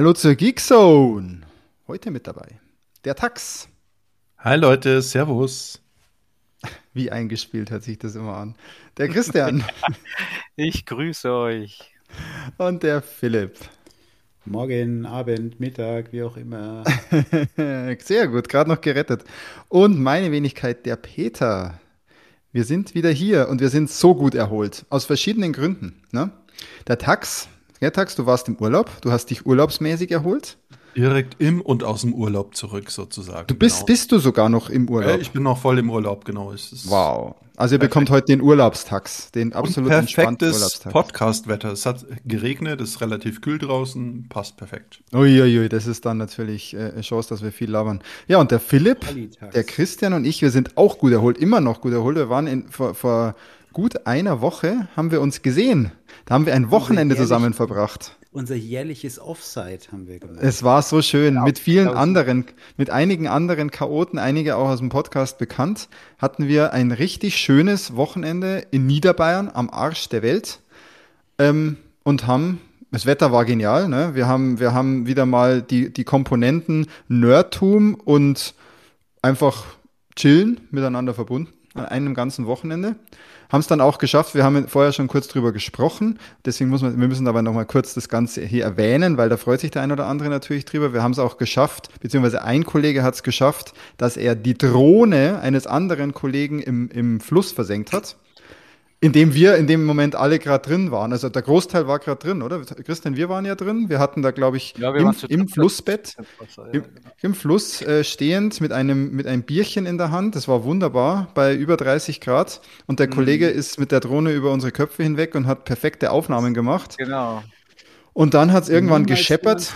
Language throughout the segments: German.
Hallo zur Geekzone. Heute mit dabei der Tax. Hi Leute, Servus. Wie eingespielt hört sich das immer an. Der Christian. ich grüße euch. Und der Philipp. Morgen, Abend, Mittag, wie auch immer. Sehr gut, gerade noch gerettet. Und meine Wenigkeit, der Peter. Wir sind wieder hier und wir sind so gut erholt. Aus verschiedenen Gründen. Ne? Der Tax, der Tax, du warst im Urlaub, du hast dich urlaubsmäßig erholt. Direkt im und aus dem Urlaub zurück sozusagen. Du bist, genau. bist du sogar noch im Urlaub? Äh, ich bin noch voll im Urlaub, genau. wow. Also ihr perfekt. bekommt heute den Urlaubstax, den absolut entspannten Urlaubstax. Podcast-Wetter. Es hat geregnet, es ist relativ kühl draußen, passt perfekt. Uiuiui, das ist dann natürlich äh, Chance, dass wir viel labern. Ja, und der Philipp, der Christian und ich, wir sind auch gut erholt, immer noch gut erholt. Wir waren in, vor, vor gut einer Woche, haben wir uns gesehen. Da haben wir ein Wochenende zusammen verbracht unser jährliches Offside haben wir gemacht. Es war so schön. Ja, mit vielen anderen, mit einigen anderen Chaoten, einige auch aus dem Podcast bekannt, hatten wir ein richtig schönes Wochenende in Niederbayern am Arsch der Welt ähm, und haben das Wetter war genial. Ne? Wir, haben, wir haben wieder mal die, die Komponenten Nerdtum und einfach chillen miteinander verbunden an einem ganzen Wochenende. Haben es dann auch geschafft. Wir haben vorher schon kurz drüber gesprochen. Deswegen muss man, wir müssen aber nochmal kurz das Ganze hier erwähnen, weil da freut sich der ein oder andere natürlich drüber. Wir haben es auch geschafft, beziehungsweise ein Kollege hat es geschafft, dass er die Drohne eines anderen Kollegen im, im Fluss versenkt hat. In dem wir in dem Moment alle gerade drin waren. Also der Großteil war gerade drin, oder? Christian, wir waren ja drin. Wir hatten da, glaube ich, ja, im, im Flussbett, Wasser, ja, im, genau. im, Fluss äh, stehend mit einem, mit einem Bierchen in der Hand. Das war wunderbar bei über 30 Grad. Und der mhm. Kollege ist mit der Drohne über unsere Köpfe hinweg und hat perfekte Aufnahmen gemacht. Genau. Und dann hat es irgendwann gescheppert.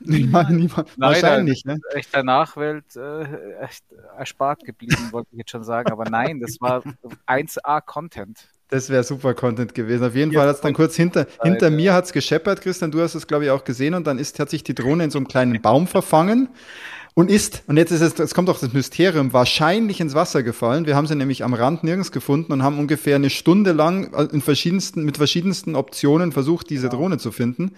Niemand, niemand. Wahrscheinlich, ne? Echter Nachwelt äh, echt erspart geblieben, wollte ich jetzt schon sagen. Aber nein, das war 1A-Content. Das wäre super Content gewesen. Auf jeden Fall hat es dann kurz hinter, hinter mir hat's gescheppert, Christian, du hast es, glaube ich, auch gesehen. Und dann ist, hat sich die Drohne in so einem kleinen Baum verfangen und ist, und jetzt ist es, es kommt auch das Mysterium, wahrscheinlich ins Wasser gefallen. Wir haben sie nämlich am Rand nirgends gefunden und haben ungefähr eine Stunde lang äh, in verschiedensten, mit verschiedensten Optionen versucht, diese Drohne zu finden.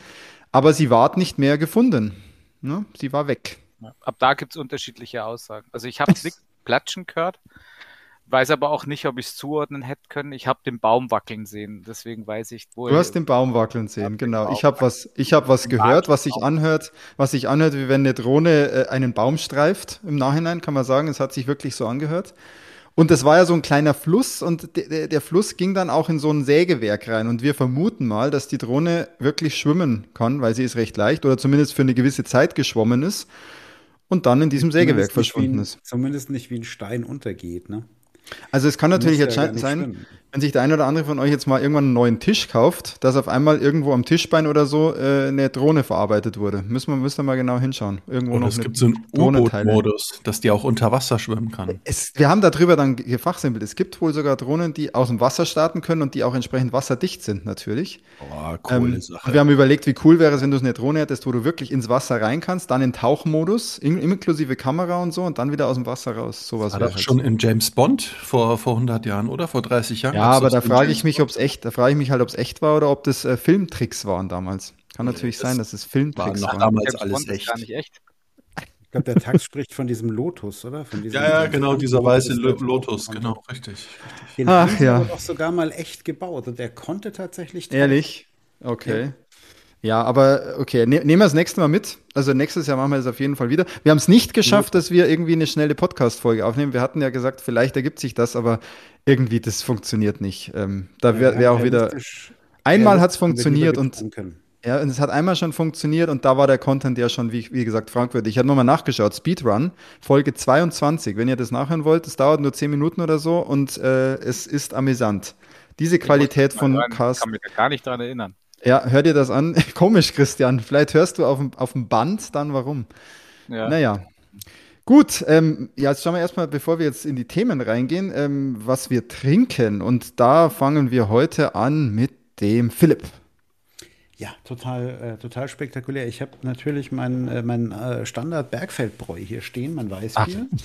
Aber sie ward nicht mehr gefunden. Ne? Sie war weg. Ab da gibt es unterschiedliche Aussagen. Also ich habe nichts platschen gehört, weiß aber auch nicht, ob ich es zuordnen hätte können. Ich habe den Baum wackeln sehen, deswegen weiß ich, wo. Du hast den Baum wackeln sehen, genau. Ich habe was, ich habe was gehört, was sich anhört, was sich anhört, wie wenn eine Drohne äh, einen Baum streift. Im Nachhinein kann man sagen, es hat sich wirklich so angehört. Und das war ja so ein kleiner Fluss und der, der Fluss ging dann auch in so ein Sägewerk rein. Und wir vermuten mal, dass die Drohne wirklich schwimmen kann, weil sie ist recht leicht oder zumindest für eine gewisse Zeit geschwommen ist und dann in diesem Sägewerk verschwunden ein, ist. Zumindest nicht wie ein Stein untergeht, ne? Also es kann natürlich jetzt ja sein, stimmen. Wenn sich der eine oder andere von euch jetzt mal irgendwann einen neuen Tisch kauft, dass auf einmal irgendwo am Tischbein oder so äh, eine Drohne verarbeitet wurde. Müssen wir, müssen wir mal genau hinschauen. Irgendwo oder noch es gibt so einen U-Boot-Modus, dass die auch unter Wasser schwimmen kann. Es, wir haben darüber dann gefachsimpelt. Es gibt wohl sogar Drohnen, die aus dem Wasser starten können und die auch entsprechend wasserdicht sind natürlich. Oh, coole ähm, Sache. Wir haben überlegt, wie cool wäre es, wenn du eine Drohne hättest, wo du wirklich ins Wasser rein kannst, dann in Tauchmodus, in, inklusive Kamera und so und dann wieder aus dem Wasser raus. Sowas wäre schon in James Bond vor, vor 100 Jahren, oder? Vor 30 Jahren? Ja, aber da frage ich mich, ob es echt, da frage ich mich halt, ob es echt war oder ob das äh, Filmtricks waren damals. Kann nee, natürlich sein, dass es Filmtricks waren. damals alles echt. Gar nicht echt. Ich glaube, der Text spricht von diesem Lotus, oder? Von diesem, ja, ja, genau, dieser weiße Lotus, Lotus genau, richtig. Den Ach, haben ja. auch sogar mal echt gebaut und der konnte tatsächlich. Ehrlich? Okay. Ja. Ja, aber okay, ne, nehmen wir das nächste Mal mit. Also nächstes Jahr machen wir das auf jeden Fall wieder. Wir haben es nicht geschafft, dass wir irgendwie eine schnelle Podcast-Folge aufnehmen. Wir hatten ja gesagt, vielleicht ergibt sich das, aber irgendwie das funktioniert nicht. Ähm, da wäre wär auch wieder. Einmal hat es funktioniert und ja, und es hat einmal schon funktioniert und da war der Content ja schon, wie, wie gesagt, fragwürdig. Ich habe nochmal nachgeschaut. Speedrun, Folge 22. Wenn ihr das nachhören wollt, das dauert nur 10 Minuten oder so und äh, es ist amüsant. Diese Qualität von Cast. Ich kann mich gar nicht daran erinnern. Ja, hör dir das an. Komisch, Christian. Vielleicht hörst du auf dem, auf dem Band dann warum. Ja. Naja. Gut, ähm, ja, jetzt schauen wir erstmal, bevor wir jetzt in die Themen reingehen, ähm, was wir trinken. Und da fangen wir heute an mit dem Philipp. Ja, total, äh, total spektakulär. Ich habe natürlich mein, äh, mein äh, Standard Bergfeldbräu hier stehen, mein Weißbier. Ach.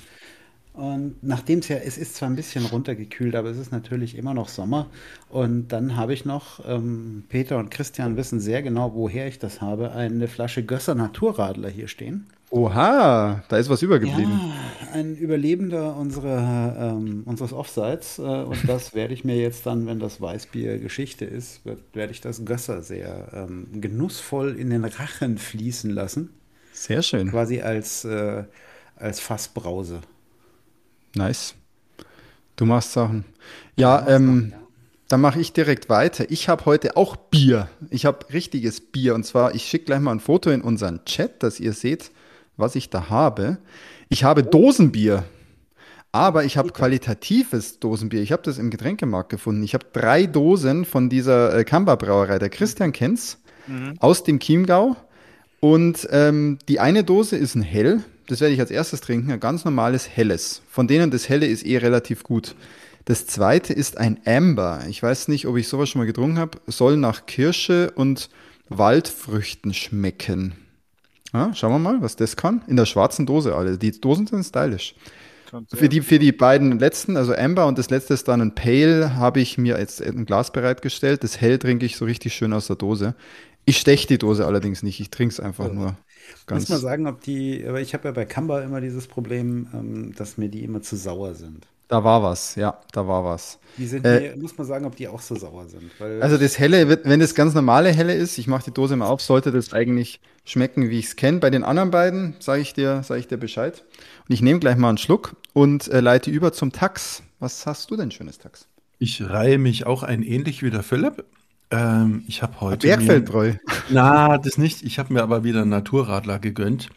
Und nachdem es ja, es ist zwar ein bisschen runtergekühlt, aber es ist natürlich immer noch Sommer. Und dann habe ich noch, ähm, Peter und Christian wissen sehr genau, woher ich das habe, eine Flasche Gösser Naturradler hier stehen. Oha, da ist was übergeblieben. Ja, ein Überlebender unserer, ähm, unseres Offsites. Äh, und das werde ich mir jetzt dann, wenn das Weißbier Geschichte ist, werde ich das Gösser sehr ähm, genussvoll in den Rachen fließen lassen. Sehr schön. Quasi als, äh, als Fassbrause. Nice. Du machst Sachen. Ja, ähm, ja. dann mache ich direkt weiter. Ich habe heute auch Bier. Ich habe richtiges Bier. Und zwar, ich schicke gleich mal ein Foto in unseren Chat, dass ihr seht, was ich da habe. Ich habe Dosenbier. Aber ich habe qualitatives Dosenbier. Ich habe das im Getränkemarkt gefunden. Ich habe drei Dosen von dieser äh, Kamba Brauerei. Der Christian kennt's. Mhm. Aus dem Chiemgau. Und ähm, die eine Dose ist ein Hell das werde ich als erstes trinken, ein ganz normales Helles. Von denen das Helle ist eh relativ gut. Das zweite ist ein Amber. Ich weiß nicht, ob ich sowas schon mal getrunken habe. Soll nach Kirsche und Waldfrüchten schmecken. Ja, schauen wir mal, was das kann. In der schwarzen Dose alle. Die Dosen sind stylisch. Für die, für die beiden letzten, also Amber und das letzte ist dann ein Pale, habe ich mir jetzt ein Glas bereitgestellt. Das Hell trinke ich so richtig schön aus der Dose. Ich steche die Dose allerdings nicht, ich trinke es einfach nur. Ganz Muss mal sagen, ob die, aber ich habe ja bei Kamba immer dieses Problem, ähm, dass mir die immer zu sauer sind. Da war was, ja, da war was. Die sind äh, die, muss man sagen, ob die auch so sauer sind. also das helle, wenn das ganz normale helle ist, ich mache die Dose mal auf, sollte das eigentlich schmecken, wie ich es kenne. Bei den anderen beiden sage ich dir, sage ich dir Bescheid. Und ich nehme gleich mal einen Schluck und äh, leite über zum Tax. Was hast du denn schönes Tax? Ich reihe mich auch ein ähnlich wie der Philipp. Ähm, ich habe heute. Bergfeldbräu. Na, das nicht. Ich habe mir aber wieder einen Naturradler gegönnt.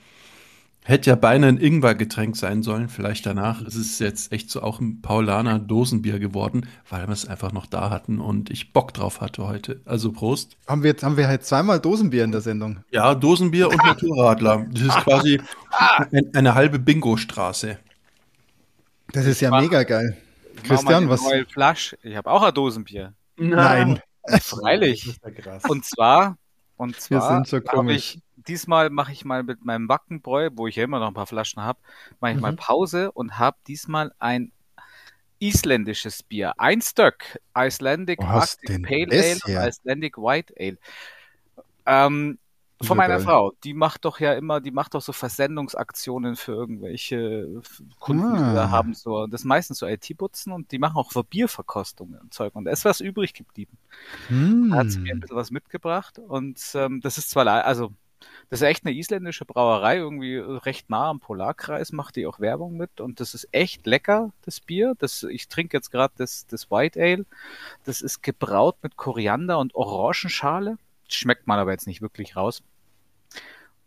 Hätte ja beinahe ein Ingwergetränk sein sollen, vielleicht danach. Es ist jetzt echt so auch ein Paulaner Dosenbier geworden, weil wir es einfach noch da hatten und ich Bock drauf hatte heute. Also Prost. Haben wir jetzt haben wir halt zweimal Dosenbier in der Sendung. Ja, Dosenbier und Naturradler. Das ist quasi eine halbe Bingo-Straße. Das ist ja mega geil. Christian, was? Flasch. Ich habe auch ein Dosenbier. Nein. Freilich. und zwar, und zwar so habe ich diesmal mache ich mal mit meinem Wackenbräu, wo ich ja immer noch ein paar Flaschen habe, mache ich mhm. mal Pause und habe diesmal ein isländisches Bier. Ein Stück Icelandic Arctic Pale Ale und Icelandic White Ale. Ähm, von meiner geil. Frau. Die macht doch ja immer, die macht doch so Versendungsaktionen für irgendwelche Kunden, ah. die da haben so, das meistens so IT-Putzen und die machen auch für Bierverkostungen und Zeug. Und da ist was übrig geblieben. Hm. Da hat sie mir ein bisschen was mitgebracht und ähm, das ist zwar, also das ist echt eine isländische Brauerei, irgendwie recht nah am Polarkreis, macht die auch Werbung mit und das ist echt lecker, das Bier. Das, ich trinke jetzt gerade das, das White Ale. Das ist gebraut mit Koriander und Orangenschale. Schmeckt man aber jetzt nicht wirklich raus.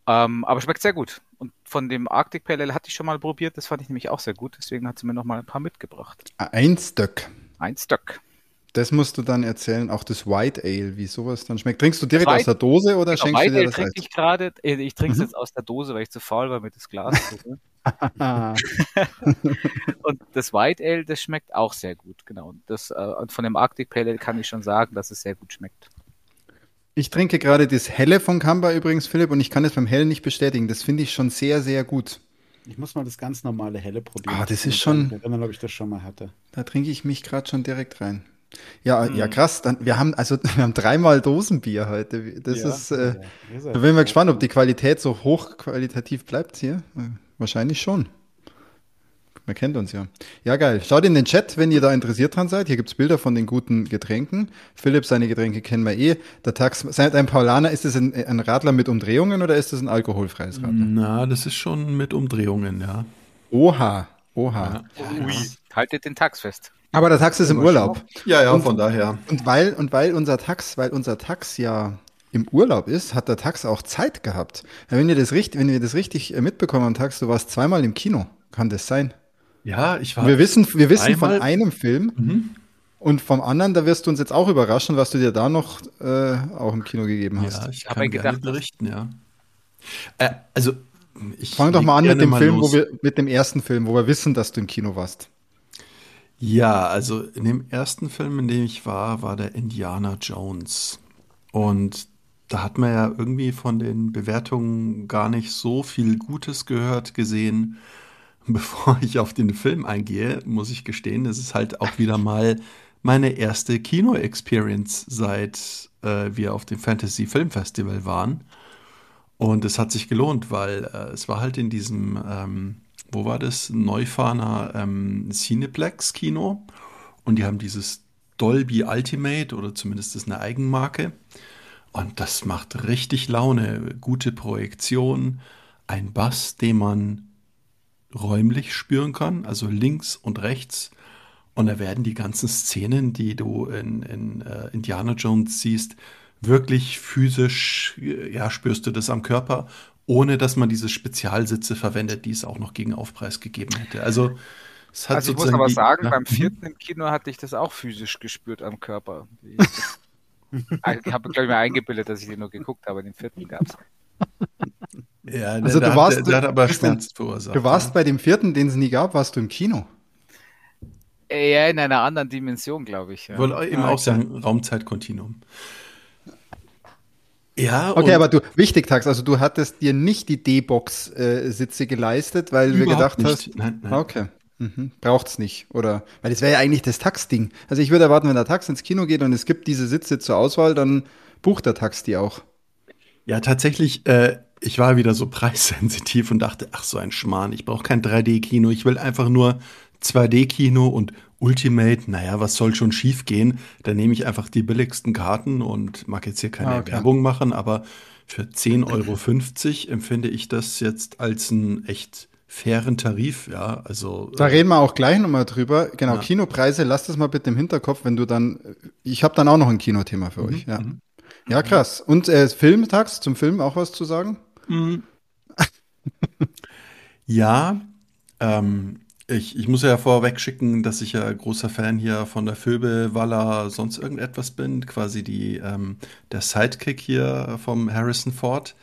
Ähm, aber schmeckt sehr gut. Und von dem Arctic Pale Ale hatte ich schon mal probiert. Das fand ich nämlich auch sehr gut. Deswegen hat sie mir noch mal ein paar mitgebracht. Ein Stück. Ein Stück. Das musst du dann erzählen, auch das White Ale, wie sowas dann schmeckt. Trinkst du direkt White, aus der Dose oder genau, schenkst White du dir das trinke ich gerade. Äh, ich trinke es mhm. jetzt aus der Dose, weil ich zu faul war, mit das Glas zu Und das White Ale, das schmeckt auch sehr gut, genau. Und das, äh, von dem Arctic Pale Ale kann ich schon sagen, dass es sehr gut schmeckt. Ich trinke gerade das Helle von Kamba übrigens, Philipp, und ich kann es beim Hellen nicht bestätigen. Das finde ich schon sehr, sehr gut. Ich muss mal das ganz normale Helle probieren. Ah, das ist schon. Ich erinnere, ob ich das schon mal hatte. Da trinke ich mich gerade schon direkt rein. Ja, mhm. ja, krass. Dann, wir haben also wir haben dreimal Dosenbier heute. Das ja, ist. Äh, ja, da bin ich mal gespannt, ob die Qualität so hochqualitativ bleibt hier. Wahrscheinlich schon. Man kennt uns ja. Ja, geil. Schaut in den Chat, wenn ihr da interessiert dran seid. Hier gibt's Bilder von den guten Getränken. Philipp, seine Getränke kennen wir eh. Der Tax, seid ein Paulaner, ist das ein, ein Radler mit Umdrehungen oder ist das ein alkoholfreies Radler? Na, das ist schon mit Umdrehungen, ja. Oha, oha. Ja. Ui, haltet den Tax fest. Aber der Tax ist im Urlaub. Ja, ja, und, von daher. Und weil, und weil unser Tax, weil unser Tax ja im Urlaub ist, hat der Tax auch Zeit gehabt. Wenn wir das richtig, wenn wir das richtig äh, mitbekommen haben, Tax, du warst zweimal im Kino. Kann das sein? Ja, ich war. Wir wissen, wir wissen von einem Film mhm. und vom anderen, da wirst du uns jetzt auch überraschen, was du dir da noch äh, auch im Kino gegeben hast. Ja, ich kann gerne berichten, ja. Äh, also, ich fang doch mal an mit dem Film, los. wo wir mit dem ersten Film, wo wir wissen, dass du im Kino warst. Ja, also in dem ersten Film, in dem ich war, war der Indiana Jones. Und da hat man ja irgendwie von den Bewertungen gar nicht so viel Gutes gehört, gesehen. bevor ich auf den Film eingehe, muss ich gestehen, es ist halt auch wieder mal meine erste Kino-Experience, seit äh, wir auf dem Fantasy Film Festival waren. Und es hat sich gelohnt, weil äh, es war halt in diesem, ähm, wo war das? Neufahrener ähm, Cineplex Kino. Und die haben dieses Dolby Ultimate oder zumindest ist eine Eigenmarke. Und das macht richtig Laune. Gute Projektion, ein Bass, den man räumlich spüren kann, also links und rechts. Und da werden die ganzen Szenen, die du in, in uh, Indiana Jones siehst, wirklich physisch, ja, spürst du das am Körper, ohne dass man diese Spezialsitze verwendet, die es auch noch gegen Aufpreis gegeben hätte. Also, es hat also ich muss aber sagen, ja. beim vierten im Kino hatte ich das auch physisch gespürt am Körper. ich habe, glaube ich, mir eingebildet, dass ich den nur geguckt habe, den vierten gab es. Ja, also der, du warst, der, der hat aber Schmerz verursacht. Du warst ja. bei dem vierten, den es nie gab, warst du im Kino. Ja, in einer anderen Dimension, glaube ich. Ja. Wohl eben ah, auch sagen, Raumzeitkontinuum. Ja. Okay, aber du, wichtig, Tax, also du hattest dir nicht die D-Box-Sitze äh, geleistet, weil du gedacht nicht. hast. Nein, nein. Okay. Mhm. Braucht's nicht, oder? Weil das wäre ja eigentlich das Tax-Ding. Also ich würde erwarten, wenn der Tax ins Kino geht und es gibt diese Sitze zur Auswahl, dann bucht der Tax die auch. Ja, tatsächlich, äh, ich war wieder so preissensitiv und dachte, ach so ein Schmarrn, ich brauche kein 3D-Kino, ich will einfach nur 2D-Kino und Ultimate, naja, was soll schon schief gehen? Da nehme ich einfach die billigsten Karten und mag jetzt hier keine ah, okay. Werbung machen, aber für 10,50 Euro empfinde ich das jetzt als einen echt fairen Tarif, ja, also. Da reden wir auch gleich nochmal drüber. Genau, ja. Kinopreise, lass das mal bitte im Hinterkopf, wenn du dann, ich habe dann auch noch ein Kinothema für mhm, euch, ja. Mhm. Ja, krass. Und äh, Filmtags, zum Film auch was zu sagen? Mhm. ja, ähm, ich, ich muss ja vorweg schicken, dass ich ja großer Fan hier von der Phoebe, Waller, sonst irgendetwas bin. Quasi die, ähm, der Sidekick hier vom Harrison Ford,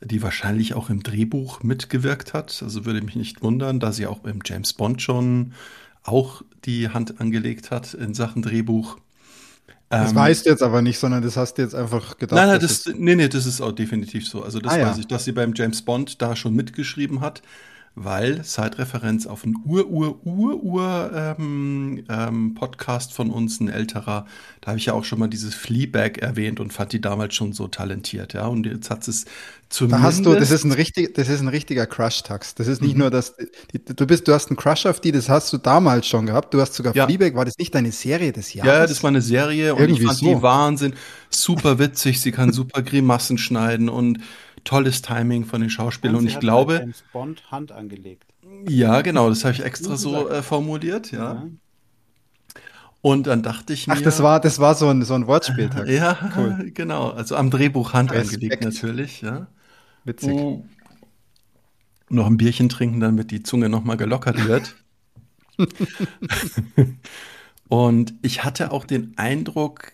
die wahrscheinlich auch im Drehbuch mitgewirkt hat. Also würde mich nicht wundern, da sie auch beim James Bond schon auch die Hand angelegt hat in Sachen Drehbuch. Das ähm, weißt du jetzt aber nicht, sondern das hast du jetzt einfach gedacht. Nein, nein, das, nee, nee, das ist auch definitiv so. Also das ah, weiß ja. ich, dass sie beim James Bond da schon mitgeschrieben hat weil Zeitreferenz auf einen Ur-Ur-Ur-Ur-Podcast ähm, ähm, von uns, ein älterer, da habe ich ja auch schon mal dieses Fleabag erwähnt und fand die damals schon so talentiert, ja. Und jetzt hat es zumindest. Da hast du, das ist ein richtig, das ist ein richtiger Crush-Tax. Das ist nicht mhm. nur das, die, du bist, du hast einen Crush auf die, das hast du damals schon gehabt. Du hast sogar ja. Fleabag, war das nicht deine Serie des Jahres? Ja, das war eine Serie Irgendwie und ich fand so. die Wahnsinn, super witzig, sie kann super Grimassen schneiden und tolles Timing von den Schauspielern. Und, und ich glaube. James Bond Hand angelegt. Ja, genau, das habe ich extra so äh, formuliert, ja. ja. Und dann dachte ich mir. Ach, das war, das war so ein, so ein Wortspieltag. ja, cool. genau. Also am Drehbuch Hand Respekt. angelegt natürlich, ja. Witzig. Oh. Noch ein Bierchen trinken, damit die Zunge nochmal gelockert wird. und ich hatte auch den Eindruck,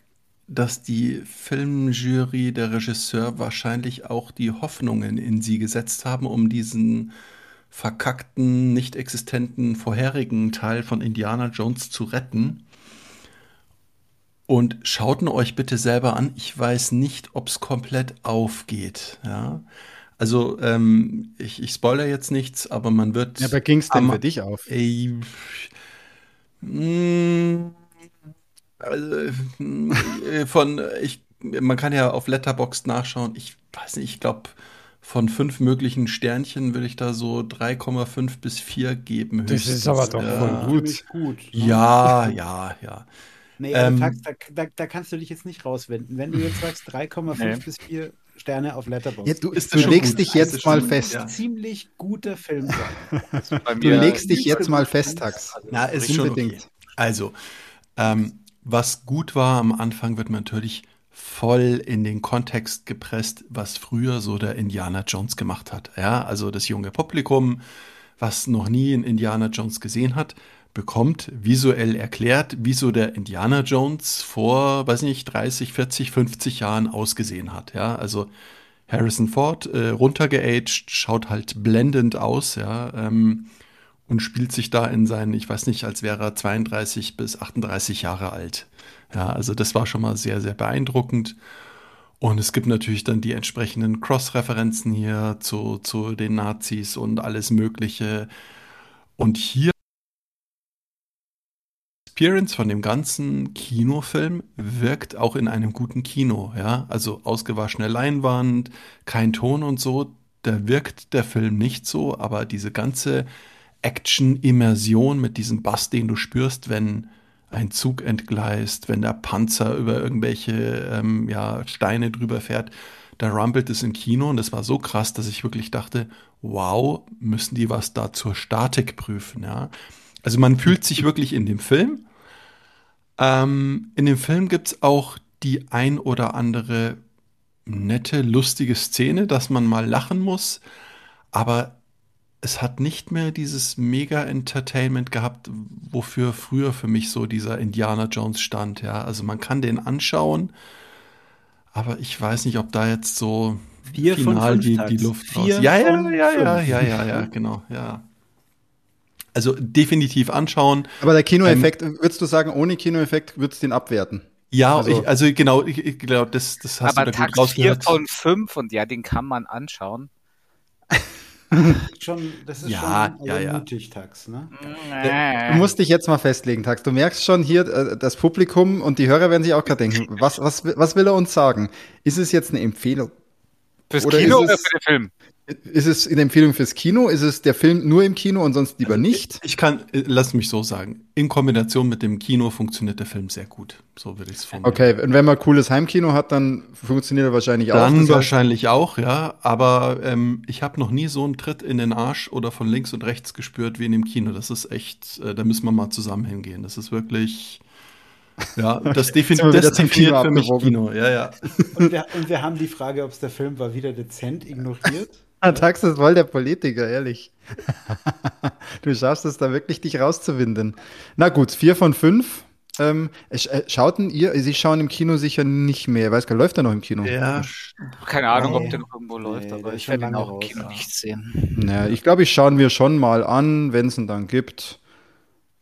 dass die Filmjury, der Regisseur wahrscheinlich auch die Hoffnungen in sie gesetzt haben, um diesen verkackten, nicht existenten vorherigen Teil von Indiana Jones zu retten. Und schaut euch bitte selber an. Ich weiß nicht, ob es komplett aufgeht. Ja. Also, ähm, ich, ich spoiler jetzt nichts, aber man wird. Ja, aber ging es denn für dich auf? Ey, mh, also, äh, von, ich, man kann ja auf Letterboxd nachschauen. Ich weiß nicht, ich glaube, von fünf möglichen Sternchen würde ich da so 3,5 bis 4 geben. Höchstens. Das ist aber doch ja. voll gut. gut ne? Ja, ja, ja. Nee, ähm, sagst, da, da, da, kannst du dich jetzt nicht rauswenden. Wenn du jetzt sagst 3,5 nee. bis 4 Sterne auf Letterboxd. Ja, du, du legst dich jetzt mal fest. Ja. Ziemlich guter Film. du legst dich jetzt mal fest, Tax. Also, Na, ist unbedingt. Okay. Also, ähm, was gut war am Anfang, wird man natürlich voll in den Kontext gepresst, was früher so der Indiana Jones gemacht hat. Ja, also das junge Publikum, was noch nie in Indiana Jones gesehen hat, bekommt visuell erklärt, wie so der Indiana Jones vor, weiß nicht, 30, 40, 50 Jahren ausgesehen hat. Ja, also Harrison Ford äh, runtergeaged, schaut halt blendend aus. Ja, ähm, und spielt sich da in seinen, ich weiß nicht, als wäre er 32 bis 38 Jahre alt. Ja, also das war schon mal sehr, sehr beeindruckend. Und es gibt natürlich dann die entsprechenden Cross-Referenzen hier zu, zu den Nazis und alles Mögliche. Und hier Experience von dem ganzen Kinofilm wirkt auch in einem guten Kino, ja. Also ausgewaschene Leinwand, kein Ton und so. Da wirkt der Film nicht so, aber diese ganze Action-Immersion mit diesem Bass, den du spürst, wenn ein Zug entgleist, wenn der Panzer über irgendwelche ähm, ja, Steine drüber fährt, da rumpelt es im Kino und das war so krass, dass ich wirklich dachte, wow, müssen die was da zur Statik prüfen, ja. Also man fühlt sich wirklich in dem Film. Ähm, in dem Film gibt es auch die ein oder andere nette, lustige Szene, dass man mal lachen muss, aber es hat nicht mehr dieses Mega-Entertainment gehabt, wofür früher für mich so dieser Indiana Jones stand, ja. Also man kann den anschauen, aber ich weiß nicht, ob da jetzt so Vier final die, die Luft Vier raus. Ja, ja, ja, ja, ja, ja, ja, genau, ja. Also definitiv anschauen. Aber der Kinoeffekt, ähm, würdest du sagen, ohne Kinoeffekt würdest du den abwerten? Ja, also, ich, also genau, ich, ich glaube, das, das hast aber du da gut rausgehört. 4 von 5 und ja, den kann man anschauen. schon, das ist ja, schon ja, ja. mutig, Tax. Ne? Du musst dich jetzt mal festlegen, Tax. Du merkst schon hier, äh, das Publikum und die Hörer werden sich auch gerade denken, was, was, was will er uns sagen? Ist es jetzt eine Empfehlung? Fürs oder Kino oder für den Film? Ist es eine Empfehlung fürs Kino? Ist es der Film nur im Kino und sonst lieber also nicht? Ich kann, äh, lass mich so sagen. In Kombination mit dem Kino funktioniert der Film sehr gut. So würde ich es formulieren. Okay, und wenn man cooles Heimkino hat, dann funktioniert er wahrscheinlich dann auch. Dann wahrscheinlich auch, ja. Aber ähm, ich habe noch nie so einen Tritt in den Arsch oder von links und rechts gespürt wie in dem Kino. Das ist echt, äh, da müssen wir mal zusammen hingehen. Das ist wirklich. Ja, das, defin das definiert für mich Kino. Ja, ja. Und wir, und wir haben die Frage, ob es der Film war, wieder dezent ignoriert. Tax ist voll der Politiker, ehrlich. du schaffst es da wirklich, dich rauszuwinden. Na gut, vier von fünf. Ähm, äh, schauten ihr, Sie schauen im Kino sicher nicht mehr. Weiß gar läuft er noch im Kino? Ja. Keine Ahnung, ob der noch irgendwo nee, läuft, aber ich werde ihn auch im Kino nicht sehen. Naja, ich glaube, ich schauen wir schon mal an, wenn es ihn dann gibt.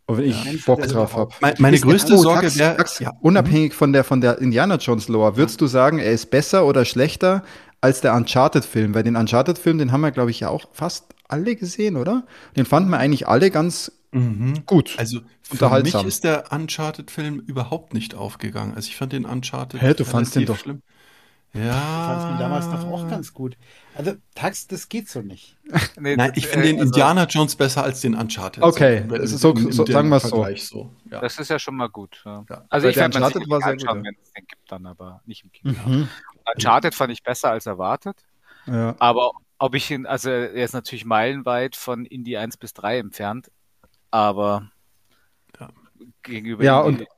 Und wenn ja. ich Bock drauf habe. Meine, meine größte oh, Sorge wäre. Ja. Unabhängig von der, von der Indiana Jones Lore, würdest ja. du sagen, er ist besser oder schlechter als der Uncharted-Film, weil den Uncharted-Film, den haben wir, glaube ich, ja auch fast alle gesehen, oder? Den fanden wir eigentlich alle ganz mhm. gut. Also für mich ist der Uncharted-Film überhaupt nicht aufgegangen. Also ich fand den Uncharted. Hä, du fandst den doch schlimm. Ja. Ich fand ihn damals doch auch ganz gut. Also, Tax, das geht so nicht. nee, Nein, ich finde äh, den also, Indiana Jones besser als den Uncharted. Okay, so, so, so, so sagen wir es so. so. Ja. Das ist ja schon mal gut. Ja. Also, Weil ich werde Uncharted war sehr gut, wenn es den gibt, dann aber nicht im Kino. Mhm. Uncharted fand ich besser als erwartet. Ja. Aber ob ich ihn, also er ist natürlich meilenweit von Indie 1 bis 3 entfernt, aber ja. gegenüber ja, Indie, und,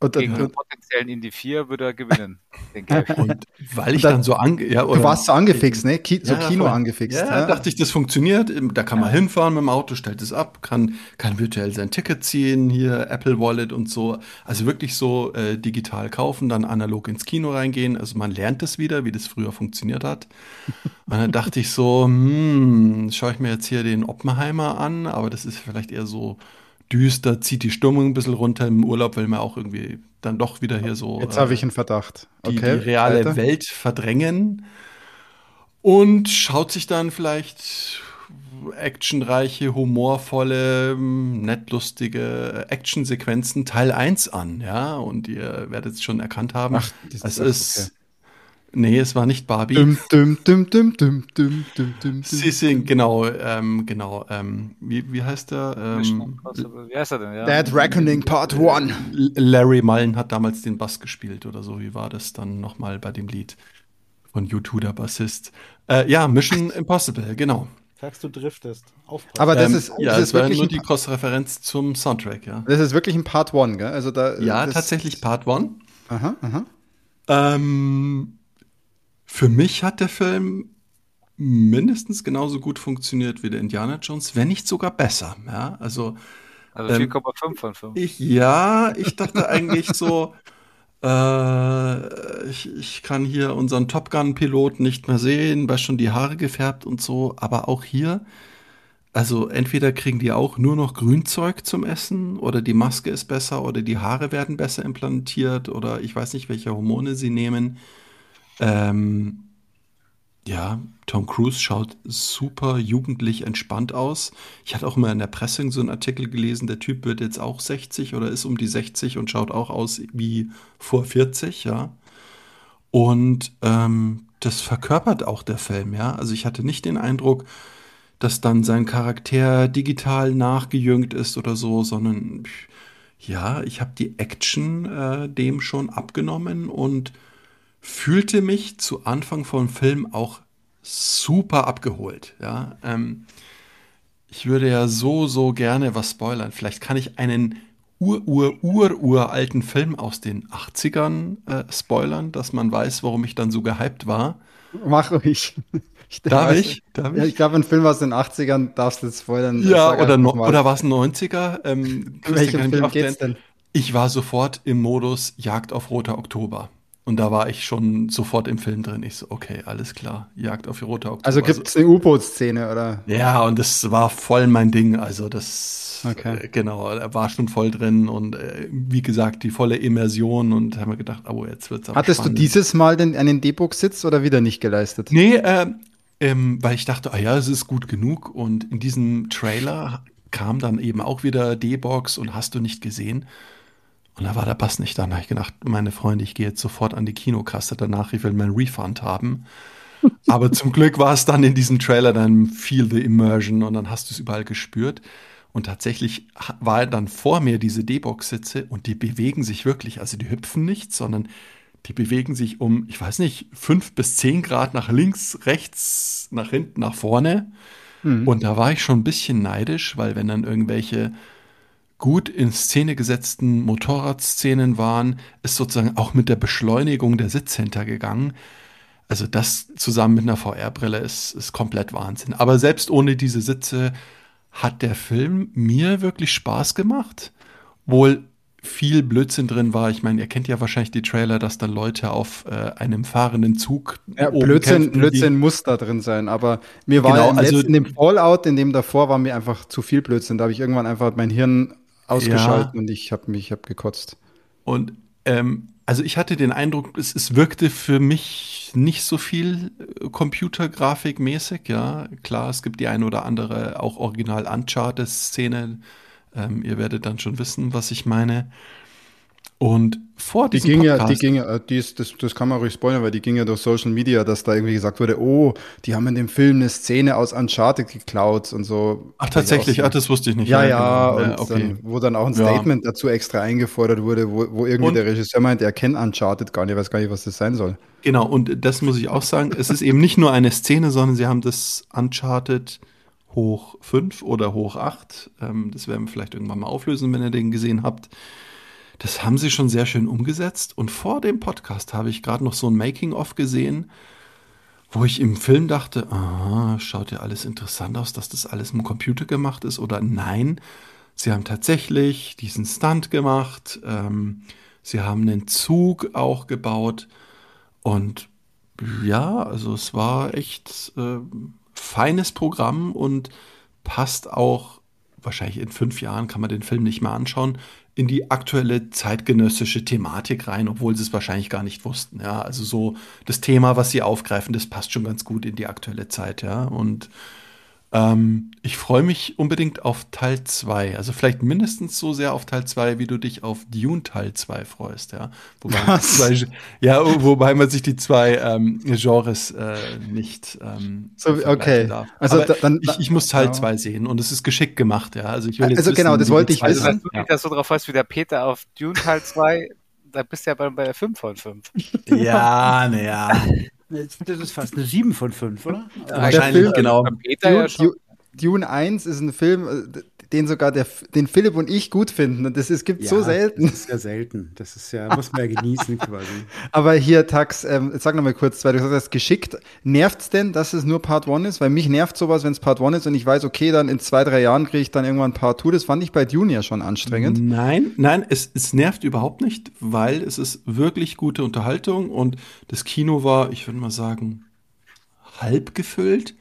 und, gegen und, potenziellen Indie 4 würde er gewinnen, denke ich. Und weil ich dann, dann so ange ja, Du warst so angefixt, ne? Ki so ja, Kino voll. angefixt. Ja, ja, dachte ich, das funktioniert. Da kann man hinfahren mit dem Auto, stellt es ab, kann, kann virtuell sein Ticket ziehen, hier Apple Wallet und so. Also wirklich so äh, digital kaufen, dann analog ins Kino reingehen. Also man lernt es wieder, wie das früher funktioniert hat. Und dann dachte ich so, hm, schaue ich mir jetzt hier den Oppenheimer an, aber das ist vielleicht eher so düster, zieht die Stimmung ein bisschen runter im Urlaub, weil man auch irgendwie dann doch wieder hier so. Jetzt äh, habe ich einen Verdacht. Okay, die, die reale weiter. Welt verdrängen und schaut sich dann vielleicht actionreiche, humorvolle, nettlustige Actionsequenzen Teil 1 an, ja, und ihr werdet es schon erkannt haben. Ach, es ist okay. Nee, es war nicht Barbie. Dum, dum, dum, dum, dum, dum, dum, dum, Sie singen, genau, ähm, genau, ähm, wie, wie heißt der? Ähm, wie heißt er denn, ja? Dead Reckoning Part 1. Larry Mullen hat damals den Bass gespielt oder so, wie war das dann nochmal bei dem Lied von U2, der Bassist? Äh, ja, Mission Impossible, genau. Sagst du driftest. Aufpassen. Aber das ähm, ist, ja, das ist war nur die Cross-Referenz zum Soundtrack, ja. Das ist wirklich ein Part 1, gell? Also da, ja, tatsächlich Part 1. Aha, aha. Ähm, für mich hat der Film mindestens genauso gut funktioniert wie der Indiana Jones, wenn nicht sogar besser. Ja, also also 4,5 ähm, von 5. Ich, ja, ich dachte eigentlich so, äh, ich, ich kann hier unseren Top Gun-Pilot nicht mehr sehen, weil schon die Haare gefärbt und so, aber auch hier, also entweder kriegen die auch nur noch Grünzeug zum Essen oder die Maske ist besser oder die Haare werden besser implantiert oder ich weiß nicht, welche Hormone sie nehmen. Ähm, ja, Tom Cruise schaut super jugendlich entspannt aus. Ich hatte auch mal in der Presse so einen Artikel gelesen, der Typ wird jetzt auch 60 oder ist um die 60 und schaut auch aus wie vor 40, ja. Und ähm, das verkörpert auch der Film, ja. Also ich hatte nicht den Eindruck, dass dann sein Charakter digital nachgejüngt ist oder so, sondern ja, ich habe die Action äh, dem schon abgenommen und fühlte mich zu Anfang vom Film auch super abgeholt. Ja, ähm, ich würde ja so, so gerne was spoilern. Vielleicht kann ich einen ur, ur, ur, uralten Film aus den 80ern äh, spoilern, dass man weiß, warum ich dann so gehypt war. Mach ruhig. Ich Darf ich? Darf ich? Ja, ich glaube, ein Film aus den 80ern darfst du jetzt spoilern. Ja, oder, no, oder war es ein 90er? Ähm, Welchen Film geht's denn? Ich war sofort im Modus Jagd auf Roter Oktober. Und da war ich schon sofort im Film drin. Ich so, okay, alles klar, Jagd auf die rote Oktober. Also gibt es eine U-Boot-Szene, oder? Ja, und das war voll mein Ding. Also das, okay. äh, genau, er war schon voll drin und äh, wie gesagt, die volle Immersion und haben wir gedacht, oh, jetzt wird's aber Hattest spannend. du dieses Mal den, einen D-Book-Sitz oder wieder nicht geleistet? Nee, äh, ähm, weil ich dachte, ah ja, es ist gut genug. Und in diesem Trailer kam dann eben auch wieder D-Box und hast du nicht gesehen. Und da war der Bass nicht da. Da habe ich gedacht, meine Freunde, ich gehe jetzt sofort an die Kinokasse danach, ich will meinen Refund haben. Aber zum Glück war es dann in diesem Trailer dann Feel the Immersion und dann hast du es überall gespürt. Und tatsächlich war dann vor mir diese D-Box-Sitze und die bewegen sich wirklich. Also die hüpfen nicht, sondern die bewegen sich um, ich weiß nicht, fünf bis zehn Grad nach links, rechts, nach hinten, nach vorne. Mhm. Und da war ich schon ein bisschen neidisch, weil wenn dann irgendwelche gut in Szene gesetzten Motorradszenen waren, ist sozusagen auch mit der Beschleunigung der Sitz hintergegangen. Also das zusammen mit einer VR-Brille ist, ist komplett Wahnsinn. Aber selbst ohne diese Sitze hat der Film mir wirklich Spaß gemacht. Wohl viel Blödsinn drin war. Ich meine, ihr kennt ja wahrscheinlich die Trailer, dass dann Leute auf äh, einem fahrenden Zug. Ja, Blödsinn, kämpfen, Blödsinn muss da drin sein, aber mir war genau, also, in dem Fallout, in dem davor war mir einfach zu viel Blödsinn. Da habe ich irgendwann einfach mein Hirn ausgeschaltet ja. und ich habe mich hab gekotzt. Und ähm, also ich hatte den Eindruck, es, es wirkte für mich nicht so viel äh, Computergrafik-mäßig, ja. Klar, es gibt die eine oder andere auch original Uncharted-Szene. Ähm, ihr werdet dann schon wissen, was ich meine. Und vor diesem die ging Podcast, ja, die ging ja, äh, die ist, das, das kann man ruhig spoilern, weil die ging ja durch Social Media, dass da irgendwie gesagt wurde, oh, die haben in dem Film eine Szene aus Uncharted geklaut und so. Ach, tatsächlich, so. ach, das wusste ich nicht. Ja, ja, genau. und ja, okay. dann, wo dann auch ein Statement ja. dazu extra eingefordert wurde, wo, wo irgendwie und, der Regisseur meint, er kennt Uncharted gar nicht, weiß gar nicht, was das sein soll. Genau, und das muss ich auch sagen, es ist eben nicht nur eine Szene, sondern sie haben das Uncharted hoch 5 oder hoch 8, ähm, das werden wir vielleicht irgendwann mal auflösen, wenn ihr den gesehen habt, das haben sie schon sehr schön umgesetzt. Und vor dem Podcast habe ich gerade noch so ein Making-of gesehen, wo ich im Film dachte, ah, schaut ja alles interessant aus, dass das alles im Computer gemacht ist. Oder nein, sie haben tatsächlich diesen Stunt gemacht. Ähm, sie haben einen Zug auch gebaut. Und ja, also es war echt äh, feines Programm und passt auch, wahrscheinlich in fünf Jahren kann man den Film nicht mehr anschauen, in die aktuelle zeitgenössische Thematik rein, obwohl sie es wahrscheinlich gar nicht wussten. Ja, also so das Thema, was sie aufgreifen, das passt schon ganz gut in die aktuelle Zeit. Ja, und ähm, ich freue mich unbedingt auf Teil 2. Also vielleicht mindestens so sehr auf Teil 2, wie du dich auf Dune Teil 2 freust, ja. Wobei, zwei, ja, wobei man sich die zwei ähm, Genres äh, nicht ähm, so, okay. darf. Also da, dann, ich, ich, muss Teil 2 ja. sehen und es ist geschickt gemacht, ja. Also ich will jetzt Also genau, wissen, genau, das wollte ich wissen. Also, wenn du das so drauf weißt wie der Peter auf Dune Teil 2, da bist du ja bei, bei der 5 von 5. Ja, naja. Das ist fast eine 7 von 5, oder? Ja, wahrscheinlich, Film, genau. Dune, Dune 1 ist ein Film, äh, den sogar der, den Philipp und ich gut finden. Und das ist, gibt ja, so selten. Das ist ja selten. Das ist ja, muss man ja genießen quasi. Aber hier, Tax, ähm, sag noch mal kurz, weil du gesagt hast, geschickt. Nervt es denn, dass es nur Part 1 ist? Weil mich nervt sowas, wenn es Part 1 ist und ich weiß, okay, dann in zwei, drei Jahren kriege ich dann irgendwann Part 2. Das fand ich bei Dune ja schon anstrengend. Nein, nein, es, es nervt überhaupt nicht, weil es ist wirklich gute Unterhaltung und das Kino war, ich würde mal sagen, halb gefüllt.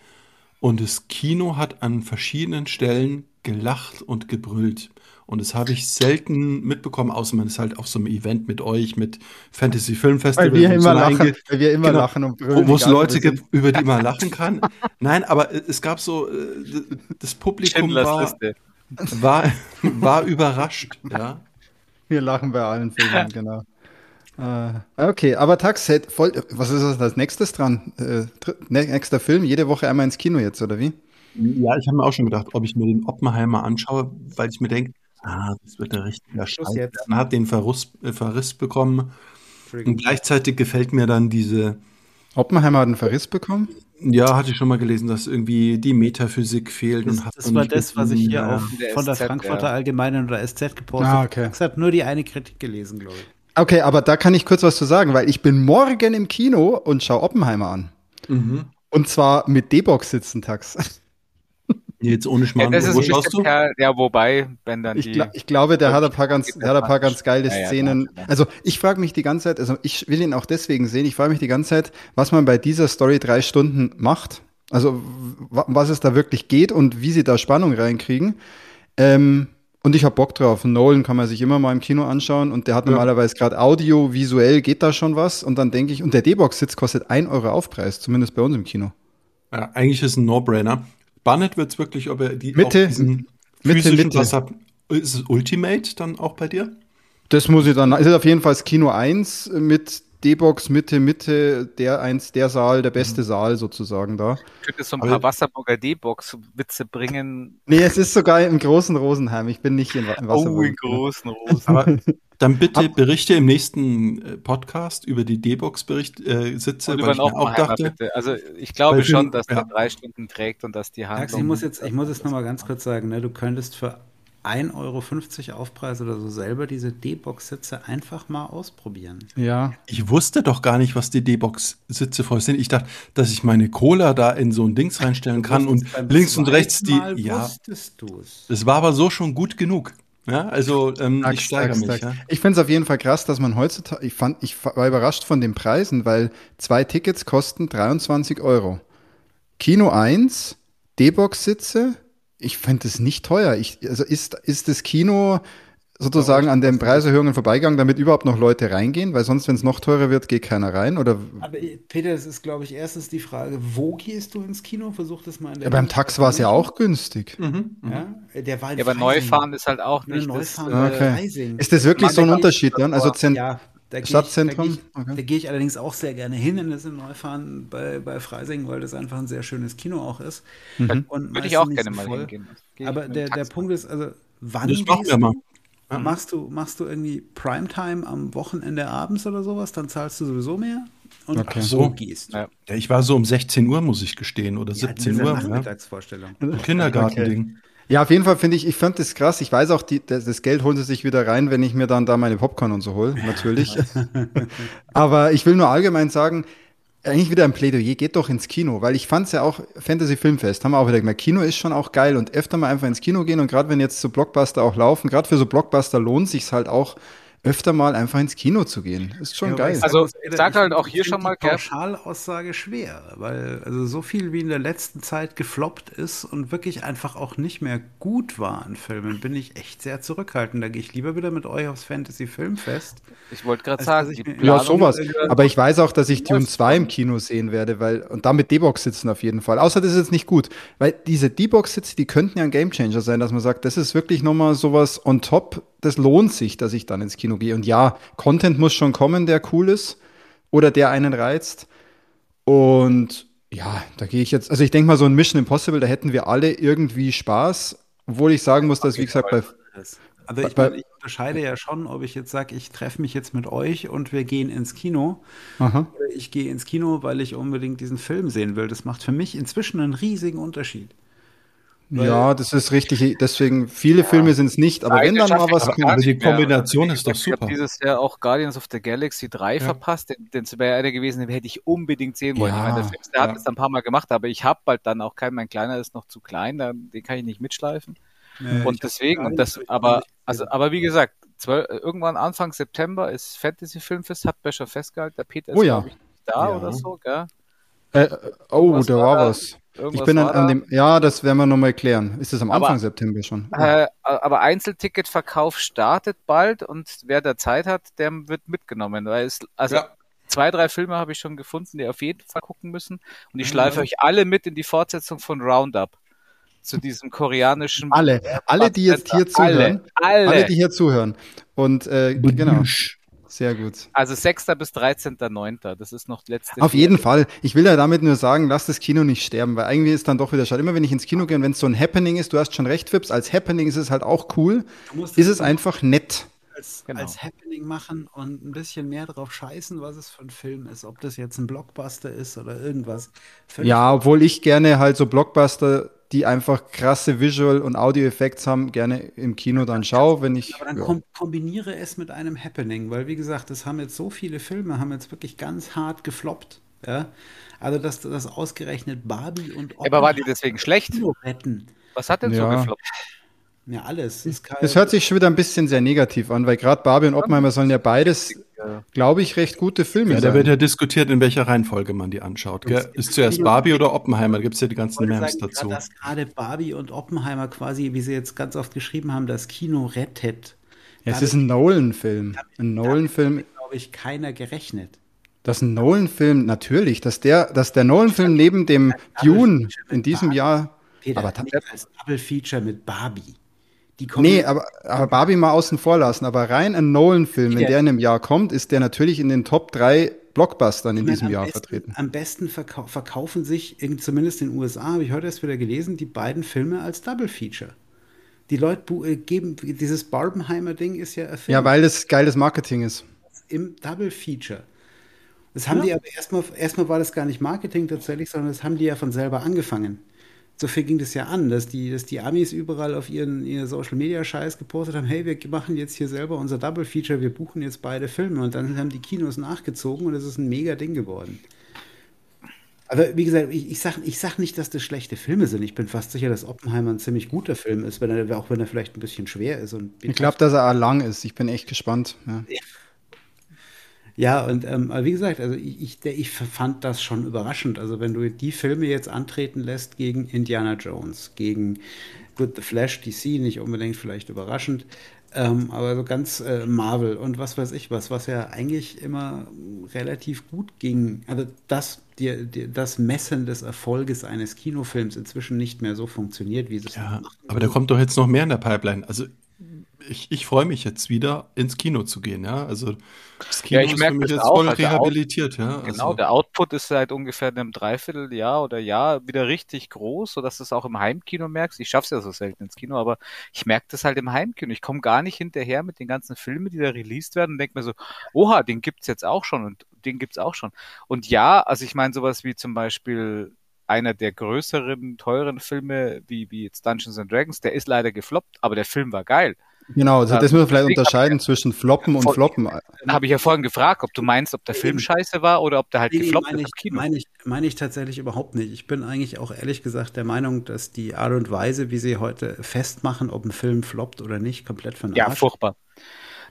Und das Kino hat an verschiedenen Stellen gelacht und gebrüllt. Und das habe ich selten mitbekommen, außer man ist halt auf so einem Event mit euch, mit Fantasy Film Festival. Weil wir immer, lachen, weil wir immer genau, lachen und brüllen. Wo es Leute gibt, über die man lachen kann. Nein, aber es gab so, äh, das Publikum war, war, war überrascht. Ja. Wir lachen bei allen Filmen, genau. Uh, okay, aber Tax, voll, was ist das als nächstes dran? Äh, nächster Film, jede Woche einmal ins Kino jetzt, oder wie? Ja, ich habe mir auch schon gedacht, ob ich mir den Oppenheimer anschaue, weil ich mir denke, ah, das wird der richtige Scheiß. Man hat den Verriss, äh, Verriss bekommen. Und gleichzeitig gefällt mir dann diese. Oppenheimer hat einen Verriss bekommen? Ja, hatte ich schon mal gelesen, dass irgendwie die Metaphysik fehlt. Das, und das war das, was ich hier auch von der Frankfurter ja. Allgemeinen oder SZ gepostet habe. Ah, okay. Ich habe nur die eine Kritik gelesen, glaube ich. Okay, aber da kann ich kurz was zu sagen, weil ich bin morgen im Kino und schaue Oppenheimer an. Mhm. Und zwar mit D-Box sitzen Tax. Jetzt ohne Schmarrn, ja, wo schaust du? Kerl, ja, wobei, wenn dann ich, gl ich glaube, der hat ein paar ganz, der hat ein paar ganz geile ja, Szenen. Ja, also ich frage mich die ganze Zeit, also ich will ihn auch deswegen sehen, ich frage mich die ganze Zeit, was man bei dieser Story drei Stunden macht. Also was es da wirklich geht und wie sie da Spannung reinkriegen. Ähm, und ich habe Bock drauf. Nolan kann man sich immer mal im Kino anschauen und der hat ja. normalerweise gerade Audio, visuell geht da schon was. Und dann denke ich, und der D-Box-Sitz kostet 1 Euro Aufpreis, zumindest bei uns im Kino. Ja, eigentlich ist es ein No-Brainer. Spannend wird es wirklich, ob er die Mitte, Mitte, Mitte. Was hat. Ist es Ultimate dann auch bei dir? Das muss ich dann. Es ist auf jeden Fall das Kino 1 mit D-Box Mitte, Mitte, der eins, der Saal, der beste mhm. Saal sozusagen da. Könntest du ein paar Wasserburger D-Box-Witze bringen? Nee, es ist sogar im großen Rosenheim. Ich bin nicht in, in Wasserburg. Oh, im großen Rosenheim. dann bitte berichte im nächsten äh, Podcast über die D-Box-Sitze, äh, weil ich auch dachte. Bitte. Also ich glaube schon, dass ja. der drei Stunden trägt und dass die Handlung... Ich muss jetzt, ich muss jetzt nochmal ganz kurz sagen, ne, du könntest für 1,50 Euro Aufpreis oder so selber diese D-Box-Sitze einfach mal ausprobieren. Ja. Ich wusste doch gar nicht, was die D-Box-Sitze voll sind. Ich dachte, dass ich meine Cola da in so ein Dings reinstellen kann und links und rechts die. Mal ja. Das war aber so schon gut genug. Ja, also ähm, ich steigere mich. Ja. Ich finde es auf jeden Fall krass, dass man heutzutage, ich fand, ich war überrascht von den Preisen, weil zwei Tickets kosten 23 Euro. Kino 1, D-Box-Sitze, ich finde es nicht teuer. Ich, also ist, ist das Kino sozusagen an den Preiserhöhungen vorbeigegangen, damit überhaupt noch Leute reingehen? Weil sonst, wenn es noch teurer wird, geht keiner rein? Oder? Aber Peter, es ist, glaube ich, erstens die Frage, wo gehst du ins Kino? Versuch das mal in der Ja, beim Tax war es ja auch günstig. Mhm, mhm. Ja, der war ja, aber Neufahren ist halt auch nicht Neufahren das. Okay. Ist das wirklich so ein Unterschied dann? Also ja, da Stadtzentrum? Ich, da gehe ich, okay. geh ich, allerdings auch sehr gerne hin in das in Neufahren bei, bei Freising, weil das einfach ein sehr schönes Kino auch ist. Mhm. Und Würde ich auch gerne mal hingehen. Aber der, der Punkt ist, also wann das machen wir mal. Mhm. Machst du, machst du irgendwie Primetime am Wochenende abends oder sowas, dann zahlst du sowieso mehr. Und okay. so gehst. Ja. ja. ich war so um 16 Uhr, muss ich gestehen, oder ja, 17 Uhr. Nachmittagsvorstellung. Ja. Kindergartending. Okay. Ja, auf jeden Fall finde ich, ich fand das krass. Ich weiß auch, die, das, das, Geld holen sie sich wieder rein, wenn ich mir dann da meine Popcorn und so hole, natürlich. Aber ich will nur allgemein sagen, eigentlich wieder ein Plädoyer, geht doch ins Kino, weil ich fand es ja auch Fantasy Filmfest, haben wir auch wieder gemerkt, Kino ist schon auch geil und öfter mal einfach ins Kino gehen und gerade wenn jetzt so Blockbuster auch laufen, gerade für so Blockbuster lohnt sich halt auch öfter mal einfach ins Kino zu gehen. Ist schon ja, geil. Also ich sag halt auch hier schon mal Pauschalaussage schwer, weil also so viel wie in der letzten Zeit gefloppt ist und wirklich einfach auch nicht mehr gut war an Filmen, bin ich echt sehr zurückhaltend. Da gehe ich lieber wieder mit euch aufs Fantasy Filmfest. Ich wollte gerade sagen, ja sowas. Aber ich weiß auch, dass ich Dune 2 im Kino sehen werde, weil und damit D-Box sitzen auf jeden Fall. Außer das ist jetzt nicht gut, weil diese D-Box Sitze, die könnten ja ein Gamechanger sein, dass man sagt, das ist wirklich nochmal sowas on top das lohnt sich, dass ich dann ins Kino gehe. Und ja, Content muss schon kommen, der cool ist oder der einen reizt. Und ja, da gehe ich jetzt, also ich denke mal, so ein Mission Impossible, da hätten wir alle irgendwie Spaß, obwohl ich sagen muss, dass, wie gesagt, bei. Also ich, bei, ich unterscheide ja schon, ob ich jetzt sage, ich treffe mich jetzt mit euch und wir gehen ins Kino. Aha. Oder ich gehe ins Kino, weil ich unbedingt diesen Film sehen will. Das macht für mich inzwischen einen riesigen Unterschied. Ja, das ist richtig. Deswegen, viele ja, Filme sind es nicht, aber wenn dann mal was kommt. Aber die Kombination ist doch super. Ich habe dieses Jahr auch Guardians of the Galaxy 3 ja. verpasst. Den, den wäre einer gewesen, den hätte ich unbedingt sehen wollen. Ja, ich meine, der Film, der hat es ein paar Mal gemacht, aber ich habe bald dann auch keinen, mein Kleiner ist noch zu klein, den kann ich nicht mitschleifen. Nee, und deswegen, und das, aber, also, aber wie gesagt, 12, irgendwann Anfang September ist Fantasy Filmfest, hat Becher festgehalten, der Peter ist, oh, ja. ich, da oder so, gell? Äh, oh, da war was. Ich bin an, an, dem, ja, das werden wir nochmal klären. Ist das am Anfang aber, September schon? Äh, aber Einzelticketverkauf startet bald und wer da Zeit hat, der wird mitgenommen. Weil es, also ja. zwei, drei Filme habe ich schon gefunden, die auf jeden Fall gucken müssen. Und ich schleife ja. euch alle mit in die Fortsetzung von Roundup. Zu diesem koreanischen. Alle, alle, die jetzt hier zuhören. Alle, alle. die hier zuhören. Und äh, genau. Sehr gut. Also 6. bis 13.9. Das ist noch letzte. Auf jeden Fall. Ich will ja damit nur sagen, lass das Kino nicht sterben, weil irgendwie ist dann doch wieder schade. Immer wenn ich ins Kino gehe und wenn es so ein Happening ist, du hast schon recht, Fips, als Happening ist es halt auch cool. Ist es einfach nett. Als, genau. als, Happening machen und ein bisschen mehr drauf scheißen, was es für ein Film ist. Ob das jetzt ein Blockbuster ist oder irgendwas. Völlig ja, obwohl ich gerne halt so Blockbuster die einfach krasse Visual- und Audio-Effekte haben, gerne im Kino dann schaue, wenn ich. Aber dann ja. kombiniere es mit einem Happening, weil wie gesagt, das haben jetzt so viele Filme, haben jetzt wirklich ganz hart gefloppt. Ja? Also, dass das ausgerechnet Barbie und Oppenheimer Aber war die deswegen schlecht? Retten. Was hat denn ja. so gefloppt? Ja, alles. Es hört sich schon wieder ein bisschen sehr negativ an, weil gerade Barbie und Oppenheimer sollen ja beides, glaube ich, recht gute Filme ja, sein. Da wird ja diskutiert, in welcher Reihenfolge man die anschaut. Gell? Ist zuerst Barbie oder Oppenheimer? Da gibt es ja die ganzen Memes dazu. Dass gerade Barbie und Oppenheimer quasi, wie sie jetzt ganz oft geschrieben haben, das Kino rettet. Ja, es ist ein Nolan-Film. Ein Nolan-Film. glaube ich, keiner gerechnet. Das ist ein Nolan-Film, natürlich. Dass der, dass der Nolan-Film neben dem Dune in diesem Jahr. Peter, aber nicht als Double-Feature mit Barbie. Die nee, aber, aber Barbie mal außen vor lassen. Aber rein ein Nolan-Film, wenn der in einem Jahr kommt, ist der natürlich in den Top 3 Blockbustern in meine, diesem Jahr besten, vertreten. Am besten verkau verkaufen sich, zumindest in den USA, habe ich heute erst wieder gelesen, die beiden Filme als Double Feature. Die Leute äh, geben, dieses Barbenheimer-Ding ist ja erfüllt. Ja, weil das geiles Marketing ist. Im Double Feature. Das haben ja. die aber erstmal, erstmal war das gar nicht Marketing tatsächlich, sondern das haben die ja von selber angefangen so viel ging das ja an, dass die, dass die Amis überall auf ihren, ihren Social Media Scheiß gepostet haben, hey, wir machen jetzt hier selber unser Double Feature, wir buchen jetzt beide Filme und dann haben die Kinos nachgezogen und es ist ein mega Ding geworden. Aber wie gesagt, ich, ich sage ich sag nicht, dass das schlechte Filme sind. Ich bin fast sicher, dass Oppenheimer ein ziemlich guter Film ist, wenn er, auch wenn er vielleicht ein bisschen schwer ist. Und ich glaube, dass er lang ist. Ich bin echt gespannt. Ja. Ja, und ähm, wie gesagt, also ich, ich, ich fand das schon überraschend. Also wenn du die Filme jetzt antreten lässt gegen Indiana Jones, gegen Good The Flash, DC, nicht unbedingt vielleicht überraschend, ähm, aber so ganz äh, Marvel und was weiß ich was, was ja eigentlich immer relativ gut ging. Also das, die, die, das Messen des Erfolges eines Kinofilms inzwischen nicht mehr so funktioniert, wie es ja, Aber da kommt doch jetzt noch mehr in der Pipeline. Also ich, ich freue mich jetzt wieder ins Kino zu gehen, ja. Also das Kino ja, ist für mich jetzt auch. voll also rehabilitiert, Out ja. Genau, also. der Output ist seit ungefähr einem Dreivierteljahr oder Jahr wieder richtig groß, sodass du es auch im Heimkino merkst. Ich schaff's ja so selten ins Kino, aber ich merke das halt im Heimkino. Ich komme gar nicht hinterher mit den ganzen Filmen, die da released werden und denke mir so, oha, den gibt's jetzt auch schon und den gibt's auch schon. Und ja, also ich meine sowas wie zum Beispiel einer der größeren, teuren Filme, wie, wie jetzt Dungeons and Dragons, der ist leider gefloppt, aber der Film war geil. Genau, also das müssen wir vielleicht unterscheiden zwischen Floppen und Floppen. Dann habe ich ja vorhin gefragt, ob du meinst, ob der Film scheiße war oder ob der halt nee, gefloppt meine ist ich, Meine ich, meine ich tatsächlich überhaupt nicht. Ich bin eigentlich auch ehrlich gesagt der Meinung, dass die Art und Weise, wie sie heute festmachen, ob ein Film floppt oder nicht, komplett von Ja, furchtbar.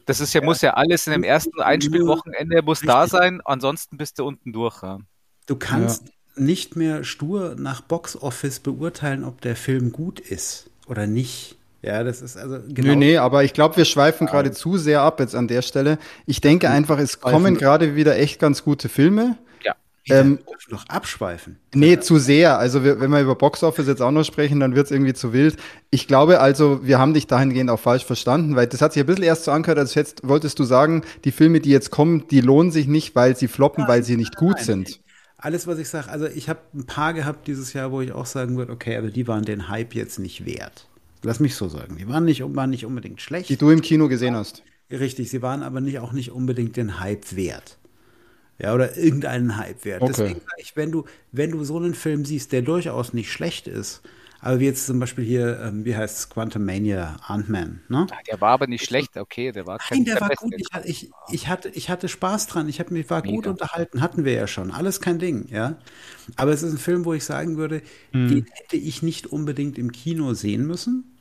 Das ist ja, ja, muss ja alles in dem ersten Einspielwochenende muss richtig. da sein, ansonsten bist du unten durch. Ja. Du kannst ja. nicht mehr stur nach Boxoffice beurteilen, ob der Film gut ist oder nicht. Ja, das ist also genau. Nö, nee, aber ich glaube, wir schweifen gerade zu sehr ab jetzt an der Stelle. Ich denke einfach, es kommen gerade wieder echt ganz gute Filme. Ja. Ähm, noch abschweifen. Nee, zu sehr. Also wir, wenn wir über Boxoffice jetzt auch noch sprechen, dann wird es irgendwie zu wild. Ich glaube also, wir haben dich dahingehend auch falsch verstanden, weil das hat sich ein bisschen erst so angehört, als jetzt wolltest du sagen, die Filme, die jetzt kommen, die lohnen sich nicht, weil sie floppen, nein, weil sie nicht gut nein, sind. Alles, was ich sage, also ich habe ein paar gehabt dieses Jahr, wo ich auch sagen würde, okay, aber die waren den Hype jetzt nicht wert. Lass mich so sagen. Die waren nicht, waren nicht unbedingt schlecht. Die du im Kino gesehen hast. Richtig, sie waren aber nicht, auch nicht unbedingt den Hype wert. Ja, oder irgendeinen Hype wert. Okay. Deswegen sage ich, wenn du, wenn du so einen Film siehst, der durchaus nicht schlecht ist, aber wie jetzt zum Beispiel hier, ähm, wie heißt es, Quantum Mania, Ant-Man, ne? Der war aber nicht schlecht, okay, der war Nein, der war gut. Ich, ich, hatte, ich hatte Spaß dran, ich hab mich war Mega. gut unterhalten, hatten wir ja schon. Alles kein Ding, ja. Aber es ist ein Film, wo ich sagen würde, hm. den hätte ich nicht unbedingt im Kino sehen müssen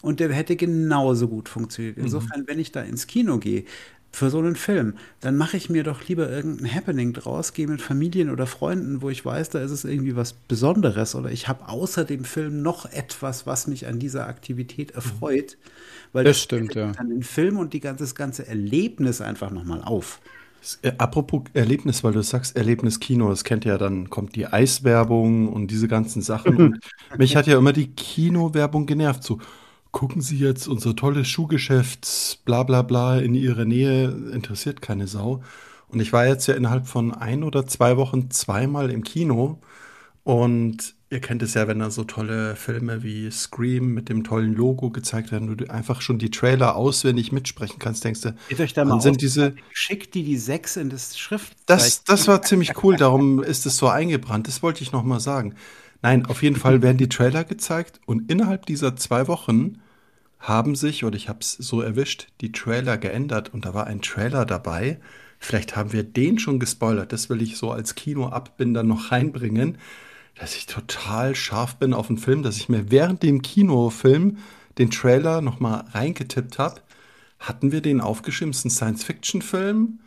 und der hätte genauso gut funktioniert. Mhm. Insofern, mhm. wenn ich da ins Kino gehe, für so einen Film, dann mache ich mir doch lieber irgendein Happening draus, gehe mit Familien oder Freunden, wo ich weiß, da ist es irgendwie was Besonderes oder ich habe außer dem Film noch etwas, was mich an dieser Aktivität erfreut, weil das, das stimmt, ja. dann den Film und die ganze, das ganze Erlebnis einfach nochmal auf. Äh, apropos Erlebnis, weil du sagst Erlebnis Kino, das kennt ja, dann kommt die Eiswerbung und diese ganzen Sachen. und mich hat ja immer die Kinowerbung genervt. So, gucken Sie jetzt unser tolles Schuhgeschäft, bla bla bla, in Ihrer Nähe, interessiert keine Sau. Und ich war jetzt ja innerhalb von ein oder zwei Wochen zweimal im Kino und ihr kennt es ja, wenn da so tolle Filme wie Scream mit dem tollen Logo gezeigt werden, du einfach schon die Trailer auswendig mitsprechen kannst, denkst du, Geht euch da mal sind diese schickt die die sechs in das Schrift. Das, das war ziemlich cool, darum ist es so eingebrannt. Das wollte ich noch mal sagen. Nein, auf jeden Fall werden die Trailer gezeigt und innerhalb dieser zwei Wochen haben sich, oder ich habe es so erwischt, die Trailer geändert und da war ein Trailer dabei. Vielleicht haben wir den schon gespoilert. Das will ich so als Kinoabbinder noch reinbringen, dass ich total scharf bin auf den Film, dass ich mir während dem Kinofilm den Trailer noch mal reingetippt habe. Hatten wir den aufgeschrieben? Science-Fiction-Film?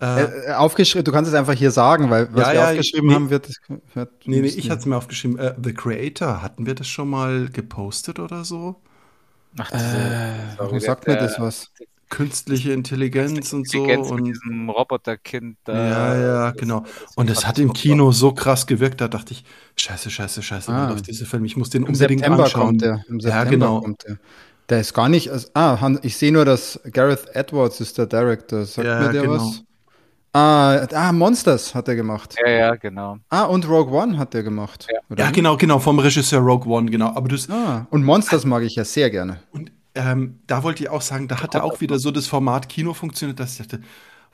Äh, äh, aufgeschrieben, du kannst es einfach hier sagen, weil was ja, wir ja, aufgeschrieben nee, haben, wird, wird Nee, nee, ich hatte es mir aufgeschrieben. Uh, The Creator, hatten wir das schon mal gepostet oder so? Ach, äh, warum sagt mir das was? Künstliche Intelligenz und so. Intelligenz und diesem Roboterkind da. Ja, ja, genau. Und es hat im Kino so krass gewirkt, da dachte ich, scheiße, scheiße, scheiße, ah. auf diese Film, ich muss den Im unbedingt September anschauen. Kommt der. Im September ja, genau. kommt der. Der ist gar nicht, also, ah, ich sehe nur, dass Gareth Edwards ist der Director. Sagt ja, mir der genau. was? Ah, ah, Monsters hat er gemacht. Ja, ja, genau. Ah, und Rogue One hat er gemacht. Ja, ja genau, genau, vom Regisseur Rogue One, genau. Aber das, ah, und Monsters mag ich ja sehr gerne. Und ähm, da wollte ich auch sagen, da hat er auch wieder so das Format Kino funktioniert, dass ich dachte,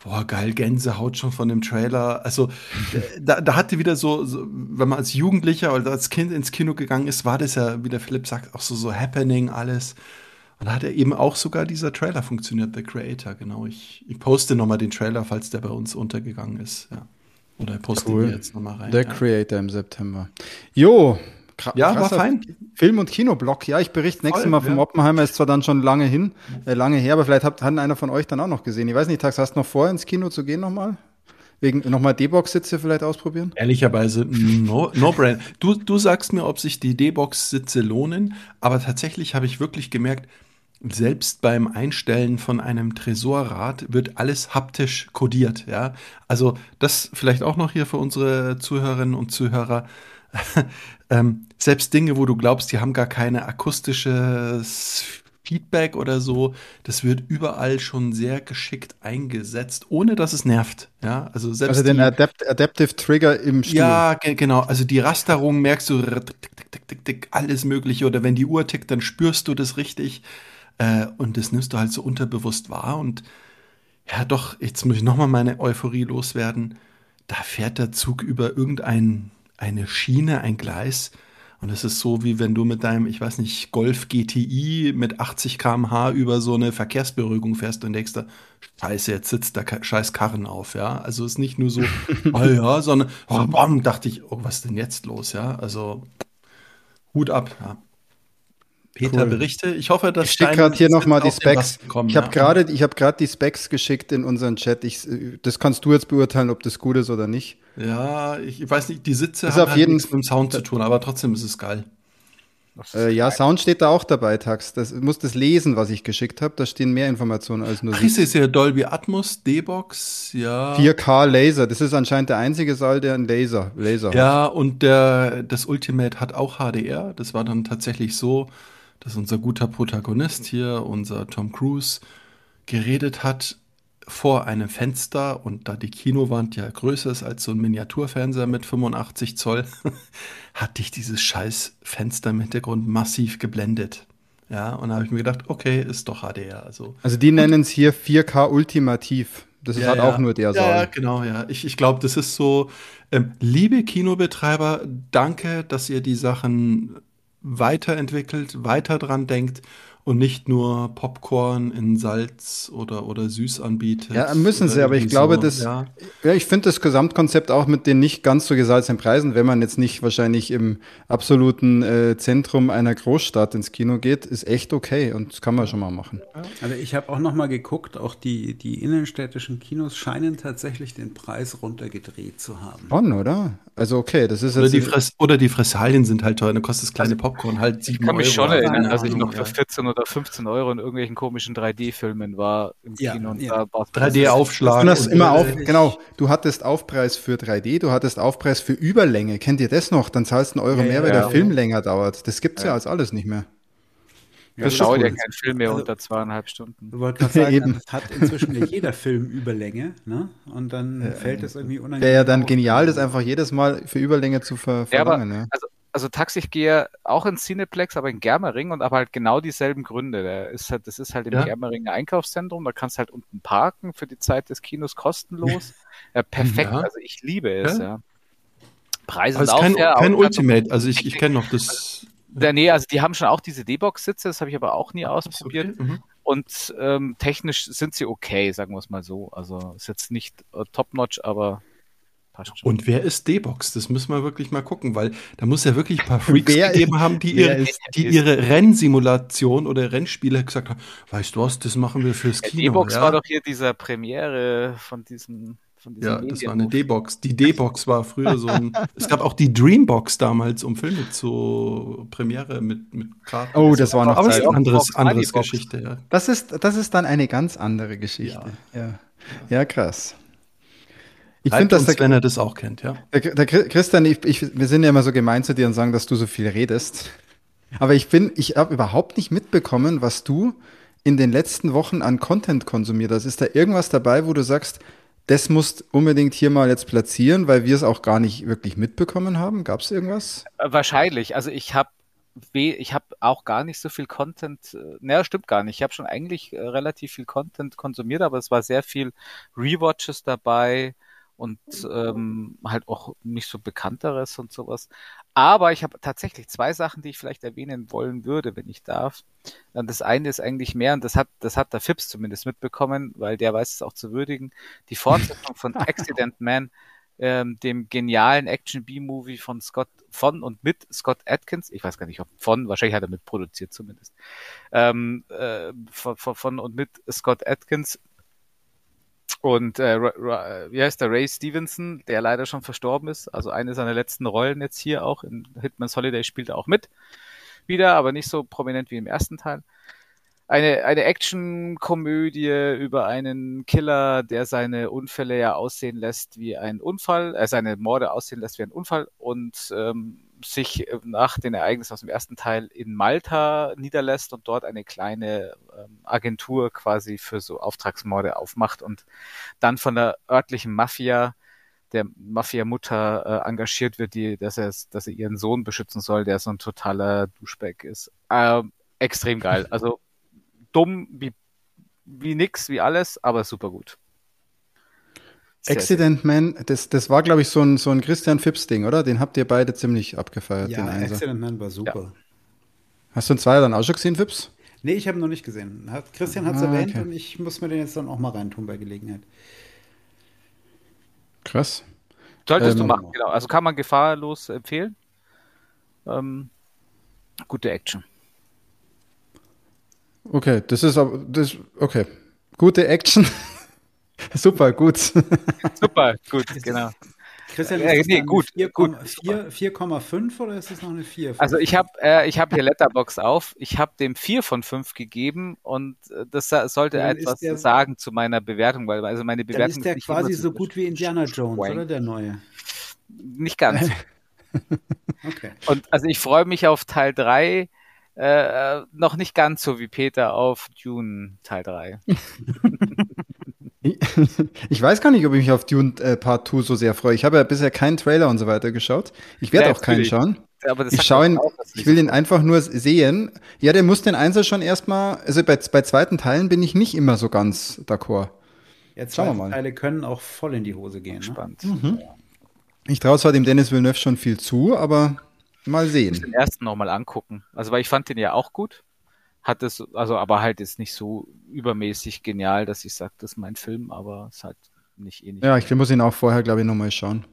boah, geil, Gänsehaut schon von dem Trailer. Also, da, da hatte wieder so, so, wenn man als Jugendlicher oder als Kind ins Kino gegangen ist, war das ja, wie der Philipp sagt, auch so, so Happening, alles. Und da hat er eben auch sogar dieser Trailer funktioniert, The Creator, genau. Ich, ich poste nochmal den Trailer, falls der bei uns untergegangen ist. Ja. Oder poste cool. jetzt nochmal rein. The ja. Creator im September. Jo, ja, war fein. Film- und Kinoblock. Ja, ich berichte nächstes Mal vom ja. Oppenheimer. Ist zwar dann schon lange hin, äh, lange her, aber vielleicht hat, hat einer von euch dann auch noch gesehen. Ich weiß nicht, Tax, hast du noch vor, ins Kino zu gehen nochmal? Wegen nochmal D-Box-Sitze vielleicht ausprobieren? Ehrlicherweise, no, no brain. Du, du sagst mir, ob sich die D-Box-Sitze lohnen, aber tatsächlich habe ich wirklich gemerkt, selbst beim Einstellen von einem Tresorrad wird alles haptisch kodiert, ja. Also das vielleicht auch noch hier für unsere Zuhörerinnen und Zuhörer. ähm, selbst Dinge, wo du glaubst, die haben gar keine akustische Feedback oder so, das wird überall schon sehr geschickt eingesetzt, ohne dass es nervt. Ja, also selbst also den die, Adapt Adaptive Trigger im Stuhl. Ja, genau. Also die Rasterung merkst du alles Mögliche oder wenn die Uhr tickt, dann spürst du das richtig. Äh, und das nimmst du halt so unterbewusst wahr. Und ja, doch, jetzt muss ich nochmal meine Euphorie loswerden. Da fährt der Zug über irgendeine Schiene, ein Gleis. Und es ist so, wie wenn du mit deinem, ich weiß nicht, Golf GTI mit 80 km/h über so eine Verkehrsberuhigung fährst und denkst da, scheiße, jetzt sitzt der scheiß Karren auf, ja. Also ist nicht nur so, oh ja, sondern, oh, bam, dachte ich, oh, was ist denn jetzt los, ja. Also, Hut ab, ja. Peter cool. berichte. Ich hoffe, dass ich schicke gerade hier nochmal die Specs. Kommen, ich habe gerade, ich habe gerade die Specs geschickt in unseren Chat. Ich, das kannst du jetzt beurteilen, ob das gut ist oder nicht. Ja, ich weiß nicht. Die Sitze ist haben auf jeden nichts mit dem Sound zu tun, aber trotzdem ist es geil. Äh, ja, Sound steht da auch dabei, Tax. Das muss das lesen, was ich geschickt habe. Da stehen mehr Informationen als nur. Ach, ist ja Dolby Atmos, D-Box, ja. 4K Laser. Das ist anscheinend der einzige Saal, der einen Laser, Laser ja, hat. Ja, und der, das Ultimate hat auch HDR. Das war dann tatsächlich so, dass unser guter Protagonist hier, unser Tom Cruise, geredet hat vor einem Fenster und da die Kinowand ja größer ist als so ein Miniaturfernseher mit 85 Zoll, hat dich dieses scheiß Fenster im Hintergrund massiv geblendet. Ja, und da habe ich mir gedacht, okay, ist doch HDR. Also, also die nennen es hier 4K Ultimativ. Das ist ja, halt ja. auch nur der Saal. Ja, genau, ja. Ich, ich glaube, das ist so, ähm, liebe Kinobetreiber, danke, dass ihr die Sachen weiterentwickelt, weiter dran denkt und nicht nur Popcorn in Salz oder, oder süß anbietet. Ja, müssen sie, aber ich glaube, so, das, ja, ja ich finde das Gesamtkonzept auch mit den nicht ganz so gesalzenen Preisen, wenn man jetzt nicht wahrscheinlich im absoluten äh, Zentrum einer Großstadt ins Kino geht, ist echt okay und das kann man schon mal machen. Also ich habe auch noch mal geguckt, auch die, die innenstädtischen Kinos scheinen tatsächlich den Preis runtergedreht zu haben. On, oder? Also okay, das ist oder die Fress oder die Fressalien sind halt teuer, dann kostet das kleine also, Popcorn halt 7 Ich kann mich schon erinnern, dass ich noch für 14 oder 15 Euro in irgendwelchen komischen 3D-Filmen war im ja, Kino. Und ja. 3D-Aufschlag. Du hast immer auf, genau, du hattest Aufpreis für 3D, du hattest Aufpreis für Überlänge. Kennt ihr das noch? Dann zahlst du einen Euro ja, mehr, weil der Film länger dauert. Das gibt's ja, als alles nicht mehr. Ja, das dauert ja kein Film mehr also, unter zweieinhalb Stunden. Du wolltest gerade sagen, das hat inzwischen ja jeder Film Überlänge, ne? Und dann äh, fällt es irgendwie unangenehm. Wäre ja dann genial, das einfach jedes Mal für Überlänge zu ver verlangen. Ja, aber, ja. Also, also Taxi, ich gehe auch ins Cineplex, aber in Germering und aber halt genau dieselben Gründe. Der ist halt, das ist halt im ja. Germeringer Einkaufszentrum, da kannst du halt unten parken für die Zeit des Kinos kostenlos. ja, perfekt, ja. also ich liebe es, ja. Preise also sind kein, auch fair, kein Ultimate, also ich, ich kenne noch das ja, nee, also die haben schon auch diese D-Box-Sitze, das habe ich aber auch nie ausprobiert. Okay. Mhm. Und ähm, technisch sind sie okay, sagen wir es mal so. Also ist jetzt nicht äh, top-notch, aber passt schon. Und wer ist D-Box? Das müssen wir wirklich mal gucken, weil da muss ja wirklich ein paar Freaks wer gegeben haben, die, ihre, die ihre Rennsimulation oder Rennspiele gesagt haben, weißt du was, das machen wir fürs Kino. D-Box ja? war doch hier dieser Premiere von diesem ja, das war eine D-Box. Die D-Box war früher so ein. es gab auch die Dreambox damals, um Filme zu Premiere mit, mit Karten. Oh, das war noch Aber Zeit. anderes, anderes Geschichte, ja. Das ist, das ist dann eine ganz andere Geschichte. Ja, ja. ja krass. Ich finde, dass der, wenn er das auch kennt, ja. Der, der Christian, ich, ich, wir sind ja immer so gemein zu dir und sagen, dass du so viel redest. Aber ich bin, ich habe überhaupt nicht mitbekommen, was du in den letzten Wochen an Content konsumiert hast. Ist da irgendwas dabei, wo du sagst, das musst unbedingt hier mal jetzt platzieren, weil wir es auch gar nicht wirklich mitbekommen haben. Gab es irgendwas? Äh, wahrscheinlich. Also ich habe ich habe auch gar nicht so viel Content, äh, naja, stimmt gar nicht. Ich habe schon eigentlich äh, relativ viel Content konsumiert, aber es war sehr viel Rewatches dabei und ähm, halt auch nicht so bekannteres und sowas. Aber ich habe tatsächlich zwei Sachen, die ich vielleicht erwähnen wollen würde, wenn ich darf. Das eine ist eigentlich mehr, und das hat, das hat der Phipps zumindest mitbekommen, weil der weiß es auch zu würdigen, die Fortsetzung von Accident Man, ähm, dem genialen Action-B-Movie von Scott, von und mit Scott Atkins, ich weiß gar nicht, ob von, wahrscheinlich hat er mitproduziert zumindest, ähm, äh, von, von und mit Scott Atkins, und äh, wie heißt der Ray Stevenson, der leider schon verstorben ist. Also eine seiner letzten Rollen jetzt hier auch in Hitman's Holiday spielt er auch mit. Wieder, aber nicht so prominent wie im ersten Teil. Eine, eine Action-Komödie über einen Killer, der seine Unfälle ja aussehen lässt wie ein Unfall, äh, seine Morde aussehen lässt wie ein Unfall und ähm, sich äh, nach den Ereignissen aus dem ersten Teil in Malta niederlässt und dort eine kleine ähm, Agentur quasi für so Auftragsmorde aufmacht und dann von der örtlichen Mafia der Mafia-Mutter äh, engagiert wird, die, dass er, dass er ihren Sohn beschützen soll, der so ein totaler Duschback ist. Ähm, extrem geil. Also dumm wie, wie nix, wie alles, aber super gut. Accident Man, das, das war, glaube ich, so ein, so ein Christian Phipps-Ding, oder? Den habt ihr beide ziemlich abgefeiert. Ja, Accident Man war super. Ja. Hast du den Zweier dann auch schon gesehen, Phipps? Nee, ich habe ihn noch nicht gesehen. Hat, Christian hat es ah, erwähnt okay. und ich muss mir den jetzt dann auch mal reintun bei Gelegenheit. Krass. Solltest ähm, du machen, genau. Also kann man gefahrlos empfehlen. Ähm, gute Action. Okay, das ist aber, das, okay. Gute Action. Super, gut. Super, gut, genau. Christian, ist das nee, gut, 4,5 oder ist es noch eine 4? Also ich habe äh, hab hier Letterbox auf. Ich habe dem 4 von 5 gegeben und äh, das sollte dann etwas der, sagen zu meiner Bewertung, weil also meine Bewertung dann ist der ist quasi so gut wie Indiana Jones, Schwank. oder der neue? Nicht ganz. okay. Und also ich freue mich auf Teil 3. Äh, noch nicht ganz so wie Peter auf Dune Teil 3. Ich weiß gar nicht, ob ich mich auf Dune äh, Part 2 so sehr freue. Ich habe ja bisher keinen Trailer und so weiter geschaut. Ich werde ja, auch keinen schauen. ich schaue ihn, auch, ich will ihn einfach nur sehen. Ja, der muss den Einser schon erstmal, also bei, bei zweiten Teilen bin ich nicht immer so ganz d'accord. Ja, Schauen wir mal. Teile können auch voll in die Hose gehen. Ne? Spannend. Mhm. Ich traue zwar dem Dennis Villeneuve schon viel zu, aber mal sehen. Ich muss den ersten nochmal angucken. Also, weil ich fand den ja auch gut. Hat es, also aber halt ist nicht so übermäßig genial, dass ich sage, das ist mein Film, aber es halt nicht ähnlich. Ja, ich muss ihn auch vorher, glaube ich, nochmal schauen.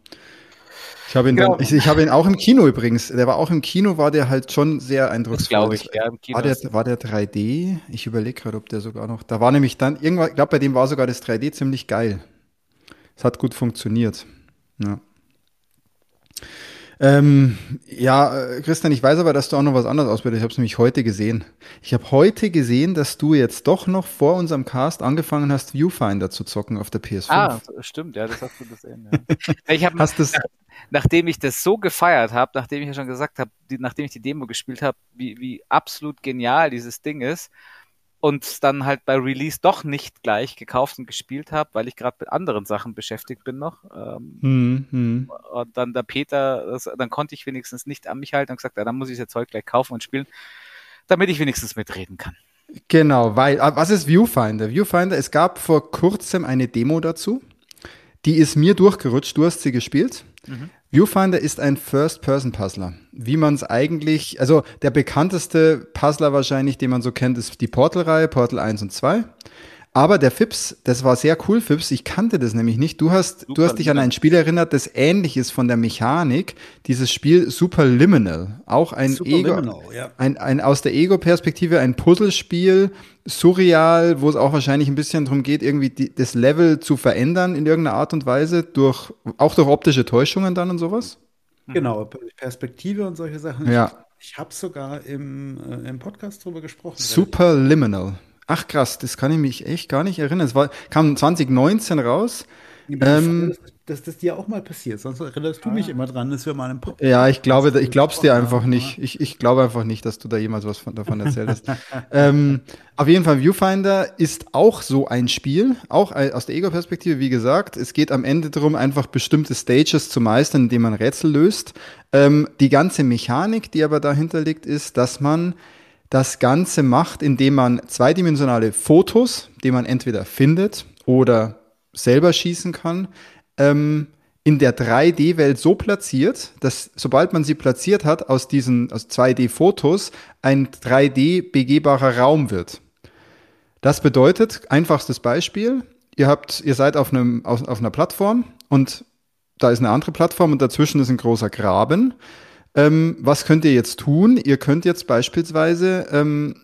Ich habe ihn, genau. ich, ich habe ihn auch im Kino übrigens. Der war auch im Kino, war der halt schon sehr eindrucksvoll. Ich. Ja, war, der, war der 3D? Ich überlege gerade, ob der sogar noch. Da war nämlich dann irgendwann, ich glaube, bei dem war sogar das 3D ziemlich geil. Es hat gut funktioniert. Ja. Ähm, ja, äh, Christian, ich weiß aber, dass du auch noch was anderes ausbildest. Ich habe es nämlich heute gesehen. Ich habe heute gesehen, dass du jetzt doch noch vor unserem Cast angefangen hast, Viewfinder zu zocken auf der PS5. Ah, stimmt, ja, das hast du gesehen. Ja. ich habe nachdem ich das so gefeiert habe, nachdem ich ja schon gesagt habe, nachdem ich die Demo gespielt habe, wie, wie absolut genial dieses Ding ist und dann halt bei Release doch nicht gleich gekauft und gespielt habe, weil ich gerade mit anderen Sachen beschäftigt bin noch. Ähm, hm, hm. Und dann der Peter, das, dann konnte ich wenigstens nicht an mich halten und gesagt, ja, dann muss ich das Zeug gleich kaufen und spielen, damit ich wenigstens mitreden kann. Genau, weil, ah, was ist Viewfinder? Viewfinder, es gab vor kurzem eine Demo dazu. Die ist mir durchgerutscht, du hast sie gespielt. Mhm. Viewfinder ist ein First-Person-Puzzler. Wie man es eigentlich, also der bekannteste Puzzler wahrscheinlich, den man so kennt, ist die Portal-Reihe, Portal 1 und 2. Aber der Fips, das war sehr cool, Fips. Ich kannte das nämlich nicht. Du hast, Super du hast dich an ein Spiel erinnert, das ähnlich ist von der Mechanik. Dieses Spiel Superliminal. Auch ein Ego, ja. ein, ein aus der Ego-Perspektive ein Puzzlespiel, surreal, wo es auch wahrscheinlich ein bisschen darum geht, irgendwie die, das Level zu verändern in irgendeiner Art und Weise, durch, auch durch optische Täuschungen dann und sowas. Genau, Perspektive und solche Sachen. Ja. Ich, ich habe sogar im, äh, im Podcast drüber gesprochen. Superliminal. Ach krass, das kann ich mich echt gar nicht erinnern. Es war, kam 2019 raus. Ähm, dass das dir auch mal passiert, sonst erinnerst du ah. mich immer dran, dass wir mal einen Podcast Ja, ich glaube, ich glaub's dir einfach nicht. Ich, ich glaube einfach nicht, dass du da jemals was von, davon erzählt hast. ähm, auf jeden Fall, Viewfinder ist auch so ein Spiel, auch aus der Ego-Perspektive, wie gesagt. Es geht am Ende darum, einfach bestimmte Stages zu meistern, indem man Rätsel löst. Ähm, die ganze Mechanik, die aber dahinter liegt, ist, dass man das Ganze macht, indem man zweidimensionale Fotos, die man entweder findet oder selber schießen kann, ähm, in der 3D-Welt so platziert, dass sobald man sie platziert hat, aus diesen aus 2D-Fotos ein 3D-begehbarer Raum wird. Das bedeutet, einfachstes Beispiel, ihr habt, ihr seid auf, einem, auf, auf einer Plattform und da ist eine andere Plattform und dazwischen ist ein großer Graben. Ähm, was könnt ihr jetzt tun? Ihr könnt jetzt beispielsweise ähm,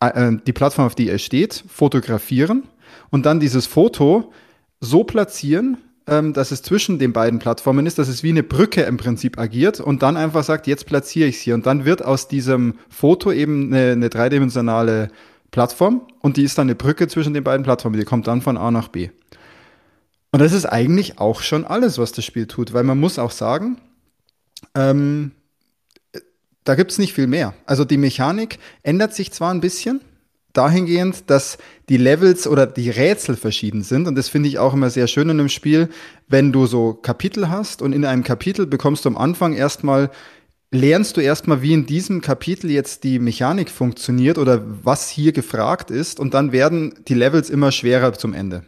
äh, die Plattform, auf die ihr steht, fotografieren und dann dieses Foto so platzieren, ähm, dass es zwischen den beiden Plattformen ist, dass es wie eine Brücke im Prinzip agiert und dann einfach sagt, jetzt platziere ich es hier. Und dann wird aus diesem Foto eben eine, eine dreidimensionale Plattform und die ist dann eine Brücke zwischen den beiden Plattformen. Die kommt dann von A nach B. Und das ist eigentlich auch schon alles, was das Spiel tut, weil man muss auch sagen, ähm, da gibt es nicht viel mehr. Also die Mechanik ändert sich zwar ein bisschen, dahingehend, dass die Levels oder die Rätsel verschieden sind. Und das finde ich auch immer sehr schön in einem Spiel, wenn du so Kapitel hast und in einem Kapitel bekommst du am Anfang erstmal, lernst du erstmal, wie in diesem Kapitel jetzt die Mechanik funktioniert oder was hier gefragt ist. Und dann werden die Levels immer schwerer zum Ende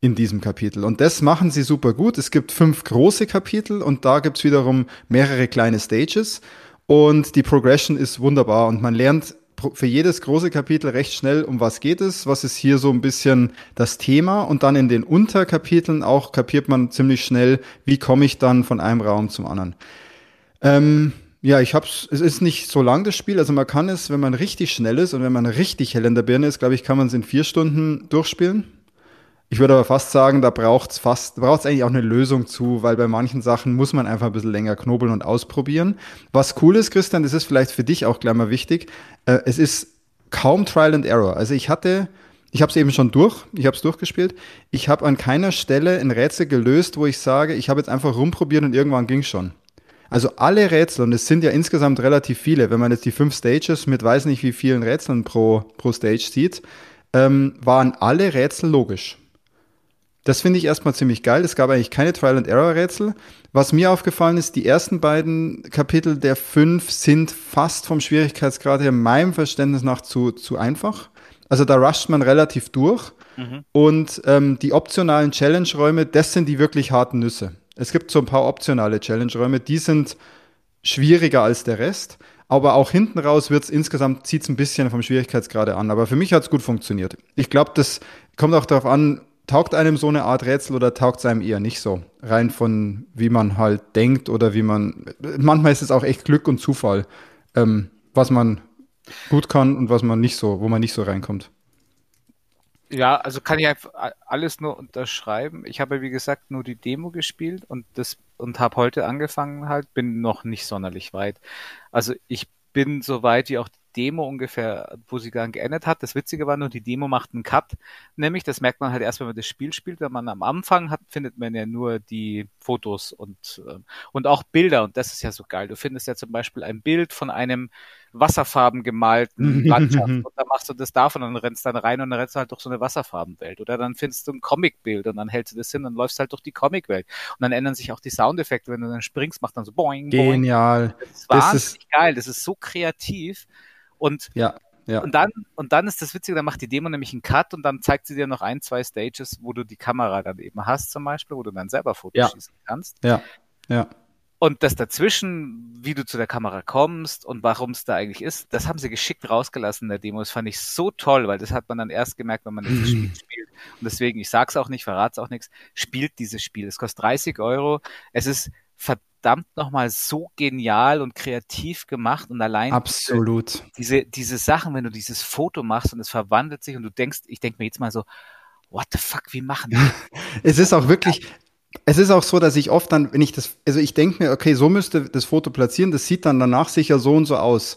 in diesem Kapitel. Und das machen sie super gut. Es gibt fünf große Kapitel und da gibt's wiederum mehrere kleine Stages. Und die Progression ist wunderbar und man lernt für jedes große Kapitel recht schnell, um was geht es, was ist hier so ein bisschen das Thema und dann in den Unterkapiteln auch kapiert man ziemlich schnell, wie komme ich dann von einem Raum zum anderen. Ähm, ja, ich hab's, es ist nicht so lang das Spiel, also man kann es, wenn man richtig schnell ist und wenn man richtig hell in der Birne ist, glaube ich, kann man es in vier Stunden durchspielen. Ich würde aber fast sagen, da braucht's fast, braucht's eigentlich auch eine Lösung zu, weil bei manchen Sachen muss man einfach ein bisschen länger knobeln und ausprobieren. Was cool ist, Christian, das ist vielleicht für dich auch gleich mal wichtig. Äh, es ist kaum Trial and Error. Also ich hatte, ich habe es eben schon durch, ich habe es durchgespielt. Ich habe an keiner Stelle ein Rätsel gelöst, wo ich sage, ich habe jetzt einfach rumprobiert und irgendwann ging schon. Also alle Rätsel, und es sind ja insgesamt relativ viele, wenn man jetzt die fünf Stages mit weiß nicht wie vielen Rätseln pro, pro Stage sieht, ähm, waren alle Rätsel logisch. Das finde ich erstmal ziemlich geil. Es gab eigentlich keine Trial-and-Error-Rätsel. Was mir aufgefallen ist, die ersten beiden Kapitel der fünf sind fast vom Schwierigkeitsgrad her meinem Verständnis nach zu, zu einfach. Also da rusht man relativ durch. Mhm. Und ähm, die optionalen Challenge-Räume, das sind die wirklich harten Nüsse. Es gibt so ein paar optionale Challenge-Räume, die sind schwieriger als der Rest. aber auch hinten raus wird's insgesamt, zieht's ein bisschen vom Schwierigkeitsgrad an. Aber für mich hat's gut funktioniert. Ich glaube, das kommt auch darauf an, taugt einem so eine Art Rätsel oder taugt es einem eher nicht so? Rein von wie man halt denkt oder wie man. Manchmal ist es auch echt Glück und Zufall, ähm, was man gut kann und was man nicht so, wo man nicht so reinkommt. Ja, also kann ich alles nur unterschreiben. Ich habe, wie gesagt, nur die Demo gespielt und das und habe heute angefangen halt, bin noch nicht sonderlich weit. Also ich bin so weit, wie auch Demo ungefähr, wo sie dann geendet hat. Das Witzige war nur, die Demo macht einen Cut. Nämlich, das merkt man halt erst, wenn man das Spiel spielt. Wenn man am Anfang hat, findet man ja nur die Fotos und, äh, und auch Bilder. Und das ist ja so geil. Du findest ja zum Beispiel ein Bild von einem Wasserfarben gemalten Landschaft. und dann machst du das davon und rennst dann rein und dann rennst du halt durch so eine Wasserfarbenwelt. Oder dann findest du ein Comicbild und dann hältst du das hin und läufst halt durch die Comicwelt. Und dann ändern sich auch die Soundeffekte. Wenn du dann springst, macht dann so boing, boing. Genial. Das ist wahnsinnig das ist geil. Das ist so kreativ. Und, ja, ja. und, dann, und dann ist das Witzige, dann macht die Demo nämlich einen Cut und dann zeigt sie dir noch ein, zwei Stages, wo du die Kamera dann eben hast, zum Beispiel, wo du dann selber Fotos ja. schießen kannst. Ja, ja. Und das dazwischen, wie du zu der Kamera kommst und warum es da eigentlich ist, das haben sie geschickt rausgelassen in der Demo. Das fand ich so toll, weil das hat man dann erst gemerkt, wenn man dieses Spiel spielt. Und deswegen, ich sag's auch nicht, verrat's auch nichts, spielt dieses Spiel. Es kostet 30 Euro. Es ist verdammt verdammt nochmal so genial und kreativ gemacht und allein Absolut. Diese, diese Sachen, wenn du dieses Foto machst und es verwandelt sich und du denkst, ich denke mir jetzt mal so, what the fuck, wie machen die? es ist auch wirklich, es ist auch so, dass ich oft dann, wenn ich das, also ich denke mir, okay, so müsste das Foto platzieren, das sieht dann danach sicher so und so aus.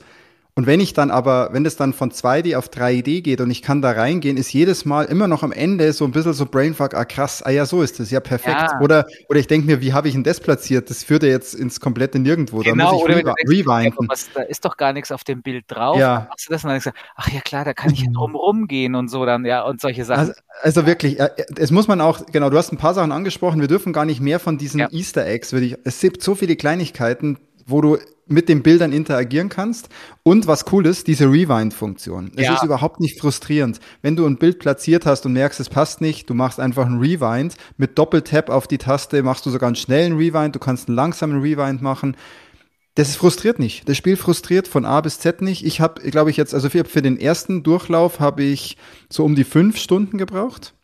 Und wenn ich dann aber, wenn es dann von 2D auf 3D geht und ich kann da reingehen, ist jedes Mal immer noch am Ende so ein bisschen so Brainfuck, ah krass, ah ja, so ist das, ja perfekt. Ja. Oder, oder ich denke mir, wie habe ich denn das platziert? Das führt ja jetzt ins komplette Nirgendwo. Genau, da muss ich oder rewinden. Ja, da ist doch gar nichts auf dem Bild drauf. Ja. Machst du das und dann denkst du, ach ja klar, da kann ich drum rumgehen und so dann, ja, und solche Sachen. Also, also wirklich, es muss man auch, genau, du hast ein paar Sachen angesprochen, wir dürfen gar nicht mehr von diesen. Easter Eggs, würde ich, es gibt so viele Kleinigkeiten, wo du mit den Bildern interagieren kannst. Und was cool ist, diese Rewind-Funktion. Es ja. ist überhaupt nicht frustrierend. Wenn du ein Bild platziert hast und merkst, es passt nicht, du machst einfach einen Rewind. Mit Doppeltap auf die Taste machst du sogar einen schnellen Rewind. Du kannst einen langsamen Rewind machen. Das ist frustriert nicht. Das Spiel frustriert von A bis Z nicht. Ich habe, glaube ich, jetzt, also für, für den ersten Durchlauf habe ich so um die fünf Stunden gebraucht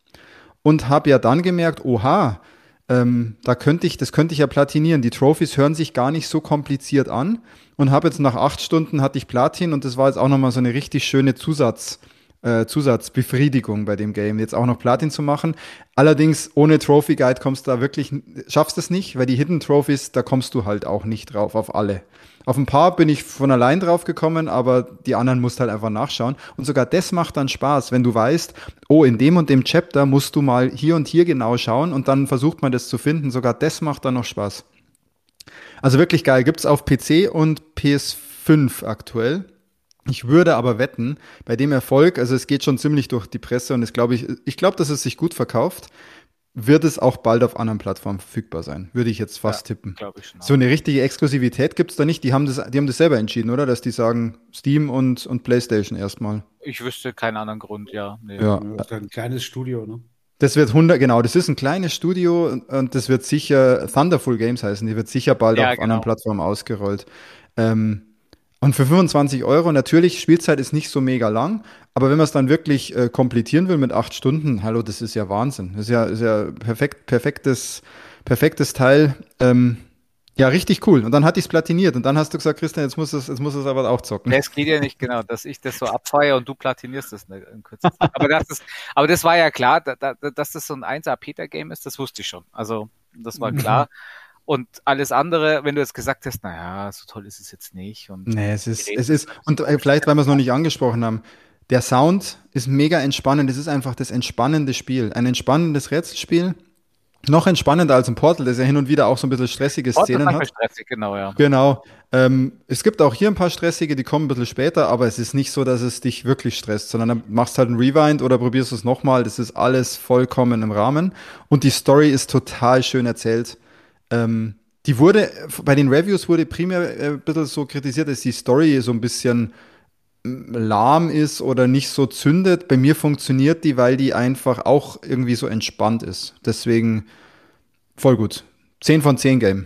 und habe ja dann gemerkt, oha, ähm, da könnte ich, das könnte ich ja platinieren. Die Trophies hören sich gar nicht so kompliziert an und habe jetzt nach acht Stunden hatte ich Platin und das war jetzt auch nochmal so eine richtig schöne Zusatz, äh, Zusatzbefriedigung bei dem Game, jetzt auch noch Platin zu machen. Allerdings ohne Trophy Guide kommst du da wirklich, schaffst es nicht, weil die Hidden Trophies, da kommst du halt auch nicht drauf auf alle. Auf ein paar bin ich von allein drauf gekommen, aber die anderen musst halt einfach nachschauen. Und sogar das macht dann Spaß, wenn du weißt, oh, in dem und dem Chapter musst du mal hier und hier genau schauen und dann versucht man das zu finden. Sogar das macht dann noch Spaß. Also wirklich geil. Gibt's auf PC und PS5 aktuell. Ich würde aber wetten, bei dem Erfolg, also es geht schon ziemlich durch die Presse und es glaube ich, ich glaube, dass es sich gut verkauft wird es auch bald auf anderen Plattformen verfügbar sein. Würde ich jetzt fast ja, tippen. Ich schon so eine richtige Exklusivität gibt es da nicht. Die haben, das, die haben das selber entschieden, oder? Dass die sagen Steam und, und PlayStation erstmal. Ich wüsste keinen anderen Grund, ja. Nee. Ja. ein kleines Studio, ne? Das wird 100, genau, das ist ein kleines Studio und das wird sicher Thunderful Games heißen. Die wird sicher bald ja, auf genau. anderen Plattformen ausgerollt. Ähm, und für 25 Euro, natürlich, Spielzeit ist nicht so mega lang, aber wenn man es dann wirklich äh, komplettieren will mit acht Stunden, hallo, das ist ja Wahnsinn. Das ist ja, ist ja perfekt, perfektes, perfektes Teil. Ähm, ja, richtig cool. Und dann hatte ich es platiniert. Und dann hast du gesagt, Christian, jetzt muss es, jetzt muss es aber auch zocken. Es geht ja nicht genau, dass ich das so abfeiere und du platinierst es in Kürze. aber, das ist, aber das war ja klar, da, da, dass das so ein 1A Peter-Game ist, das wusste ich schon. Also, das war klar. Und alles andere, wenn du jetzt gesagt hast, naja, so toll ist es jetzt nicht. Und nee, es ist, es ist, und äh, vielleicht, weil wir es noch nicht angesprochen haben, der Sound ist mega entspannend. Es ist einfach das entspannende Spiel. Ein entspannendes Rätselspiel. Noch entspannender als ein Portal, das ja hin und wieder auch so ein bisschen stressige Portal Szenen hat. Stressig, genau, ja. Genau. Ähm, es gibt auch hier ein paar stressige, die kommen ein bisschen später, aber es ist nicht so, dass es dich wirklich stresst, sondern dann machst halt einen Rewind oder probierst es nochmal. Das ist alles vollkommen im Rahmen. Und die Story ist total schön erzählt. Ähm, die wurde, bei den Reviews wurde primär äh, ein bisschen so kritisiert, dass die Story so ein bisschen lahm ist oder nicht so zündet. Bei mir funktioniert die, weil die einfach auch irgendwie so entspannt ist. Deswegen voll gut. 10 von 10 Game.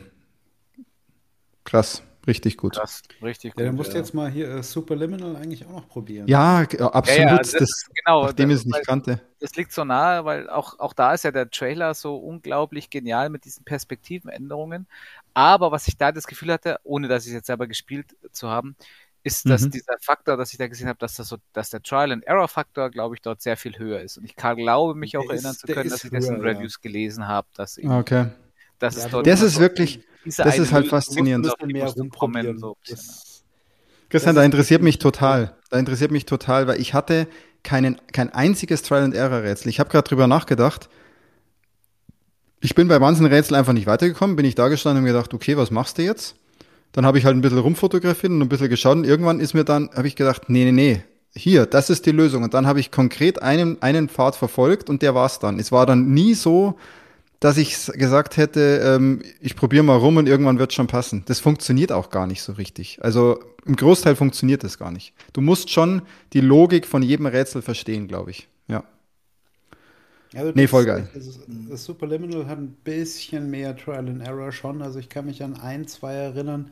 Krass. Richtig gut. Das, richtig gut. Ja, dann musst du jetzt mal hier äh, Superliminal eigentlich auch noch probieren. Ja, absolut. Ja, ja, das, das, genau, nachdem ich es nicht kannte. Das liegt so nahe, weil auch, auch da ist ja der Trailer so unglaublich genial mit diesen Perspektivenänderungen. Aber was ich da das Gefühl hatte, ohne dass ich es jetzt selber gespielt zu haben, ist, dass mhm. dieser Faktor, dass ich da gesehen habe, dass das so, dass der Trial and Error Faktor, glaube ich, dort sehr viel höher ist. Und ich kann, glaube mich auch der erinnern ist, zu können, dass ich das in Reviews ja. gelesen habe, dass eben, okay. Dass ja, es das ist wirklich, das ist halt faszinierend. Mehr rumprobieren, so Christian, da interessiert mich total. Da interessiert mich total, weil ich hatte keinen, kein einziges Trial and Error Rätsel. Ich habe gerade drüber nachgedacht. Ich bin bei manchen Rätseln einfach nicht weitergekommen, bin ich da gestanden und gedacht, okay, was machst du jetzt? Dann habe ich halt ein bisschen rumfotografiert und ein bisschen geschaut und irgendwann ist mir dann, habe ich gedacht, nee, nee, nee, hier, das ist die Lösung. Und dann habe ich konkret einen, einen Pfad verfolgt und der war's dann. Es war dann nie so, dass ich gesagt hätte, ähm, ich probiere mal rum und irgendwann wird schon passen. Das funktioniert auch gar nicht so richtig. Also im Großteil funktioniert das gar nicht. Du musst schon die Logik von jedem Rätsel verstehen, glaube ich. Ja. Also nee, voll geil. Das, das Superliminal hat ein bisschen mehr Trial and Error schon. Also ich kann mich an ein, zwei erinnern,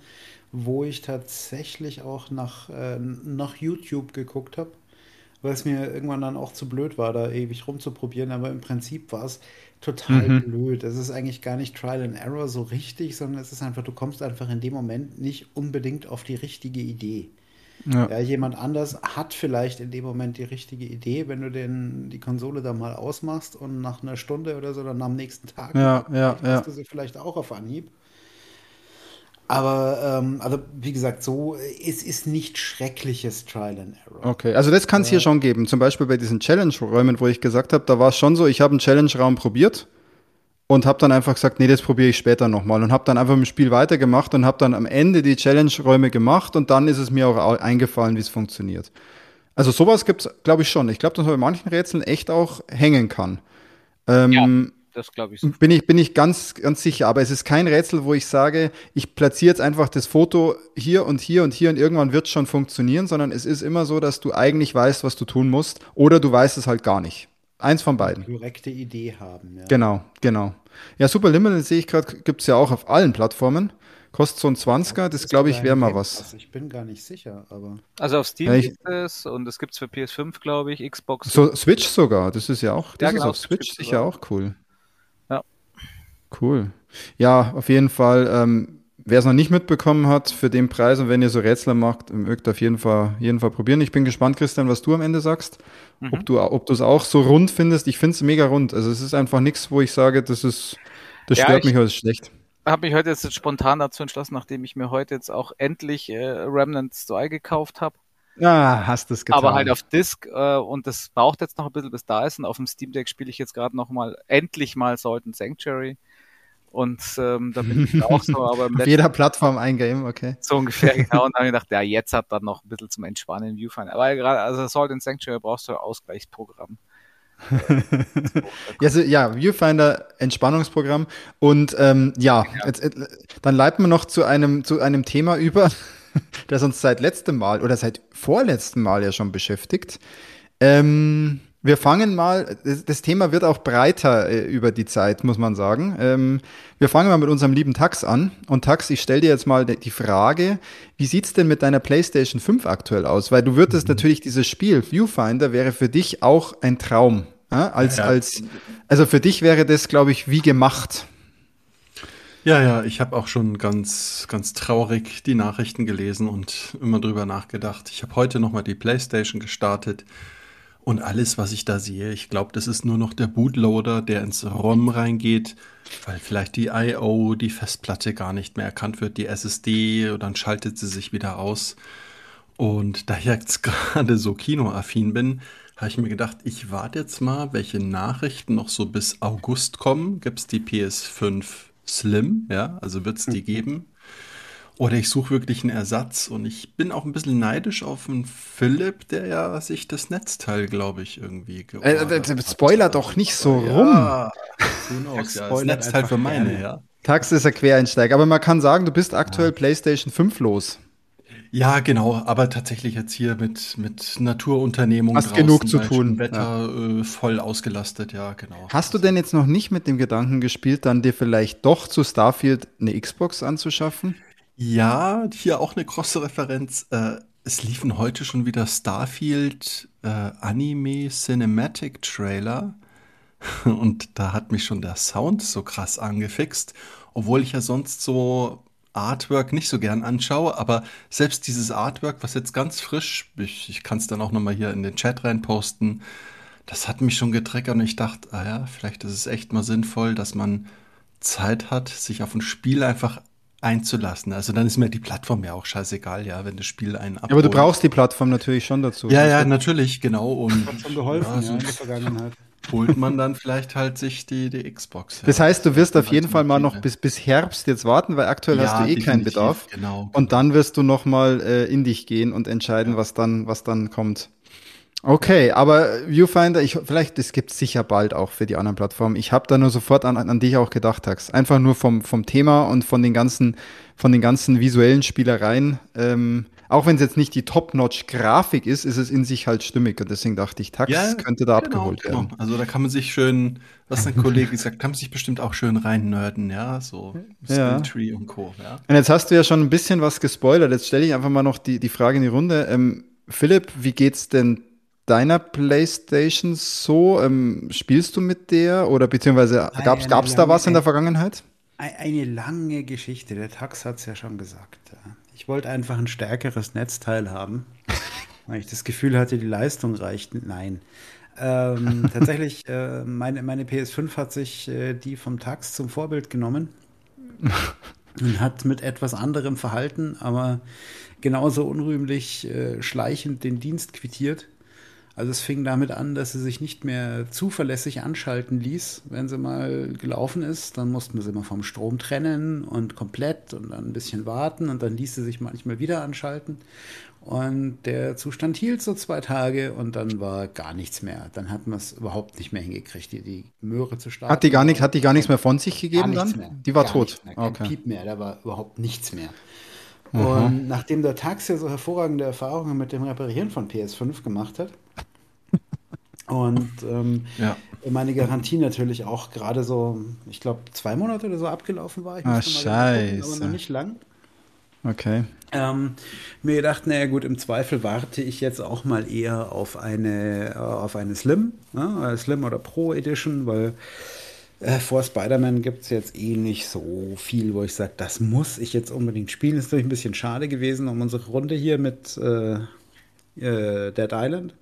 wo ich tatsächlich auch nach, äh, nach YouTube geguckt habe, weil es mir irgendwann dann auch zu blöd war, da ewig rumzuprobieren. Aber im Prinzip war es total mhm. blöd. Es ist eigentlich gar nicht Trial and Error so richtig, sondern es ist einfach, du kommst einfach in dem Moment nicht unbedingt auf die richtige Idee. Ja. ja. jemand anders hat vielleicht in dem Moment die richtige Idee, wenn du den, die Konsole da mal ausmachst und nach einer Stunde oder so dann am nächsten Tag ja, ja, hast ja. du sie vielleicht auch auf Anhieb. Aber ähm, also wie gesagt, so es ist nicht schreckliches Trial and Error. Okay, also das kann es äh, hier schon geben. Zum Beispiel bei diesen Challenge-Räumen, wo ich gesagt habe, da war es schon so, ich habe einen Challenge-Raum probiert und habe dann einfach gesagt, nee, das probiere ich später nochmal und habe dann einfach im Spiel weitergemacht und habe dann am Ende die Challenge-Räume gemacht und dann ist es mir auch eingefallen, wie es funktioniert. Also sowas gibt es, glaube ich, schon. Ich glaube, dass man bei manchen Rätseln echt auch hängen kann. Ähm, ja, das glaube ich. So. Bin ich, bin ich ganz, ganz sicher. Aber es ist kein Rätsel, wo ich sage, ich platziere jetzt einfach das Foto hier und hier und hier und irgendwann wird es schon funktionieren, sondern es ist immer so, dass du eigentlich weißt, was du tun musst oder du weißt es halt gar nicht. Eins von beiden. Direkte Idee haben. Ja. Genau, genau. Ja, Superliminal sehe ich gerade, gibt es ja auch auf allen Plattformen. Kostet so ein 20er, das glaube ich wäre mal was. Ich bin gar nicht sicher, aber. Also auf Steam ja, gibt es und es gibt es für PS5, glaube ich, Xbox. So, Switch sogar, das ist ja auch, das ja, genau, ist auf Switch sicher auch cool. Ja. Cool. Ja, auf jeden Fall. Ähm, Wer es noch nicht mitbekommen hat, für den Preis und wenn ihr so Rätsel macht, mögt auf jeden Fall, jeden Fall probieren. Ich bin gespannt, Christian, was du am Ende sagst. Mhm. Ob du ob du es auch so rund findest. Ich finde es mega rund. Also es ist einfach nichts, wo ich sage, das ist, das ja, stört mich oder ist schlecht. Ich habe mich heute jetzt spontan dazu entschlossen, nachdem ich mir heute jetzt auch endlich äh, Remnant 2 gekauft habe. Ah, hast du es getan. Aber halt auf Disc äh, und das braucht jetzt noch ein bisschen, bis da ist. Und auf dem Steam Deck spiele ich jetzt gerade noch mal, endlich mal Salt and Sanctuary. Und ähm, da bin ich auch so, aber Auf jeder Plattform ein Game, okay. So ungefähr, genau. Und dann habe ich gedacht, ja, jetzt hat dann noch ein bisschen zum Entspannen Viewfinder. Aber gerade, also Salt and Sanctuary brauchst du ein Ausgleichsprogramm. ja, so, ja, Viewfinder, Entspannungsprogramm. Und ähm, ja, ja. Jetzt, äh, dann leiten wir noch zu einem, zu einem Thema über, das uns seit letztem Mal oder seit vorletztem Mal ja schon beschäftigt. Ähm, wir fangen mal, das Thema wird auch breiter äh, über die Zeit, muss man sagen. Ähm, wir fangen mal mit unserem lieben Tax an. Und Tax, ich stelle dir jetzt mal die Frage, wie sieht's denn mit deiner PlayStation 5 aktuell aus? Weil du würdest mhm. natürlich dieses Spiel, Viewfinder, wäre für dich auch ein Traum. Ja? Als, ja. als, also für dich wäre das, glaube ich, wie gemacht. Ja, ja, ich habe auch schon ganz, ganz traurig die Nachrichten gelesen und immer drüber nachgedacht. Ich habe heute nochmal die PlayStation gestartet und alles, was ich da sehe, ich glaube, das ist nur noch der Bootloader, der ins ROM reingeht, weil vielleicht die I.O., die Festplatte gar nicht mehr erkannt wird, die SSD, und dann schaltet sie sich wieder aus. Und da ich jetzt gerade so kinoaffin bin, habe ich mir gedacht, ich warte jetzt mal, welche Nachrichten noch so bis August kommen. Gibt es die PS5 Slim? Ja, also wird es die geben. Oder ich suche wirklich einen Ersatz und ich bin auch ein bisschen neidisch auf den Philipp, der ja sich das Netzteil, glaube ich, irgendwie äh, äh, Spoiler hat. doch nicht so ja. rum. Knows, ja, das Netzteil für meine, gerne. ja. Tax ist ein Quereinsteiger, aber man kann sagen, du bist aktuell ja. PlayStation 5 los. Ja, genau, aber tatsächlich jetzt hier mit, mit Naturunternehmung Hast genug zu tun. Wetter ja. äh, voll ausgelastet, ja, genau. Hast du denn jetzt noch nicht mit dem Gedanken gespielt, dann dir vielleicht doch zu Starfield eine Xbox anzuschaffen? Ja, hier auch eine große Referenz. Äh, es liefen heute schon wieder Starfield äh, Anime Cinematic Trailer. Und da hat mich schon der Sound so krass angefixt, obwohl ich ja sonst so Artwork nicht so gern anschaue, aber selbst dieses Artwork, was jetzt ganz frisch, ich, ich kann es dann auch nochmal hier in den Chat reinposten, das hat mich schon getriggert und ich dachte, ah ja, vielleicht ist es echt mal sinnvoll, dass man Zeit hat, sich auf ein Spiel einfach einzulassen. Also dann ist mir die Plattform ja auch scheißegal, ja, wenn das Spiel einen abholt. Ja, aber du brauchst die Plattform natürlich schon dazu. Ja, ja, natürlich, genau. Und hat schon geholfen, ja, so ja, in der Vergangenheit. Holt man dann vielleicht halt sich die, die Xbox. Ja. Das heißt, du wirst auf jeden Fall mal noch bis, bis Herbst jetzt warten, weil aktuell ja, hast du eh keinen Bedarf. Genau, genau. Und dann wirst du noch mal äh, in dich gehen und entscheiden, was dann, was dann kommt. Okay, aber Viewfinder, ich, vielleicht, es gibt sicher bald auch für die anderen Plattformen. Ich habe da nur sofort an, an dich auch gedacht, Tax. Einfach nur vom, vom Thema und von den ganzen, von den ganzen visuellen Spielereien. Ähm, auch wenn es jetzt nicht die Top-Notch-Grafik ist, ist es in sich halt stimmig. Und deswegen dachte ich, Tax ja, könnte da genau, abgeholt genau. werden. Also da kann man sich schön, was ein Kollege gesagt, kann man sich bestimmt auch schön reinnörden, ja, so ja. Tree und Co. Ja. Und jetzt hast du ja schon ein bisschen was gespoilert. Jetzt stelle ich einfach mal noch die, die Frage in die Runde. Ähm, Philipp, wie geht's denn deiner PlayStation so? Ähm, spielst du mit der oder beziehungsweise gab es da was in der Vergangenheit? Eine lange Geschichte. Der Tax hat es ja schon gesagt. Ich wollte einfach ein stärkeres Netzteil haben, weil ich das Gefühl hatte, die Leistung reicht. Nein. Ähm, tatsächlich, äh, meine, meine PS5 hat sich äh, die vom Tax zum Vorbild genommen und hat mit etwas anderem Verhalten, aber genauso unrühmlich äh, schleichend den Dienst quittiert. Also es fing damit an, dass sie sich nicht mehr zuverlässig anschalten ließ. Wenn sie mal gelaufen ist, dann mussten wir sie mal vom Strom trennen und komplett und dann ein bisschen warten und dann ließ sie sich manchmal wieder anschalten. Und der Zustand hielt so zwei Tage und dann war gar nichts mehr. Dann hat man es überhaupt nicht mehr hingekriegt, die, die Möhre zu starten. Hat die gar, nicht, hat die gar nichts mehr von sich gegeben dann? Mehr. Die war gar tot. Mehr, kein okay. Piep mehr, da war überhaupt nichts mehr. Mhm. Und nachdem der Tax ja so hervorragende Erfahrungen mit dem Reparieren von PS5 gemacht hat, und ähm, ja. meine Garantie natürlich auch gerade so, ich glaube, zwei Monate oder so abgelaufen war. Ich ah, scheiße. Gucken, aber noch nicht lang. Okay. Ähm, mir gedacht, naja gut, im Zweifel warte ich jetzt auch mal eher auf eine, äh, auf eine Slim, ne? Slim oder Pro Edition, weil äh, vor Spider-Man gibt es jetzt eh nicht so viel, wo ich sage, das muss ich jetzt unbedingt spielen. Ist natürlich ein bisschen schade gewesen um unsere Runde hier mit äh, äh Dead Island.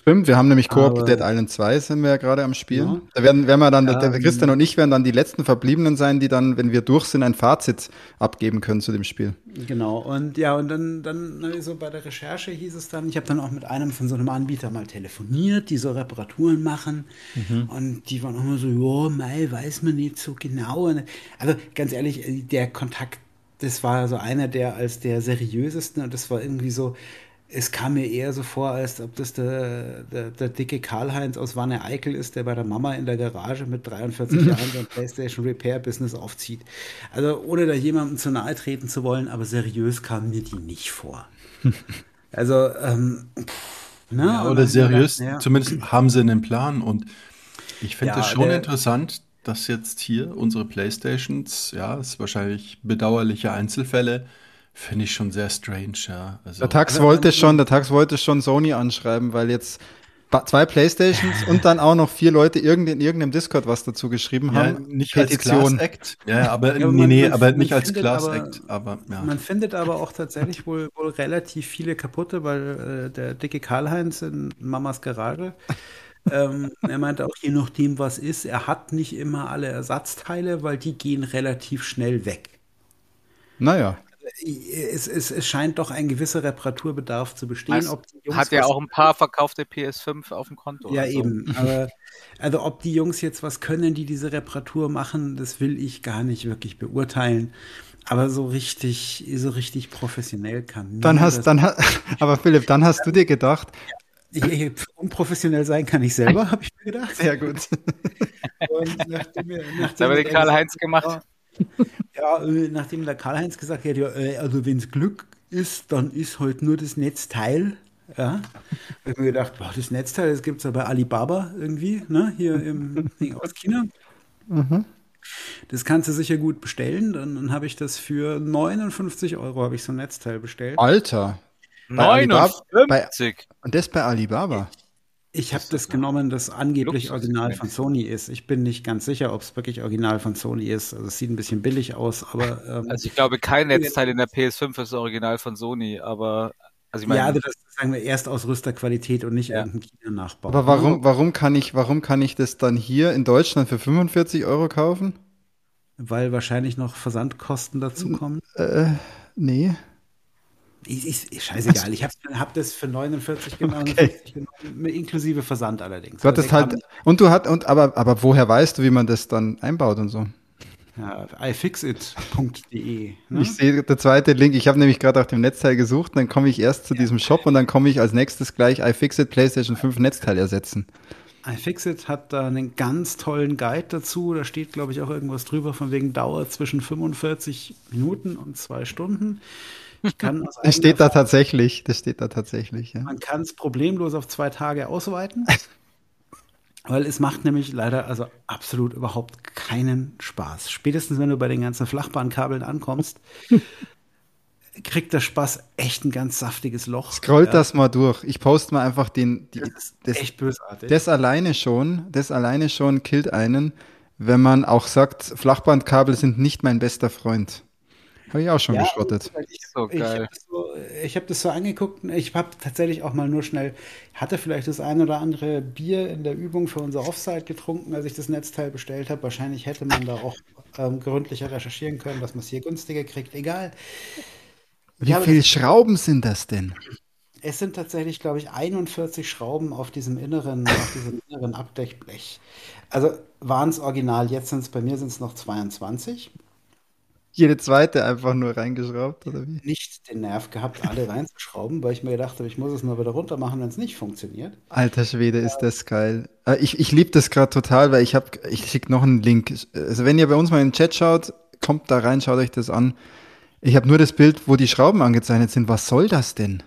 Stimmt, wir haben nämlich Coop Dead Island 2 sind wir ja gerade am Spielen. Ja. Da werden, werden wir dann, ähm, der Christian und ich werden dann die letzten Verbliebenen sein, die dann, wenn wir durch sind, ein Fazit abgeben können zu dem Spiel. Genau, und ja, und dann, dann so bei der Recherche hieß es dann, ich habe dann auch mit einem von so einem Anbieter mal telefoniert, die so Reparaturen machen. Mhm. Und die waren immer so, ja, Mai, weiß man nicht so genau. Also ganz ehrlich, der Kontakt, das war so einer der als der seriösesten und das war irgendwie so, es kam mir eher so vor, als ob das der, der, der dicke Karl-Heinz aus Wanne Eickel ist, der bei der Mama in der Garage mit 43 mhm. Jahren sein PlayStation Repair Business aufzieht. Also ohne da jemandem zu nahe treten zu wollen, aber seriös kam mir die nicht vor. Also, ähm, ne? Ja, oder seriös, gedacht, ja. zumindest haben sie einen Plan und ich finde es ja, schon der, interessant, dass jetzt hier unsere Playstations, ja, ist wahrscheinlich bedauerliche Einzelfälle, Finde ich schon sehr strange, ja. Also, der Tax wollte schon, der Tax wollte schon Sony anschreiben, weil jetzt zwei Playstations und dann auch noch vier Leute irgend, in irgendeinem Discord was dazu geschrieben ja, haben. Nicht Petition. als Class Act. Ja, aber ja, nee, nee, aber nicht als Class aber, Act. Aber, ja. Man findet aber auch tatsächlich wohl, wohl relativ viele kaputte, weil äh, der dicke Karl-Heinz in Mamas Garage ähm, er meinte auch, je nachdem, was ist, er hat nicht immer alle Ersatzteile, weil die gehen relativ schnell weg. Naja es, es, es scheint doch ein gewisser Reparaturbedarf zu bestehen. Also, hat ja auch ein paar verkaufte PS5 auf dem Konto. Ja, eben. So. Aber also ob die Jungs jetzt was können, die diese Reparatur machen, das will ich gar nicht wirklich beurteilen. Aber so richtig, so richtig professionell kann. Dann hast, dann ha aber Philipp, dann hast du dir gedacht, ich, unprofessionell sein kann ich selber, habe ich mir gedacht. Sehr gut. Und nachdem wir, nachdem das haben wir den Karl-Heinz gemacht. Ja, äh, nachdem der Karl-Heinz gesagt hat, ja, äh, also wenn es Glück ist, dann ist halt nur das Netzteil. Ja, habe ich mir gedacht, boah, das Netzteil, das gibt es ja bei Alibaba irgendwie, ne, hier im, aus China. Mhm. Das kannst du sicher gut bestellen. Dann, dann habe ich das für 59 Euro habe ich so ein Netzteil bestellt. Alter. 59. und das bei Alibaba. Ich habe das genommen, das angeblich Original von Sony ist. Ich bin nicht ganz sicher, ob es wirklich Original von Sony ist. Also es sieht ein bisschen billig aus, aber ähm, also ich glaube, kein Netzteil in der PS5 ist Original von Sony, aber also ich meine, ja, also das ist sagen wir Erstausrüsterqualität und nicht ja. irgendein China-Nachbau. Aber warum, warum kann ich, warum kann ich das dann hier in Deutschland für 45 Euro kaufen? Weil wahrscheinlich noch Versandkosten dazu kommen. Äh, nee. Ist, ist scheißegal. Ich habe hab das für 49 genommen, okay. genommen, inklusive Versand allerdings. Du hattest also halt, und du hat, und aber, aber woher weißt du, wie man das dann einbaut und so? Ja, ifixit.de. Ne? Ich sehe der zweite Link. Ich habe nämlich gerade auf dem Netzteil gesucht, dann komme ich erst zu ja. diesem Shop und dann komme ich als nächstes gleich iFixit PlayStation 5 Netzteil ersetzen. iFixit hat da einen ganz tollen Guide dazu. Da steht, glaube ich, auch irgendwas drüber von wegen Dauer zwischen 45 Minuten und zwei Stunden. Ich kann das steht da tatsächlich. Das steht da tatsächlich. Ja. Man kann es problemlos auf zwei Tage ausweiten. Weil es macht nämlich leider also absolut überhaupt keinen Spaß. Spätestens wenn du bei den ganzen Flachbahnkabeln ankommst, kriegt der Spaß echt ein ganz saftiges Loch. Scrollt ja. das mal durch. Ich poste mal einfach den. Die, das ist das, echt bösartig. Das alleine schon, das alleine schon killt einen, wenn man auch sagt, Flachbandkabel sind nicht mein bester Freund. Habe ich auch schon ja, geschrottet. So ich habe das, so, hab das, so angeguckt. Ich habe tatsächlich auch mal nur schnell, hatte vielleicht das ein oder andere Bier in der Übung für unser Offside getrunken, als ich das Netzteil bestellt habe. Wahrscheinlich hätte man da auch ähm, gründlicher recherchieren können, dass man es hier günstiger kriegt. Egal. Wie viele Schrauben sind das denn? Es sind tatsächlich, glaube ich, 41 Schrauben auf diesem inneren, auf diesem inneren Abdeckblech. Also waren es original, jetzt sind es bei mir sind es noch 22 jede zweite einfach nur reingeschraubt, oder wie? Nicht den Nerv gehabt, alle reinzuschrauben, weil ich mir gedacht habe, ich muss es mal wieder runter machen, wenn es nicht funktioniert. Alter Schwede, ist das geil. Äh, ich, ich liebe das gerade total, weil ich habe, ich schicke noch einen Link. Also wenn ihr bei uns mal in den Chat schaut, kommt da rein, schaut euch das an. Ich habe nur das Bild, wo die Schrauben angezeichnet sind. Was soll das denn?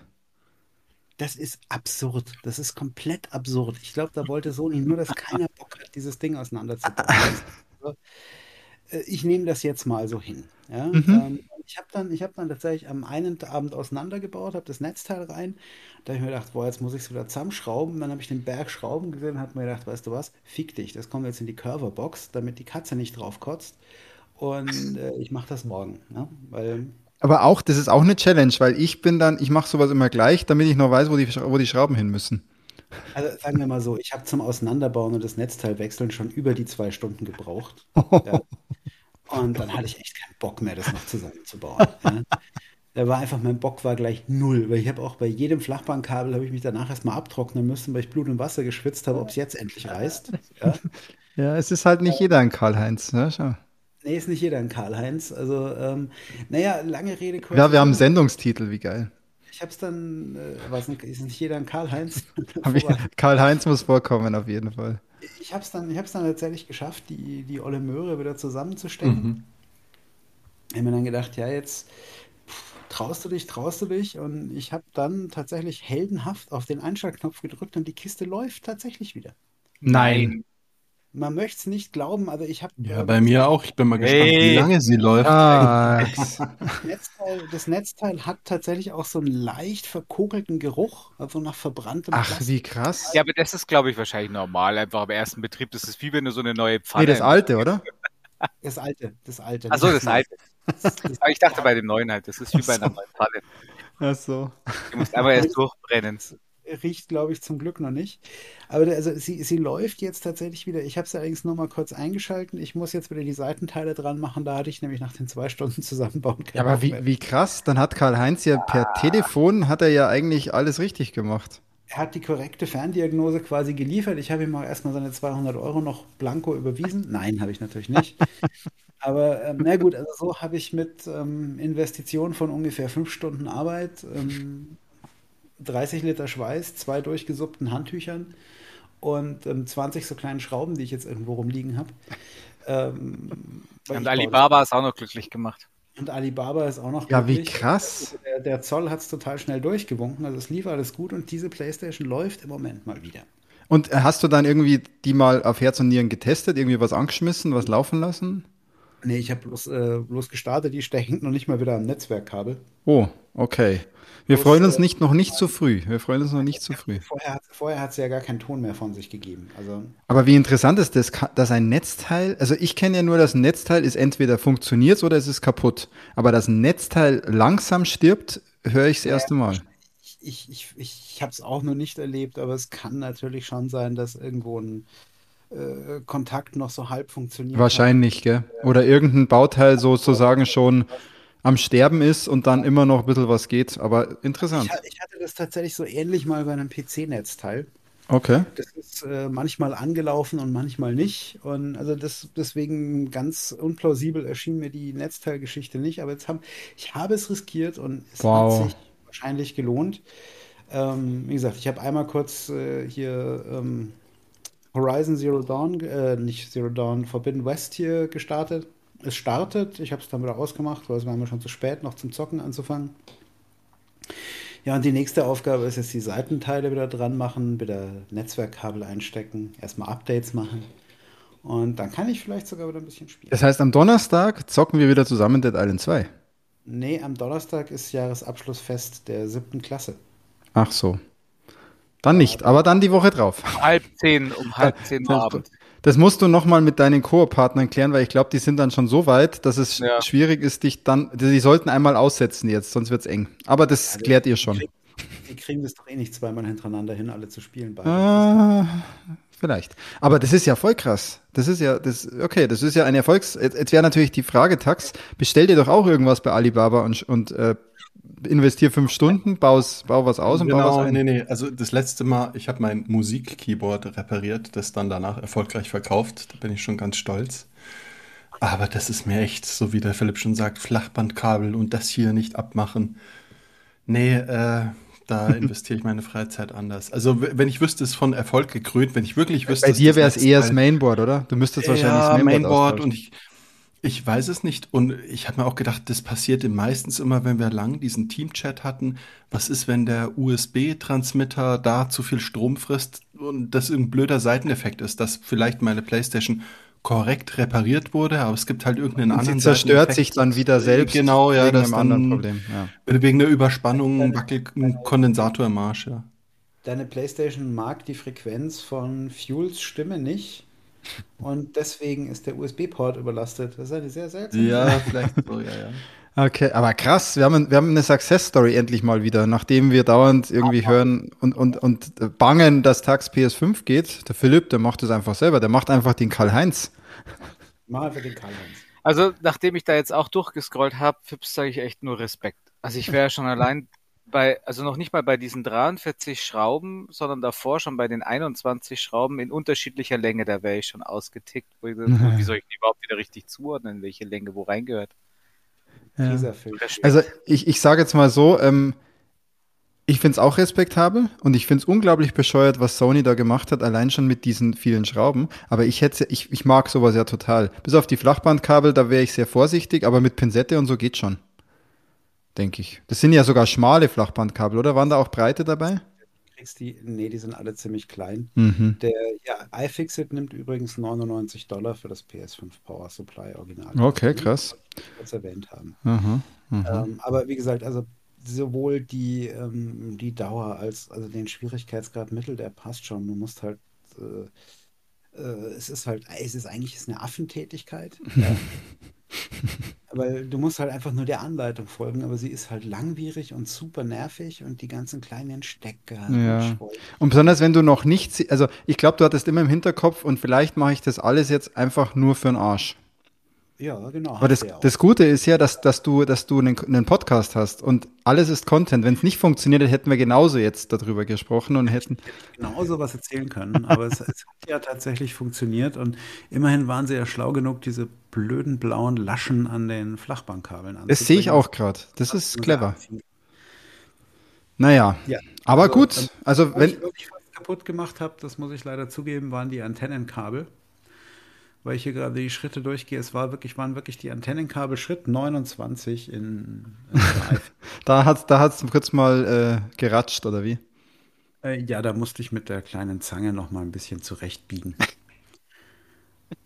Das ist absurd. Das ist komplett absurd. Ich glaube, da wollte Sony nur, dass keiner Bock hat, dieses Ding auseinanderzubauen. Äh, ich nehme das jetzt mal so hin. Ja? Mhm. Ähm, ich habe dann, hab dann tatsächlich am einen Abend auseinandergebaut, habe das Netzteil rein. Da habe ich mir gedacht, boah, jetzt muss ich es wieder zusammenschrauben. Dann habe ich den Berg Schrauben gesehen und habe mir gedacht, weißt du was, fick dich, das kommt jetzt in die Curverbox, damit die Katze nicht drauf kotzt. Und äh, ich mache das morgen. Ja? Weil aber auch, das ist auch eine Challenge, weil ich bin dann, ich mache sowas immer gleich, damit ich noch weiß, wo die, wo die Schrauben hin müssen. Also sagen wir mal so, ich habe zum Auseinanderbauen und das Netzteil wechseln schon über die zwei Stunden gebraucht. ja. Und dann hatte ich echt keinen Bock mehr, das noch zusammenzubauen. ja. Da war einfach, mein Bock war gleich null, weil ich habe auch bei jedem Flachbandkabel habe ich mich danach erstmal abtrocknen müssen, weil ich Blut und Wasser geschwitzt habe, ob es jetzt endlich reißt. Ja. ja, es ist halt nicht jeder ein Karl-Heinz. Ne? Schau. Nee, ist nicht jeder ein Karl-Heinz. Also, ähm, naja, lange Rede, kurz. Ja, wir haben einen Sendungstitel, wie geil. Ich habe es dann, äh, weiß nicht, ist nicht jeder ein Karl-Heinz? Karl-Heinz muss vorkommen, auf jeden Fall. Ich habe es dann, dann tatsächlich geschafft, die, die Olle Möhre wieder zusammenzustecken. Mhm. Ich habe mir dann gedacht, ja, jetzt pff, traust du dich, traust du dich. Und ich habe dann tatsächlich heldenhaft auf den Einschaltknopf gedrückt und die Kiste läuft tatsächlich wieder. Nein. Man möchte es nicht glauben, aber ich habe. Ja, äh, bei mir auch. Ich bin mal gespannt, hey. wie lange sie läuft. Ah. Das, Netzteil, das, Netzteil, hat tatsächlich auch so einen leicht verkokelten Geruch, also nach verbranntem Ach, Plastik. wie krass. Ja, aber das ist, glaube ich, wahrscheinlich normal. Einfach am ersten Betrieb. Das ist wie wenn du so eine neue Pfanne. Nee, das alte, oder? Das alte, das alte. Achso, das alte. ich dachte bei dem neuen halt. Das ist wie bei einer neuen Pfanne. Ach so. Du musst einfach erst durchbrennen riecht, glaube ich, zum Glück noch nicht. Aber also sie, sie läuft jetzt tatsächlich wieder. Ich habe sie allerdings noch mal kurz eingeschalten. Ich muss jetzt wieder die Seitenteile dran machen. Da hatte ich nämlich nach den zwei Stunden zusammenbauen können. Ja, aber wie, wie krass. Dann hat Karl-Heinz ja per ah. Telefon, hat er ja eigentlich alles richtig gemacht. Er hat die korrekte Ferndiagnose quasi geliefert. Ich habe ihm auch erstmal seine 200 Euro noch blanko überwiesen. Nein, habe ich natürlich nicht. Aber ähm, na gut, also so habe ich mit ähm, Investitionen von ungefähr fünf Stunden Arbeit ähm, 30 Liter Schweiß, zwei durchgesuppten Handtüchern und ähm, 20 so kleinen Schrauben, die ich jetzt irgendwo rumliegen habe. Ähm, und Alibaba ist auch noch glücklich gemacht. Und Alibaba ist auch noch glücklich. Ja, wie krass. Also der, der Zoll hat es total schnell durchgewunken, also es lief alles gut und diese Playstation läuft im Moment mal wieder. Und hast du dann irgendwie die mal auf Herz und Nieren getestet, irgendwie was angeschmissen, was laufen lassen? Nee, ich habe bloß, äh, bloß gestartet, die hängt noch nicht mal wieder am Netzwerkkabel. Oh, okay. Wir bloß, freuen uns äh, nicht, noch nicht zu früh. Wir freuen uns noch nicht zu früh. Vorher, vorher hat sie ja gar keinen Ton mehr von sich gegeben. Also, Aber wie interessant ist das, dass ein Netzteil, also ich kenne ja nur, dass ein Netzteil ist entweder funktioniert oder es ist kaputt. Aber dass ein Netzteil langsam stirbt, höre ich das erste Mal ich, ich, ich habe es auch noch nicht erlebt, aber es kann natürlich schon sein, dass irgendwo ein äh, Kontakt noch so halb funktioniert. Wahrscheinlich, hat. gell? Oder irgendein Bauteil sozusagen schon am Sterben ist und dann immer noch ein bisschen was geht. Aber interessant. Ich, ich hatte das tatsächlich so ähnlich mal bei einem PC-Netzteil. Okay. Das ist äh, manchmal angelaufen und manchmal nicht. Und also das, deswegen ganz unplausibel erschien mir die Netzteilgeschichte nicht. Aber jetzt haben, ich habe es riskiert und es wow. hat sich wahrscheinlich gelohnt. Ähm, wie gesagt, ich habe einmal kurz äh, hier ähm, Horizon Zero Dawn, äh, nicht Zero Dawn, Forbidden West hier gestartet. Es startet, ich habe es dann wieder ausgemacht, weil es war mir schon zu spät, noch zum Zocken anzufangen. Ja, und die nächste Aufgabe ist jetzt die Seitenteile wieder dran machen, wieder Netzwerkkabel einstecken, erstmal Updates machen. Und dann kann ich vielleicht sogar wieder ein bisschen spielen. Das heißt, am Donnerstag zocken wir wieder zusammen Dead Island 2. Nee, am Donnerstag ist Jahresabschlussfest der siebten Klasse. Ach so. Dann nicht, aber dann die Woche drauf. Halb zehn, um halb zehn Uhr Abend. Das musst du nochmal mit deinen Koop-Partnern klären, weil ich glaube, die sind dann schon so weit, dass es ja. schwierig ist, dich dann. Die sollten einmal aussetzen jetzt, sonst wird es eng. Aber das also, klärt ihr schon. Die kriegen das doch eh nicht zweimal hintereinander hin, alle zu spielen. Beide. Ah, vielleicht. Aber das ist ja voll krass. Das ist ja, das, okay, das ist ja ein Erfolgs. Jetzt wäre natürlich die Frage, Tax, bestell dir doch auch irgendwas bei Alibaba und, und äh, investier fünf Stunden, baus, bau was aus und genau, bau was ein. Nee, nee, also das letzte Mal, ich habe mein Musik-Keyboard repariert, das dann danach erfolgreich verkauft. Da bin ich schon ganz stolz. Aber das ist mir echt, so wie der Philipp schon sagt, Flachbandkabel und das hier nicht abmachen. Nee, äh, da investiere ich meine Freizeit anders. Also wenn ich wüsste, es ist von Erfolg gekrönt, wenn ich wirklich wüsste. Bei dir wäre es eher das Mainboard, oder? Du müsstest ja, wahrscheinlich das Mainboard, Mainboard und ich, ich weiß es nicht. Und ich habe mir auch gedacht, das passiert meistens immer, wenn wir lang diesen Teamchat hatten. Was ist, wenn der USB-Transmitter da zu viel Strom frisst und das ein blöder Seiteneffekt ist, dass vielleicht meine Playstation korrekt repariert wurde, aber es gibt halt irgendeinen und anderen. Sie zerstört sich dann wieder selbst. Genau, ja, wegen das einem anderen Problem. Ja. Wegen der Überspannung wackelt ein Kondensator im Marsch, ja. Deine PlayStation mag die Frequenz von Fuels Stimme nicht. Und deswegen ist der USB-Port überlastet. Das ist eine sehr seltsame Ja, vielleicht so, ja, ja. Okay, aber krass, wir haben, wir haben eine Success-Story endlich mal wieder, nachdem wir dauernd irgendwie hören und, und, und bangen, dass Tax PS5 geht. Der Philipp, der macht das einfach selber, der macht einfach den Karl-Heinz. Mach einfach den Karl-Heinz. Also, nachdem ich da jetzt auch durchgescrollt habe, Fips sage ich echt nur Respekt. Also ich wäre schon allein bei, also noch nicht mal bei diesen 43 Schrauben, sondern davor schon bei den 21 Schrauben in unterschiedlicher Länge, da wäre ich schon ausgetickt. Wie soll ich die überhaupt wieder richtig zuordnen, welche Länge wo reingehört? Ja. Also ich, ich sage jetzt mal so, ähm, ich finde es auch respektabel und ich finde es unglaublich bescheuert, was Sony da gemacht hat, allein schon mit diesen vielen Schrauben. Aber ich hätte, ich, ich mag sowas ja total. Bis auf die Flachbandkabel, da wäre ich sehr vorsichtig, aber mit Pinzette und so geht schon. Denke ich. Das sind ja sogar schmale Flachbandkabel, oder? Waren da auch breite dabei? die, nee, die sind alle ziemlich klein. Mhm. Der ja, iFixit nimmt übrigens 99 Dollar für das PS5 Power Supply Original. Okay, krass. Das erwähnt haben. Mhm. Mhm. Ähm, aber wie gesagt, also sowohl die, ähm, die Dauer als also den Schwierigkeitsgrad Mittel, der passt schon. Du musst halt äh, äh, es ist halt, es ist eigentlich eine Affentätigkeit. ja. Weil du musst halt einfach nur der Anleitung folgen, aber sie ist halt langwierig und super nervig und die ganzen kleinen Stecker. Ja. Und, und besonders wenn du noch nicht, also ich glaube, du hattest immer im Hinterkopf und vielleicht mache ich das alles jetzt einfach nur für den Arsch. Ja, genau. Aber das, das Gute ist ja, dass, dass du, dass du einen, einen Podcast hast und alles ist Content. Wenn es nicht funktioniert, hätten wir genauso jetzt darüber gesprochen und hätten. Ich hätte genauso was erzählen können, aber es, es, hat ja tatsächlich funktioniert und immerhin waren sie ja schlau genug, diese blöden blauen Laschen an den Flachbandkabeln anzubringen. Das sehe ich auch gerade. Das ist clever. Naja, ja, aber also, gut. Also, wenn. ich wirklich was kaputt gemacht habe, das muss ich leider zugeben, waren die Antennenkabel weil ich hier gerade die Schritte durchgehe. Es war wirklich, waren wirklich die Antennenkabel Schritt 29 in, in Da hat es da hat's kurz mal äh, geratscht, oder wie? Äh, ja, da musste ich mit der kleinen Zange noch mal ein bisschen zurechtbiegen.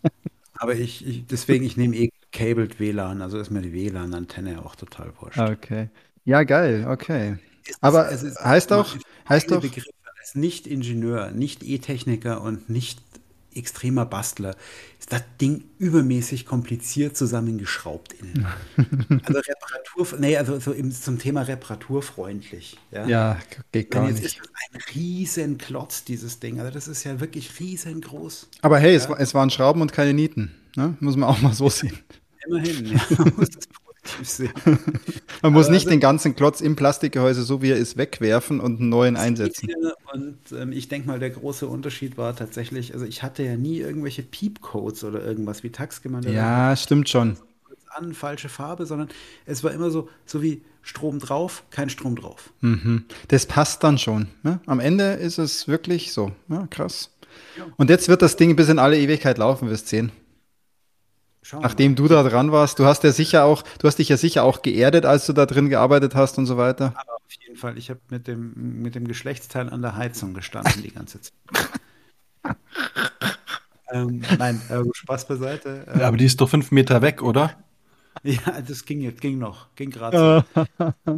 Aber ich, ich, deswegen, ich nehme eh Cabled WLAN, also ist mir die WLAN-Antenne auch total wurscht. Okay. Ja, geil, okay. Aber es heißt auch, heißt auch. Begriffe als Nicht-Ingenieur, Nicht-E-Techniker und nicht extremer Bastler ist das Ding übermäßig kompliziert zusammengeschraubt innen. also Reparatur, nee, also so im, zum Thema reparaturfreundlich. Ja, ja geht gar jetzt nicht. ist ein riesen Klotz, dieses Ding. Also das ist ja wirklich riesengroß. Aber hey, ja. es, es waren Schrauben und keine Nieten. Ne? Muss man auch mal so sehen. Immerhin, ja. Man muss nicht also, den ganzen Klotz im Plastikgehäuse, so wie er ist, wegwerfen und einen neuen einsetzen. Und ähm, ich denke mal, der große Unterschied war tatsächlich, also ich hatte ja nie irgendwelche Piepcodes oder irgendwas wie Taxgemeinde. Ja, stimmt schon. An, falsche Farbe, sondern es war immer so, so wie Strom drauf, kein Strom drauf. Mhm. Das passt dann schon. Ne? Am Ende ist es wirklich so. Ja, krass. Ja. Und jetzt wird das Ding bis in alle Ewigkeit laufen, wirst sehen. Schauen Nachdem du da dran warst, du hast ja sicher auch, du hast dich ja sicher auch geerdet, als du da drin gearbeitet hast und so weiter. Aber auf jeden Fall, ich habe mit dem, mit dem Geschlechtsteil an der Heizung gestanden die ganze Zeit. ähm, nein, äh, Spaß beiseite. Ähm, ja, aber die ist doch fünf Meter weg, oder? Ja, das ging jetzt, ging noch, ging gerade. So.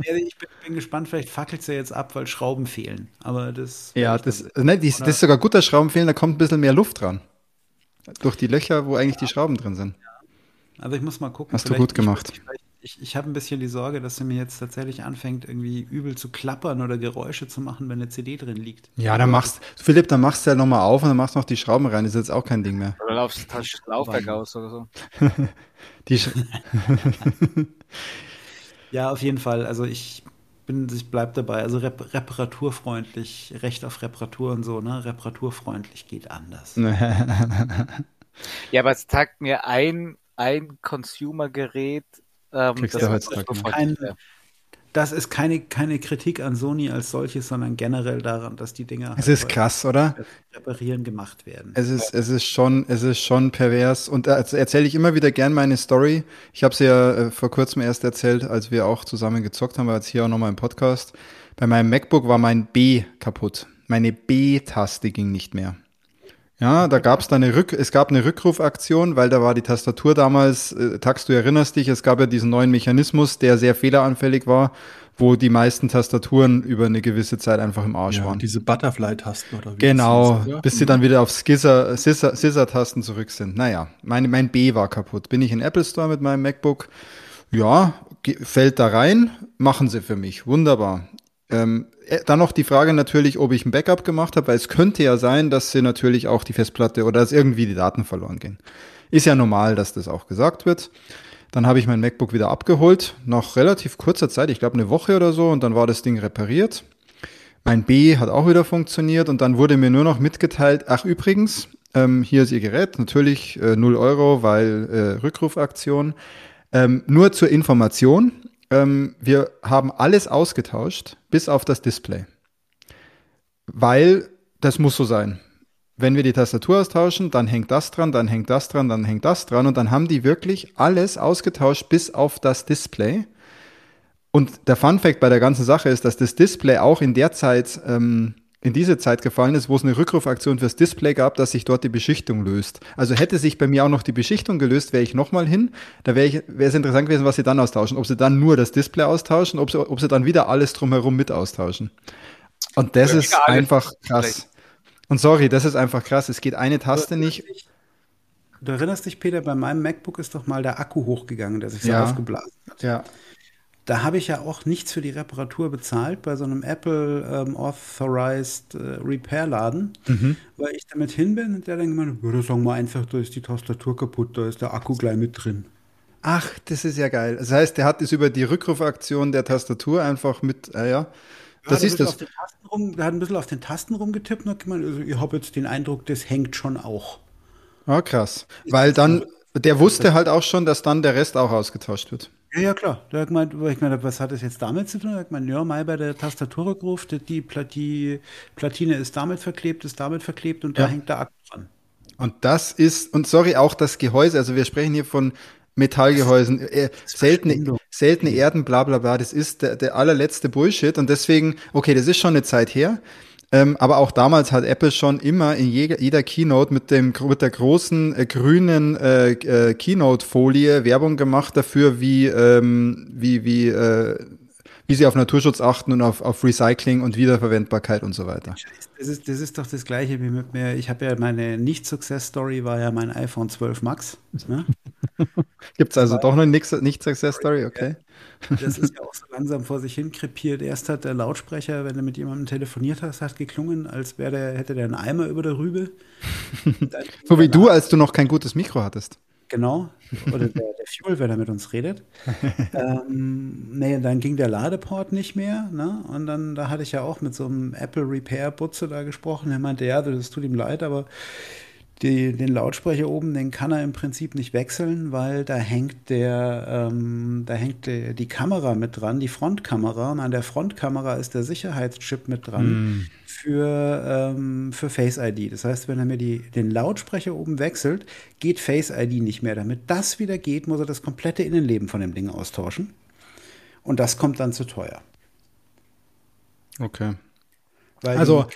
ich bin, bin, gespannt, vielleicht fackelt es ja jetzt ab, weil Schrauben fehlen. Aber das. Ja, das, ne, die, das ist sogar gut, dass Schrauben fehlen, da kommt ein bisschen mehr Luft dran. Durch die Löcher, wo eigentlich die Schrauben drin sind. Also ich muss mal gucken. Hast du gut gemacht. Ich, ich habe ein bisschen die Sorge, dass er mir jetzt tatsächlich anfängt, irgendwie übel zu klappern oder Geräusche zu machen, wenn eine CD drin liegt. Ja, dann machst Philipp, dann machst du ja nochmal auf und dann machst du noch die Schrauben rein. Das ist jetzt auch kein Ding mehr. Oder laufst du das Laufwerk aus oder so. die ja, auf jeden Fall. Also ich bin, ich bleib dabei. Also rep reparaturfreundlich, Recht auf Reparatur und so, ne? Reparaturfreundlich geht anders. ja, aber es zeigt mir ein ein Consumer-Gerät. Ähm, du heutzutage kein, das ist keine, keine Kritik an Sony als solches, sondern generell daran, dass die Dinger es ist krass, oder? reparieren gemacht werden. Es ist, es ist schon, es ist schon pervers. Und da erzähle ich immer wieder gern meine Story. Ich habe sie ja äh, vor kurzem erst erzählt, als wir auch zusammen gezockt haben, war jetzt hier auch nochmal im Podcast. Bei meinem MacBook war mein B kaputt. Meine B-Taste ging nicht mehr. Ja, da gab es dann eine Rück, es gab eine Rückrufaktion, weil da war die Tastatur damals, äh, Tax, du erinnerst dich, es gab ja diesen neuen Mechanismus, der sehr fehleranfällig war, wo die meisten Tastaturen über eine gewisse Zeit einfach im Arsch ja, waren. Diese Butterfly-Tasten oder wie Genau, ist, bis sie dann wieder auf Scissor-Tasten zurück sind. Naja, mein, mein B war kaputt. Bin ich in Apple Store mit meinem MacBook? Ja, fällt da rein, machen sie für mich. Wunderbar. Ähm, äh, dann noch die Frage natürlich, ob ich ein Backup gemacht habe, weil es könnte ja sein, dass sie natürlich auch die Festplatte oder dass irgendwie die Daten verloren gehen. Ist ja normal, dass das auch gesagt wird. Dann habe ich mein MacBook wieder abgeholt, nach relativ kurzer Zeit, ich glaube eine Woche oder so, und dann war das Ding repariert. Mein B hat auch wieder funktioniert und dann wurde mir nur noch mitgeteilt, ach übrigens, ähm, hier ist Ihr Gerät, natürlich äh, 0 Euro, weil äh, Rückrufaktion. Ähm, nur zur Information, ähm, wir haben alles ausgetauscht, bis auf das Display. Weil das muss so sein. Wenn wir die Tastatur austauschen, dann hängt das dran, dann hängt das dran, dann hängt das dran und dann haben die wirklich alles ausgetauscht bis auf das Display. Und der Fun Fact bei der ganzen Sache ist, dass das Display auch in der Zeit ähm, in diese Zeit gefallen ist, wo es eine Rückrufaktion fürs Display gab, dass sich dort die Beschichtung löst. Also hätte sich bei mir auch noch die Beschichtung gelöst, wäre ich nochmal hin. Da wäre es interessant gewesen, was sie dann austauschen. Ob sie dann nur das Display austauschen, ob sie, ob sie dann wieder alles drumherum mit austauschen. Und das ist einfach krass. Und sorry, das ist einfach krass. Es geht eine Taste nicht. Du erinnerst dich, Peter, bei meinem MacBook ist doch mal der Akku hochgegangen, der sich so ja. aufgeblasen hat. Ja. Da habe ich ja auch nichts für die Reparatur bezahlt bei so einem Apple ähm, Authorized äh, Repair Laden, mhm. weil ich damit hin bin und der dann gemeint, ja, sagen wir einfach, da ist die Tastatur kaputt, da ist der Akku gleich mit drin. Ach, das ist ja geil. Das heißt, der hat es über die Rückrufaktion der Tastatur einfach mit, äh, ja. Das ist das. Rum, der hat ein bisschen auf den Tasten rumgetippt und hat gemeint, also ich habe jetzt den Eindruck, das hängt schon auch. Ah, krass. Weil dann, der wusste halt auch schon, dass dann der Rest auch ausgetauscht wird. Ja, ja, klar. Der hat gemeint, ich meine, was hat das jetzt damit zu tun? Er hat gemeint, ja, mal bei der Tastaturrückruf, die, die, die Platine ist damit verklebt, ist damit verklebt und ja. da hängt der Akku dran. Und das ist, und sorry, auch das Gehäuse, also wir sprechen hier von Metallgehäusen, äh, seltene, seltene Erden, bla bla bla, das ist der, der allerletzte Bullshit und deswegen, okay, das ist schon eine Zeit her, Ähm, aber auch damals hat Apple schon immer in jeder, jeder Keynote mit, dem, mit der großen äh, grünen äh, äh, Keynote-Folie Werbung gemacht dafür, wie, ähm, wie, wie, äh, wie sie auf Naturschutz achten und auf, auf Recycling und Wiederverwendbarkeit und so weiter. Das ist, das ist doch das Gleiche wie mit mir. Ich habe ja meine Nicht-Success-Story war ja mein iPhone 12 Max. Ne? Gibt es also doch eine Nicht-Success-Story, okay. Das ist ja auch so langsam vor sich hin krepiert. Erst hat der Lautsprecher, wenn du mit jemandem telefoniert hast, hat geklungen, als wäre der, hätte der einen Eimer über der Rübe. so wie du, als du noch kein gutes Mikro hattest. Genau. Oder der, der Fuel, wenn er mit uns redet. ähm, nee, dann ging der Ladeport nicht mehr. Ne? Und dann, da hatte ich ja auch mit so einem Apple Repair Butze da gesprochen. Er meinte, ja, das tut ihm leid, aber die, den Lautsprecher oben, den kann er im Prinzip nicht wechseln, weil da hängt der, ähm, da hängt der, die Kamera mit dran, die Frontkamera. Und an der Frontkamera ist der Sicherheitschip mit dran mm. für, ähm, für Face ID. Das heißt, wenn er mir die, den Lautsprecher oben wechselt, geht Face ID nicht mehr. Damit das wieder geht, muss er das komplette Innenleben von dem Ding austauschen. Und das kommt dann zu teuer. Okay. Weil also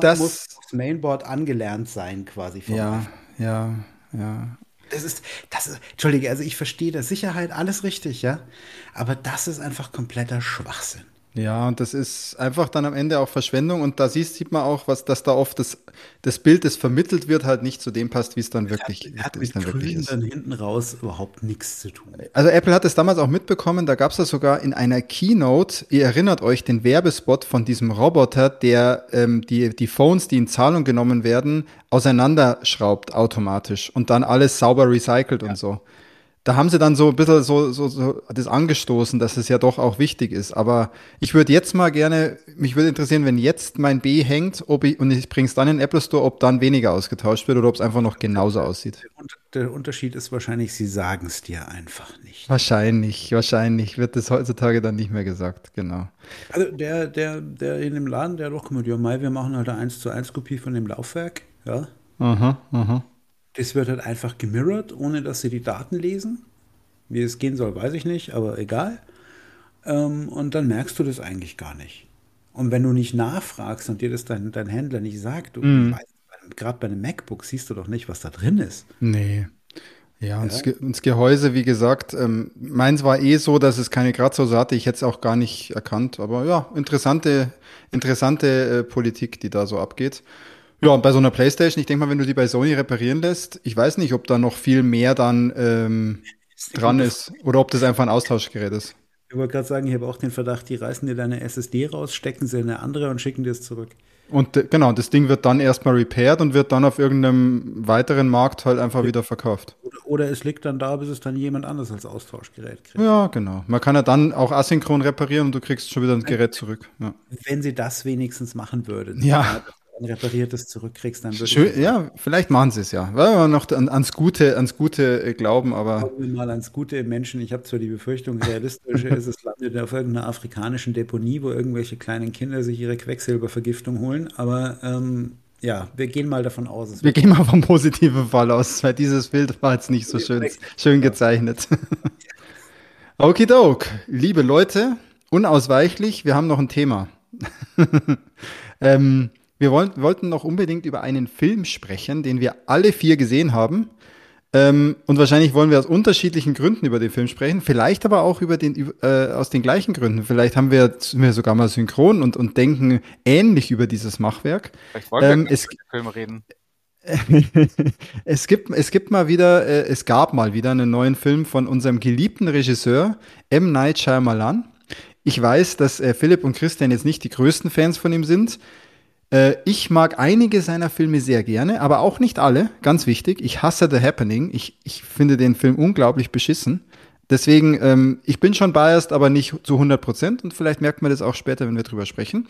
das Mainboard angelernt sein, quasi. Ja, ja, ja. Das ist, das ist, Entschuldige, also ich verstehe das Sicherheit, alles richtig, ja. Aber das ist einfach kompletter Schwachsinn. Ja, und das ist einfach dann am Ende auch Verschwendung und da siehst, sieht man auch, was, dass da oft das, das Bild, das vermittelt wird, halt nicht zu dem passt, wie es dann wirklich, hat, hat mit dann wirklich ist. dann hinten raus überhaupt nichts zu tun. Also Apple hat es damals auch mitbekommen, da gab es das sogar in einer Keynote, ihr erinnert euch den Werbespot von diesem Roboter, der ähm, die, die Phones, die in Zahlung genommen werden, auseinanderschraubt automatisch und dann alles sauber recycelt ja. und so da haben sie dann so ein bisschen so, so, so das angestoßen, dass es ja doch auch wichtig ist. Aber ich würde jetzt mal gerne, mich würde interessieren, wenn jetzt mein B hängt, ob ich, und ich bringe es dann in den Apple Store, ob dann weniger ausgetauscht wird oder ob es einfach noch genauso aussieht. Der Unterschied ist wahrscheinlich, sie sagen es dir einfach nicht. Wahrscheinlich, wahrscheinlich wird das heutzutage dann nicht mehr gesagt, genau. Also der, der, der in dem Laden, der doch kommt, ja, Mai, wir machen halt eine 1 zu 1 Kopie von dem Laufwerk, ja. Aha, aha. Das wird halt einfach gemirrored, ohne dass sie die Daten lesen. Wie es gehen soll, weiß ich nicht, aber egal. Ähm, und dann merkst du das eigentlich gar nicht. Und wenn du nicht nachfragst und dir das dein, dein Händler nicht sagt, du mm. weißt, gerade bei einem MacBook siehst du doch nicht, was da drin ist. Nee. Ja, und, ja. Das, Gehäuse, wie gesagt, ähm, meins war eh so, dass es keine Kratzhose hatte. Ich hätte es auch gar nicht erkannt. Aber ja, interessante, interessante äh, Politik, die da so abgeht. Ja, und bei so einer Playstation, ich denke mal, wenn du die bei Sony reparieren lässt, ich weiß nicht, ob da noch viel mehr dann ähm, dran ist oder ob das einfach ein Austauschgerät ist. Ich wollte gerade sagen, ich habe auch den Verdacht, die reißen dir deine SSD raus, stecken sie in eine andere und schicken dir es zurück. Und äh, genau, das Ding wird dann erstmal repaired und wird dann auf irgendeinem weiteren Markt halt einfach ja. wieder verkauft. Oder, oder, es liegt dann da, bis es dann jemand anders als Austauschgerät kriegt. Ja, genau. Man kann ja dann auch asynchron reparieren und du kriegst schon wieder ein Gerät zurück. Ja. Wenn sie das wenigstens machen würden. Ja ein repariertes zurückkriegst, dann würde Schön, Ja, vielleicht machen sie es ja. Weil wir noch an, ans Gute, ans Gute äh, glauben, aber. Glauben wir mal ans Gute im Menschen. Ich habe zwar die Befürchtung, realistisch ist, es landet auf irgendeiner afrikanischen Deponie, wo irgendwelche kleinen Kinder sich ihre Quecksilbervergiftung holen, aber ähm, ja, wir gehen mal davon aus. Wir gehen mal vom positiven Fall aus, weil dieses Bild war jetzt nicht so schön, schön gezeichnet. Okidok, liebe Leute, unausweichlich, wir haben noch ein Thema. ähm, wir wollen, wollten noch unbedingt über einen Film sprechen, den wir alle vier gesehen haben. Ähm, und wahrscheinlich wollen wir aus unterschiedlichen Gründen über den Film sprechen, vielleicht aber auch über den, äh, aus den gleichen Gründen. Vielleicht haben wir, wir sogar mal synchron und, und denken ähnlich über dieses Machwerk. Vielleicht wollen ähm, wir es, über den Film reden. es gibt, es gibt mal wieder, äh, es gab mal wieder einen neuen Film von unserem geliebten Regisseur M. Night Shyamalan. Ich weiß, dass äh, Philipp und Christian jetzt nicht die größten Fans von ihm sind. Äh, ich mag einige seiner Filme sehr gerne, aber auch nicht alle. Ganz wichtig. Ich hasse The Happening. Ich, ich finde den Film unglaublich beschissen. Deswegen, ähm, ich bin schon biased, aber nicht zu 100 Prozent. Und vielleicht merkt man das auch später, wenn wir drüber sprechen.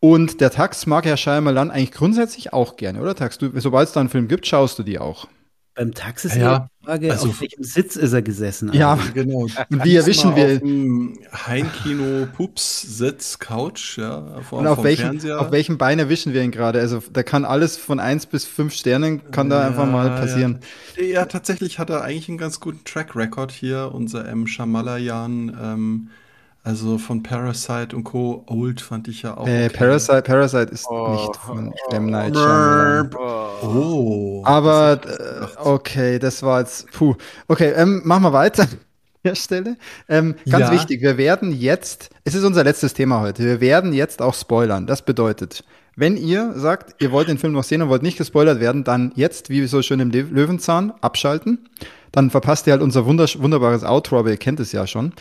Und der Tax mag Herr Scheimerland eigentlich grundsätzlich auch gerne, oder Tax? Du, sobald es da einen Film gibt, schaust du die auch. Beim Taxi ist ja, die Frage, also, auf welchem Sitz ist er gesessen? Ja, also, genau. Und wie erwischen wir? Heimkino, Pups, Sitz, Couch, ja. Vor, und auf welchem, auf welchem Bein erwischen wir ihn gerade? Also da kann alles von 1 bis 5 Sternen, kann da einfach mal passieren. Ja. ja. tatsächlich hat er eigentlich einen ganz guten Track Record hier, unser M. Shamalayan. Ähm, Also von Parasite und Co. Old fand ich ja auch. Äh, okay. Parasite, Parasite ist oh, nicht von oh, M. Night Shyamalan. Oh. Aber äh, okay, das war jetzt. Puh. Okay, ähm, machen wir weiter an der Stelle. Ähm, ganz ja. wichtig, wir werden jetzt, es ist unser letztes Thema heute, wir werden jetzt auch spoilern. Das bedeutet, wenn ihr sagt, ihr wollt den Film noch sehen und wollt nicht gespoilert werden, dann jetzt, wie so schön im Löwenzahn, abschalten. Dann verpasst ihr halt unser wunderbares Outro, aber ihr kennt es ja schon.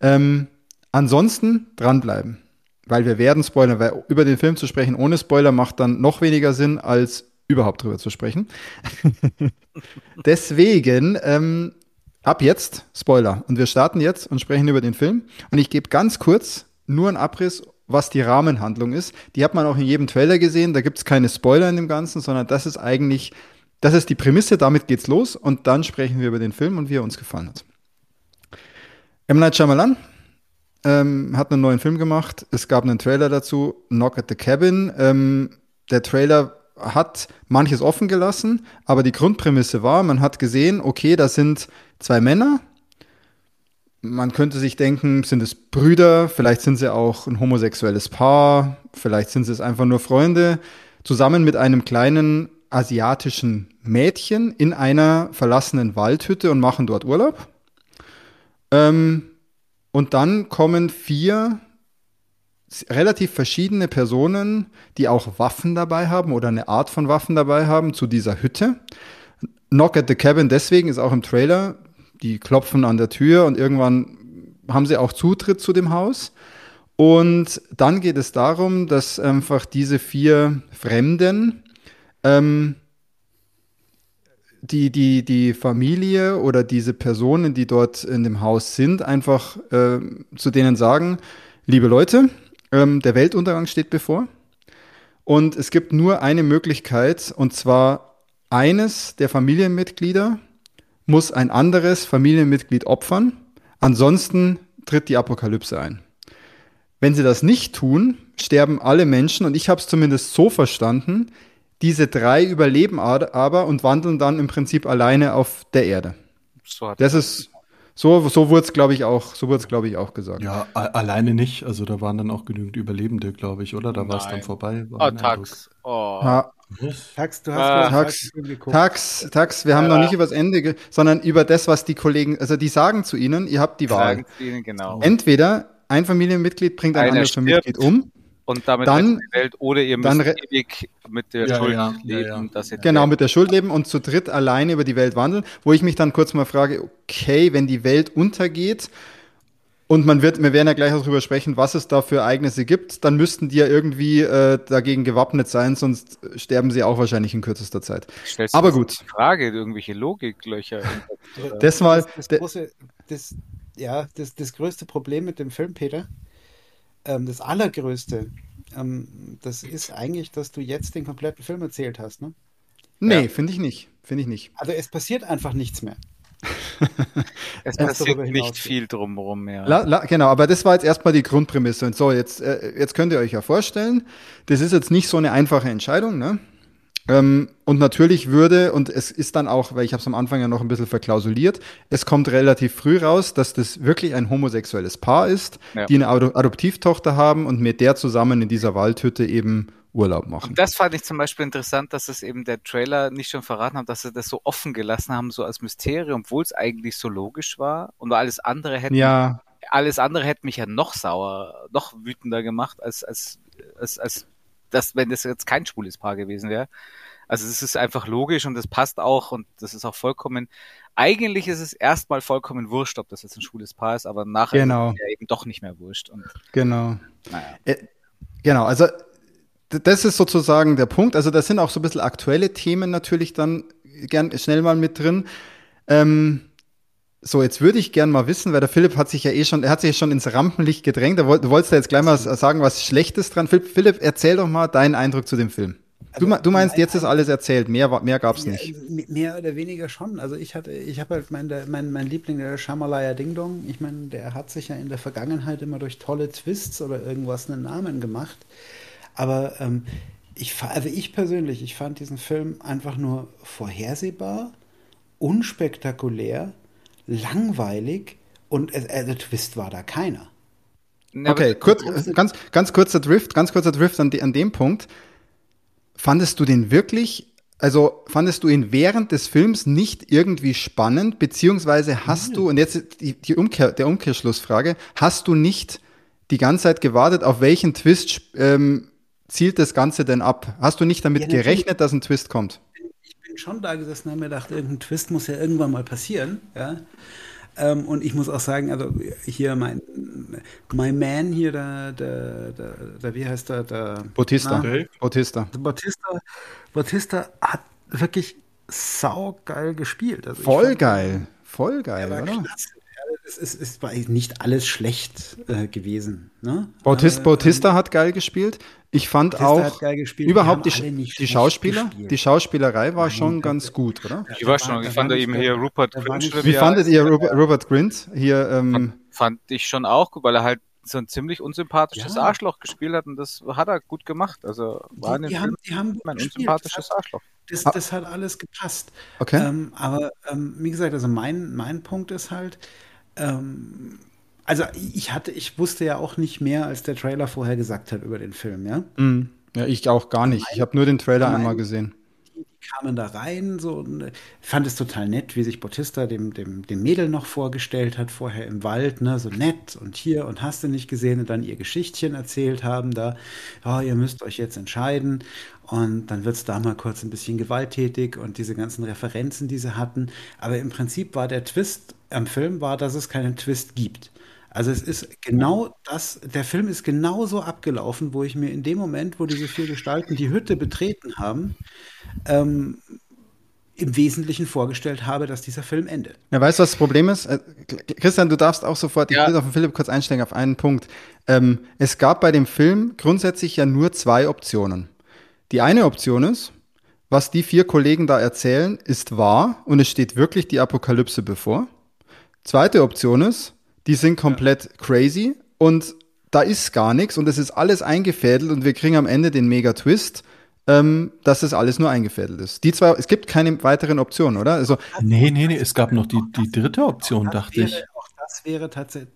Ähm, Ansonsten dranbleiben, weil wir werden spoilern, weil über den Film zu sprechen ohne Spoiler macht dann noch weniger Sinn, als überhaupt drüber zu sprechen. Deswegen, ähm, ab jetzt Spoiler. Und wir starten jetzt und sprechen über den Film. Und ich gebe ganz kurz nur einen Abriss, was die Rahmenhandlung ist. Die hat man auch in jedem Trailer gesehen. Da gibt es keine Spoiler in dem Ganzen, sondern das ist eigentlich, das ist die Prämisse, damit geht's los. Und dann sprechen wir über den Film und wie er uns gefallen hat. M. Night Shyamalan ähm, hat einen neuen Film gemacht. Es gab einen Trailer dazu, Knock at the Cabin. Ähm, der Trailer hat manches offen gelassen, aber die Grundprämisse war, man hat gesehen, okay, da sind zwei Männer. Man könnte sich denken, sind es Brüder, vielleicht sind sie auch ein homosexuelles Paar, vielleicht sind sie es einfach nur Freunde, zusammen mit einem kleinen asiatischen Mädchen in einer verlassenen Waldhütte und machen dort Urlaub. Ähm, und dann kommen vier relativ verschiedene Personen, die auch Waffen dabei haben oder eine Art von Waffen dabei haben, zu dieser Hütte. Knock at the Cabin deswegen ist auch im Trailer. Die klopfen an der Tür und irgendwann haben sie auch Zutritt zu dem Haus. Und dann geht es darum, dass einfach diese vier Fremden ähm, die, die, die Familie oder diese Personen, die dort in dem Haus sind, einfach äh, zu denen sagen, liebe Leute, ähm, der Weltuntergang steht bevor. Und es gibt nur eine Möglichkeit, und zwar eines der Familienmitglieder muss ein anderes Familienmitglied opfern. Ansonsten tritt die Apokalypse ein. Wenn sie das nicht tun, sterben alle Menschen, und ich habe es zumindest so verstanden, diese drei überleben aber und wandeln dann im Prinzip alleine auf der Erde. So das ist so, so wurde es, glaube ich, auch, so wurde es, glaube ich, auch gesagt. Ja, alleine nicht. Also da waren dann auch genügend Überlebende, glaube ich, oder? Da war es dann vorbei. Oh, Tax. Oh. Ha. Tax, du hast ah. Tax, Tax, Tax, wir ja. haben noch nicht über das Ende, sondern über das, was die Kollegen, also die sagen zu ihnen, ihr habt die Wahl. Ihnen, genau. Entweder ein Familienmitglied bringt ein Einer anderes Familienmitglied um und damit dann, die Welt oder ihr müsst ewig mit der ja, Schuld ja, leben. Ja, genau, mit der Schuld leben und zu dritt alleine über die Welt wandeln, wo ich mich dann kurz mal frage, okay, wenn die Welt untergeht und man wird, wir werden ja gleich auch darüber sprechen, was es da für Ereignisse gibt, dann müssten die ja irgendwie äh, dagegen gewappnet sein, sonst sterben sie auch wahrscheinlich in kürzester Zeit. Stellst Aber gut. Frage, irgendwelche Logiklöcher. das mal. Das, das, große, das, ja, das, das größte Problem mit dem Film, Peter, ähm, das Allergrößte, ähm, das ist eigentlich, dass du jetzt den kompletten Film erzählt hast, ne? Nee, ja. finde ich nicht. Finde ich nicht. Also es passiert einfach nichts mehr. es passiert nicht viel drumherum mehr. La, la, genau, aber das war jetzt erstmal die Grundprämisse. Und so, jetzt, äh, jetzt könnt ihr euch ja vorstellen, das ist jetzt nicht so eine einfache Entscheidung, ne? Ähm, und natürlich würde, und es ist dann auch, weil ich habe es am Anfang ja noch ein bisschen verklausuliert, es kommt relativ früh raus, dass das wirklich ein homosexuelles Paar ist, ja. die eine Adoptivtochter haben und mit der zusammen in dieser Waldhütte eben Urlaub machen. Und das fand ich zum Beispiel interessant, dass es eben der Trailer nicht schon verraten hat, dass sie das so offen gelassen haben, so als Mysterium, obwohl es eigentlich so logisch war und alles andere hätte ja. alles andere hätte mich ja noch sauer, noch wütender gemacht, als, als, als, als dass, wenn das jetzt kein schwules Paar gewesen wäre. Also es ist einfach logisch und das passt auch und das ist auch vollkommen, eigentlich ist es erstmal vollkommen wurscht, ob das jetzt ein schwules Paar ist, aber nachher genau. ist es ja eben doch nicht mehr wurscht. Und, genau. Naja. Äh, genau, also das ist sozusagen der Punkt. Also da sind auch so ein bisschen aktuelle Themen natürlich dann gern schnell mal mit drin. Ähm, so, jetzt würde ich gern mal wissen, weil der Philipp hat sich ja eh schon, er hat sich schon ins Rampenlicht gedrängt. Du wolltest ja jetzt gleich mal sagen, was Schlechtes dran. Philipp, Philipp erzähl doch mal deinen Eindruck zu dem Film. Also, du, du, meinst, jetzt ist alles erzählt, mehr, mehr gab es nicht. Mehr oder weniger schon. Also ich hatte, ich habe halt mein, mein, mein Liebling, der Shamalaya Ding Dong, ich meine, der hat sich ja in der Vergangenheit immer durch tolle Twists oder irgendwas einen Namen gemacht. Aber ähm, ich, also ich persönlich, ich fand diesen Film einfach nur vorhersehbar, unspektakulär langweilig und äh, der Twist war da keiner. okay, kurz, ganz, ganz kurzer Drift, ganz kurzer Drift an, de, an dem Punkt. Fandest du den wirklich, also fandest du ihn während des Films nicht irgendwie spannend, beziehungsweise hast ja. du, und jetzt die, die Umkehr, der Umkehrschlussfrage, hast du nicht die ganze Zeit gewartet, auf welchen Twist ähm, zielt das Ganze denn ab? Hast du nicht damit ja, gerechnet, dass ein Twist kommt? Schon da gesessen und habe mir gedacht, irgendein Twist muss ja irgendwann mal passieren, ja. Ähm, und ich muss auch sagen, also hier mein, mein Man hier, der, der, der, der wie heißt der? der Bautista. Okay. Bautista. Bautista. Bautista hat wirklich saugeil gespielt. Also Voll geil. Voll geil, oder? Klasse es, es, es war nicht alles schlecht äh, gewesen. Ne? Bautista, äh, Bautista hat geil gespielt. Ich fand Bautista auch überhaupt die, die Schauspieler, gespielt. die Schauspielerei war Nein, schon ganz gut, oder? Die war schon. Ich fand eben hier Rupert Grint. Wie fandet ihr Robert, Robert Grint hier? Ähm, fand, fand ich schon auch gut, weil er halt so ein ziemlich unsympathisches ja. Arschloch gespielt hat und das hat er gut gemacht. Also war die, die haben, die haben ein unsympathisches Arschloch. Das, das, hat alles gepasst. Okay. Ähm, aber ähm, wie gesagt, also mein, mein Punkt ist halt, ähm, also ich hatte, ich wusste ja auch nicht mehr, als der Trailer vorher gesagt hat über den Film, ja. Mm, ja, ich auch gar nicht. Ich habe nur den Trailer einmal gesehen. Die, die, kamen da rein, so und äh, fand es total nett, wie sich Bautista dem, dem, dem Mädel noch vorgestellt hat, vorher im Wald, ne, so nett und hier und hast du nicht gesehen und dann ihr Geschichtchen erzählt haben, da, oh, ihr müsst euch jetzt entscheiden. Und dann wird es da mal kurz ein bisschen gewalttätig und diese ganzen Referenzen, die sie hatten. Aber im Prinzip war der Twist am Film war, dass es keinen Twist gibt. Also es ist genau das, der Film ist genauso abgelaufen, wo ich mir in dem Moment, wo diese vier Gestalten die Hütte betreten haben, ähm, im Wesentlichen vorgestellt habe, dass dieser Film endet. Ja, weißt du, was das Problem ist? Äh, Christian, du darfst auch sofort, ich will auf den Philipp kurz einsteigen auf einen Punkt. Ähm, es gab bei dem Film grundsätzlich ja nur zwei Optionen. Die eine Option ist, was die vier Kollegen da erzählen, ist wahr und es steht wirklich die Apokalypse bevor. Zweite Option ist, die sind komplett ja. crazy und da ist gar nichts und es ist alles eingefädelt und wir kriegen am Ende den Mega-Twist, ähm, dass das alles nur eingefädelt ist. Die zwei, es gibt keine weiteren Optionen, oder? Also, nee, nee, nee, es gab noch die, die dritte Option, dachte ich das wäre tatsächlich,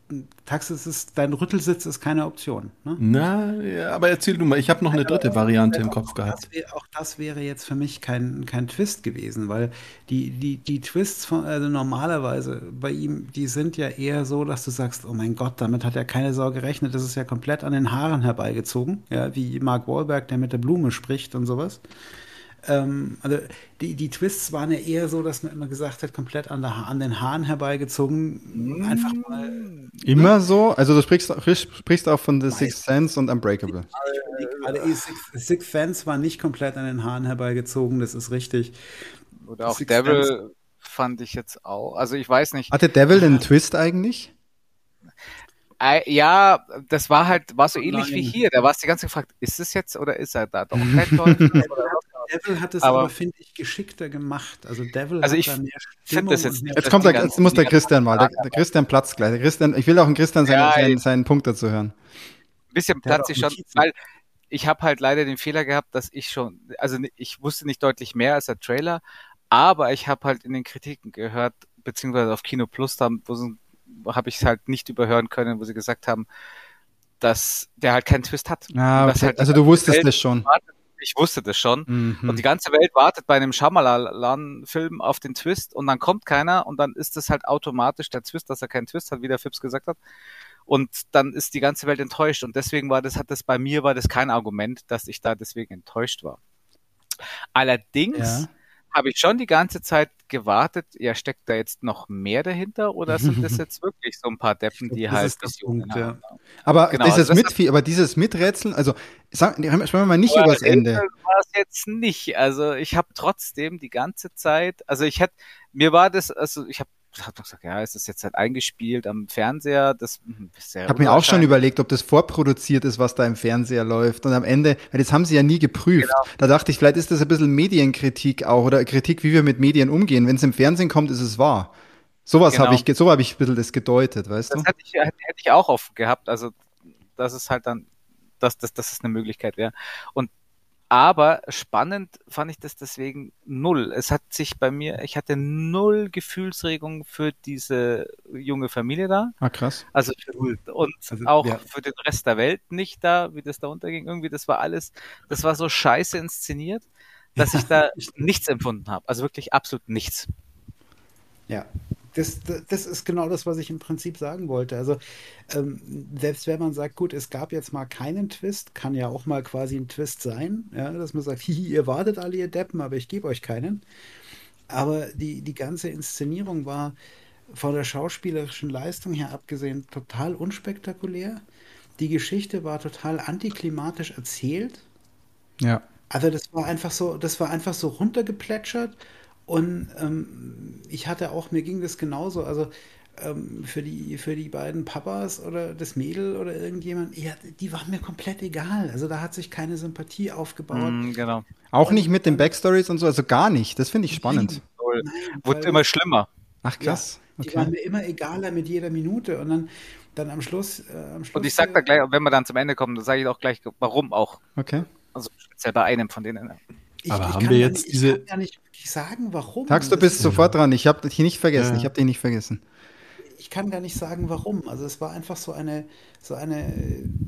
Taxis ist, dein Rüttelsitz ist keine Option. Ne? Na, ja, aber erzähl du mal, ich habe noch eine dritte Variante im Kopf gehabt. Das auch das wäre jetzt für mich kein, kein Twist gewesen, weil die, die, die Twists von, also normalerweise bei ihm, die sind ja eher so, dass du sagst, oh mein Gott, damit hat ja keine Sorge gerechnet, das ist ja komplett an den Haaren herbeigezogen, ja, wie Mark Wahlberg, der mit der Blume spricht und sowas. Ähm, also die, die Twists waren ja eher so, dass man immer gesagt hat, komplett an, der, an den Haaren herbeigezogen. Einfach mal. Immer ne? so? Also du sprichst, sprichst auch von The Sixth Sense und Unbreakable. Gerade Six, Sixth Sense war nicht komplett an den Haaren herbeigezogen, das ist richtig. Oder auch Sixth Devil Sense. fand ich jetzt auch. Also ich weiß nicht. Hatte Devil den Twist eigentlich? Ja, das war halt, war so ähnlich Nein. wie hier. Da war es die ganze Zeit gefragt, ist es jetzt oder ist er da doch kein Devil hat es aber, aber finde ich, geschickter gemacht. Also Devil also ich finde das jetzt. Jetzt kommt der, jetzt muss der Christian mal. Der, der, Christian platzt gleich. Der Christian, ich will auch einen Christian seinen, ja, seinen, seinen Punkt dazu hören. Ein bisschen platze ich schon, weil ich habe halt leider den Fehler gehabt, dass ich schon, also ich wusste nicht deutlich mehr als der Trailer, aber ich habe halt in den Kritiken gehört, beziehungsweise auf Kino Plus, da habe ich es halt nicht überhören können, wo sie gesagt haben, dass der halt keinen Twist hat. Ah, okay. halt also du wusstest das schon. Wartet, ich wusste das schon. Mhm. Und die ganze Welt wartet bei einem Shyamalan-Film auf den Twist und dann kommt keiner und dann ist das halt automatisch der Twist, dass er keinen Twist hat, wie der Phipps gesagt hat. Und dann ist die ganze Welt enttäuscht. Und deswegen war das, hat das bei mir war das kein Argument, dass ich da deswegen enttäuscht war. Allerdings ja habe ich schon die ganze Zeit gewartet, ja, steckt da jetzt noch mehr dahinter oder sind das jetzt wirklich so ein paar Deppen, die das halt ist das Punkt, ja. Aber genau, dieses also mit, aber dieses Miträtseln, also sagen, wir mal nicht über das Ende. War es jetzt nicht. Also ich habe trotzdem die ganze Zeit, also ich hätte, mir war das, also ich habe hat doch gesagt, ja, ist das jetzt halt eingespielt am Fernseher? Das ist sehr Ich habe mir auch schon überlegt, ob das vorproduziert ist, was da im Fernseher läuft. Und am Ende, weil das haben sie ja nie geprüft. Genau. Da dachte ich, vielleicht ist das ein bisschen Medienkritik auch oder Kritik, wie wir mit Medien umgehen. Wenn es im Fernsehen kommt, ist es wahr. Sowas genau. habe ich, so habe ich ein bisschen das gedeutet, weißt das du? Das hätte ich, hätte ich auch offen gehabt. Also, das ist halt dann, dass das, das ist eine Möglichkeit wäre. Und aber spannend fand ich das deswegen null. Es hat sich bei mir, ich hatte null Gefühlsregung für diese junge Familie da. Ah, krass. Also für, und also, auch ja. für den Rest der Welt nicht da, wie das da unterging. Irgendwie, das war alles, das war so scheiße inszeniert, dass ja, ich da nichts empfunden habe. Also wirklich absolut nichts. Ja, das, das ist genau das, was ich im Prinzip sagen wollte. Also ähm, selbst wenn man sagt, gut, es gab jetzt mal keinen Twist, kann ja auch mal quasi ein Twist sein, ja, dass man sagt, hihi, ihr wartet alle, ihr Deppen, aber ich gebe euch keinen. Aber die, die ganze Inszenierung war von der schauspielerischen Leistung her abgesehen total unspektakulär. Die Geschichte war total antiklimatisch erzählt. Ja. Also das war einfach so, das war einfach so runtergeplätschert und ähm, ich hatte auch, mir ging das genauso. Also ähm, für, die, für die beiden Papas oder das Mädel oder irgendjemand, ja, die waren mir komplett egal. Also da hat sich keine Sympathie aufgebaut. Mm, genau. Auch nicht mit den Backstories und so, also gar nicht. Das finde ich spannend. Nein, Wurde immer schlimmer. Ach krass. Ja, die okay. waren mir immer egaler mit jeder Minute und dann, dann am Schluss. Äh, am Schluss und ich sage da gleich, wenn wir dann zum Ende kommen, dann sage ich auch gleich, warum auch. Okay. Also speziell bei einem von denen. Ich, Aber ich haben wir jetzt nicht, diese. Ich kann ja nicht wirklich sagen, warum. Tax, du bist sofort dran. Ich habe dich nicht vergessen. Ja. Ich habe dich nicht vergessen ich kann gar nicht sagen, warum. Also es war einfach so eine, so eine,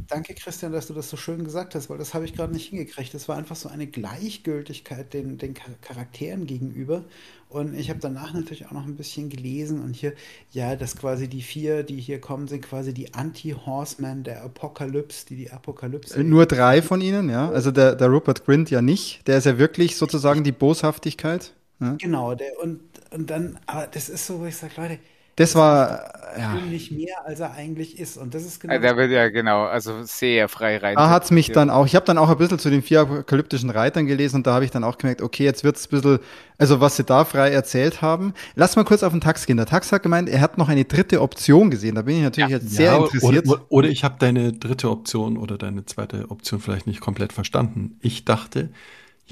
danke Christian, dass du das so schön gesagt hast, weil das habe ich gerade nicht hingekriegt. Es war einfach so eine Gleichgültigkeit den, den Charakteren gegenüber. Und ich habe danach natürlich auch noch ein bisschen gelesen und hier, ja, dass quasi die vier, die hier kommen, sind quasi die Anti-Horsemen der Apokalypse, die die Apokalypse. Äh, nur drei von ihnen, ja. Also der, der Rupert Grint ja nicht. Der ist ja wirklich sozusagen die Boshaftigkeit. Ja? Genau, der, und, und dann, aber das ist so, wo ich sage, Leute, das war ja. nicht mehr, als er eigentlich ist. Und das ist genau. Also, wird ja genau, also sehr frei rein. Da hat es mich dann auch, ich habe dann auch ein bisschen zu den vier apokalyptischen Reitern gelesen und da habe ich dann auch gemerkt, okay, jetzt wird es ein bisschen, also was sie da frei erzählt haben. Lass mal kurz auf den Tax gehen. Der Tax hat gemeint, er hat noch eine dritte Option gesehen. Da bin ich natürlich ja. jetzt sehr ja, interessiert. Oder, oder ich habe deine dritte Option oder deine zweite Option vielleicht nicht komplett verstanden. Ich dachte,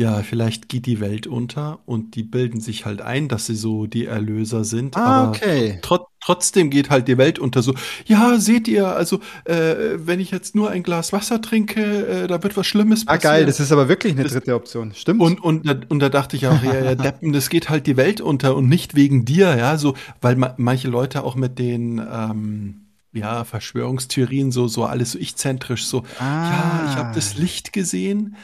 ja, vielleicht geht die Welt unter und die bilden sich halt ein, dass sie so die Erlöser sind. Ah, aber okay. Tr trotzdem geht halt die Welt unter. So, ja, seht ihr, also äh, wenn ich jetzt nur ein Glas Wasser trinke, äh, da wird was Schlimmes passieren. Ah, geil, das ist aber wirklich eine dritte Option, stimmt? Und, und, und da dachte ich auch, ja, ja, Deppen, das geht halt die Welt unter und nicht wegen dir, ja, so, weil ma manche Leute auch mit den ähm, ja, Verschwörungstheorien so, so alles so ich-zentrisch, so, ah. ja, ich habe das Licht gesehen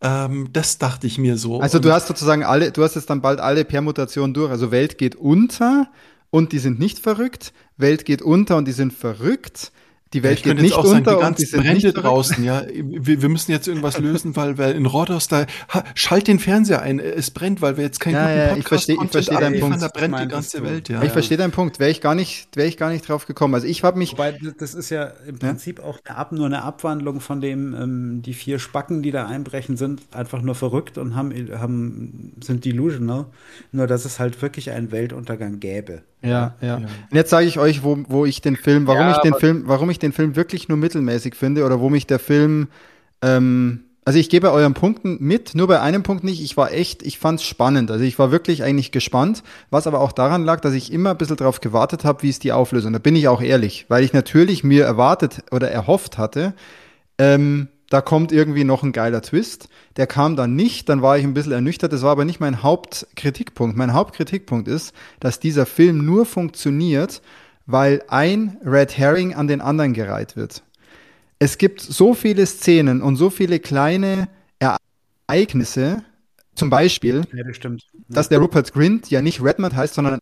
ähm, das dachte ich mir so. Also du hast sozusagen alle, du hast jetzt dann bald alle Permutationen durch. Also Welt geht unter und die sind nicht verrückt. Welt geht unter und die sind verrückt. Die Welt ja, geht nicht unter sagen, die ganzen Brände draußen, ja. Wir, wir, müssen jetzt irgendwas lösen, weil, weil in Rhodos da, ha, schalt den Fernseher ein, es brennt, weil wir jetzt keinen ja, guten ja, ich verstehe, ich verstehe deinen Punkt. Da brennt die ganze Welt, ja. Ich verstehe deinen Punkt. Wäre ich gar nicht, wäre ich gar nicht drauf gekommen. Also ich habe mich. Wobei, das ist ja im Prinzip auch eine Ab, nur eine Abwandlung von dem, ähm, die vier Spacken, die da einbrechen, sind einfach nur verrückt und haben, haben, sind delusional. Nur, dass es halt wirklich einen Weltuntergang gäbe. Ja, ja. Und jetzt sage ich euch, wo, wo ich den Film, warum ja, ich den Film, warum ich den Film wirklich nur mittelmäßig finde oder wo mich der Film, ähm, also ich gebe euren Punkten mit, nur bei einem Punkt nicht. Ich war echt, ich fand's spannend. Also ich war wirklich eigentlich gespannt, was aber auch daran lag, dass ich immer ein bisschen drauf gewartet habe, wie ist die Auflösung. Da bin ich auch ehrlich, weil ich natürlich mir erwartet oder erhofft hatte, ähm, da kommt irgendwie noch ein geiler Twist. Der kam dann nicht, dann war ich ein bisschen ernüchtert. Das war aber nicht mein Hauptkritikpunkt. Mein Hauptkritikpunkt ist, dass dieser Film nur funktioniert, weil ein Red Herring an den anderen gereiht wird. Es gibt so viele Szenen und so viele kleine Ereignisse, zum Beispiel, ja, das. Ja. dass der Rupert Grint ja nicht Redmond heißt, sondern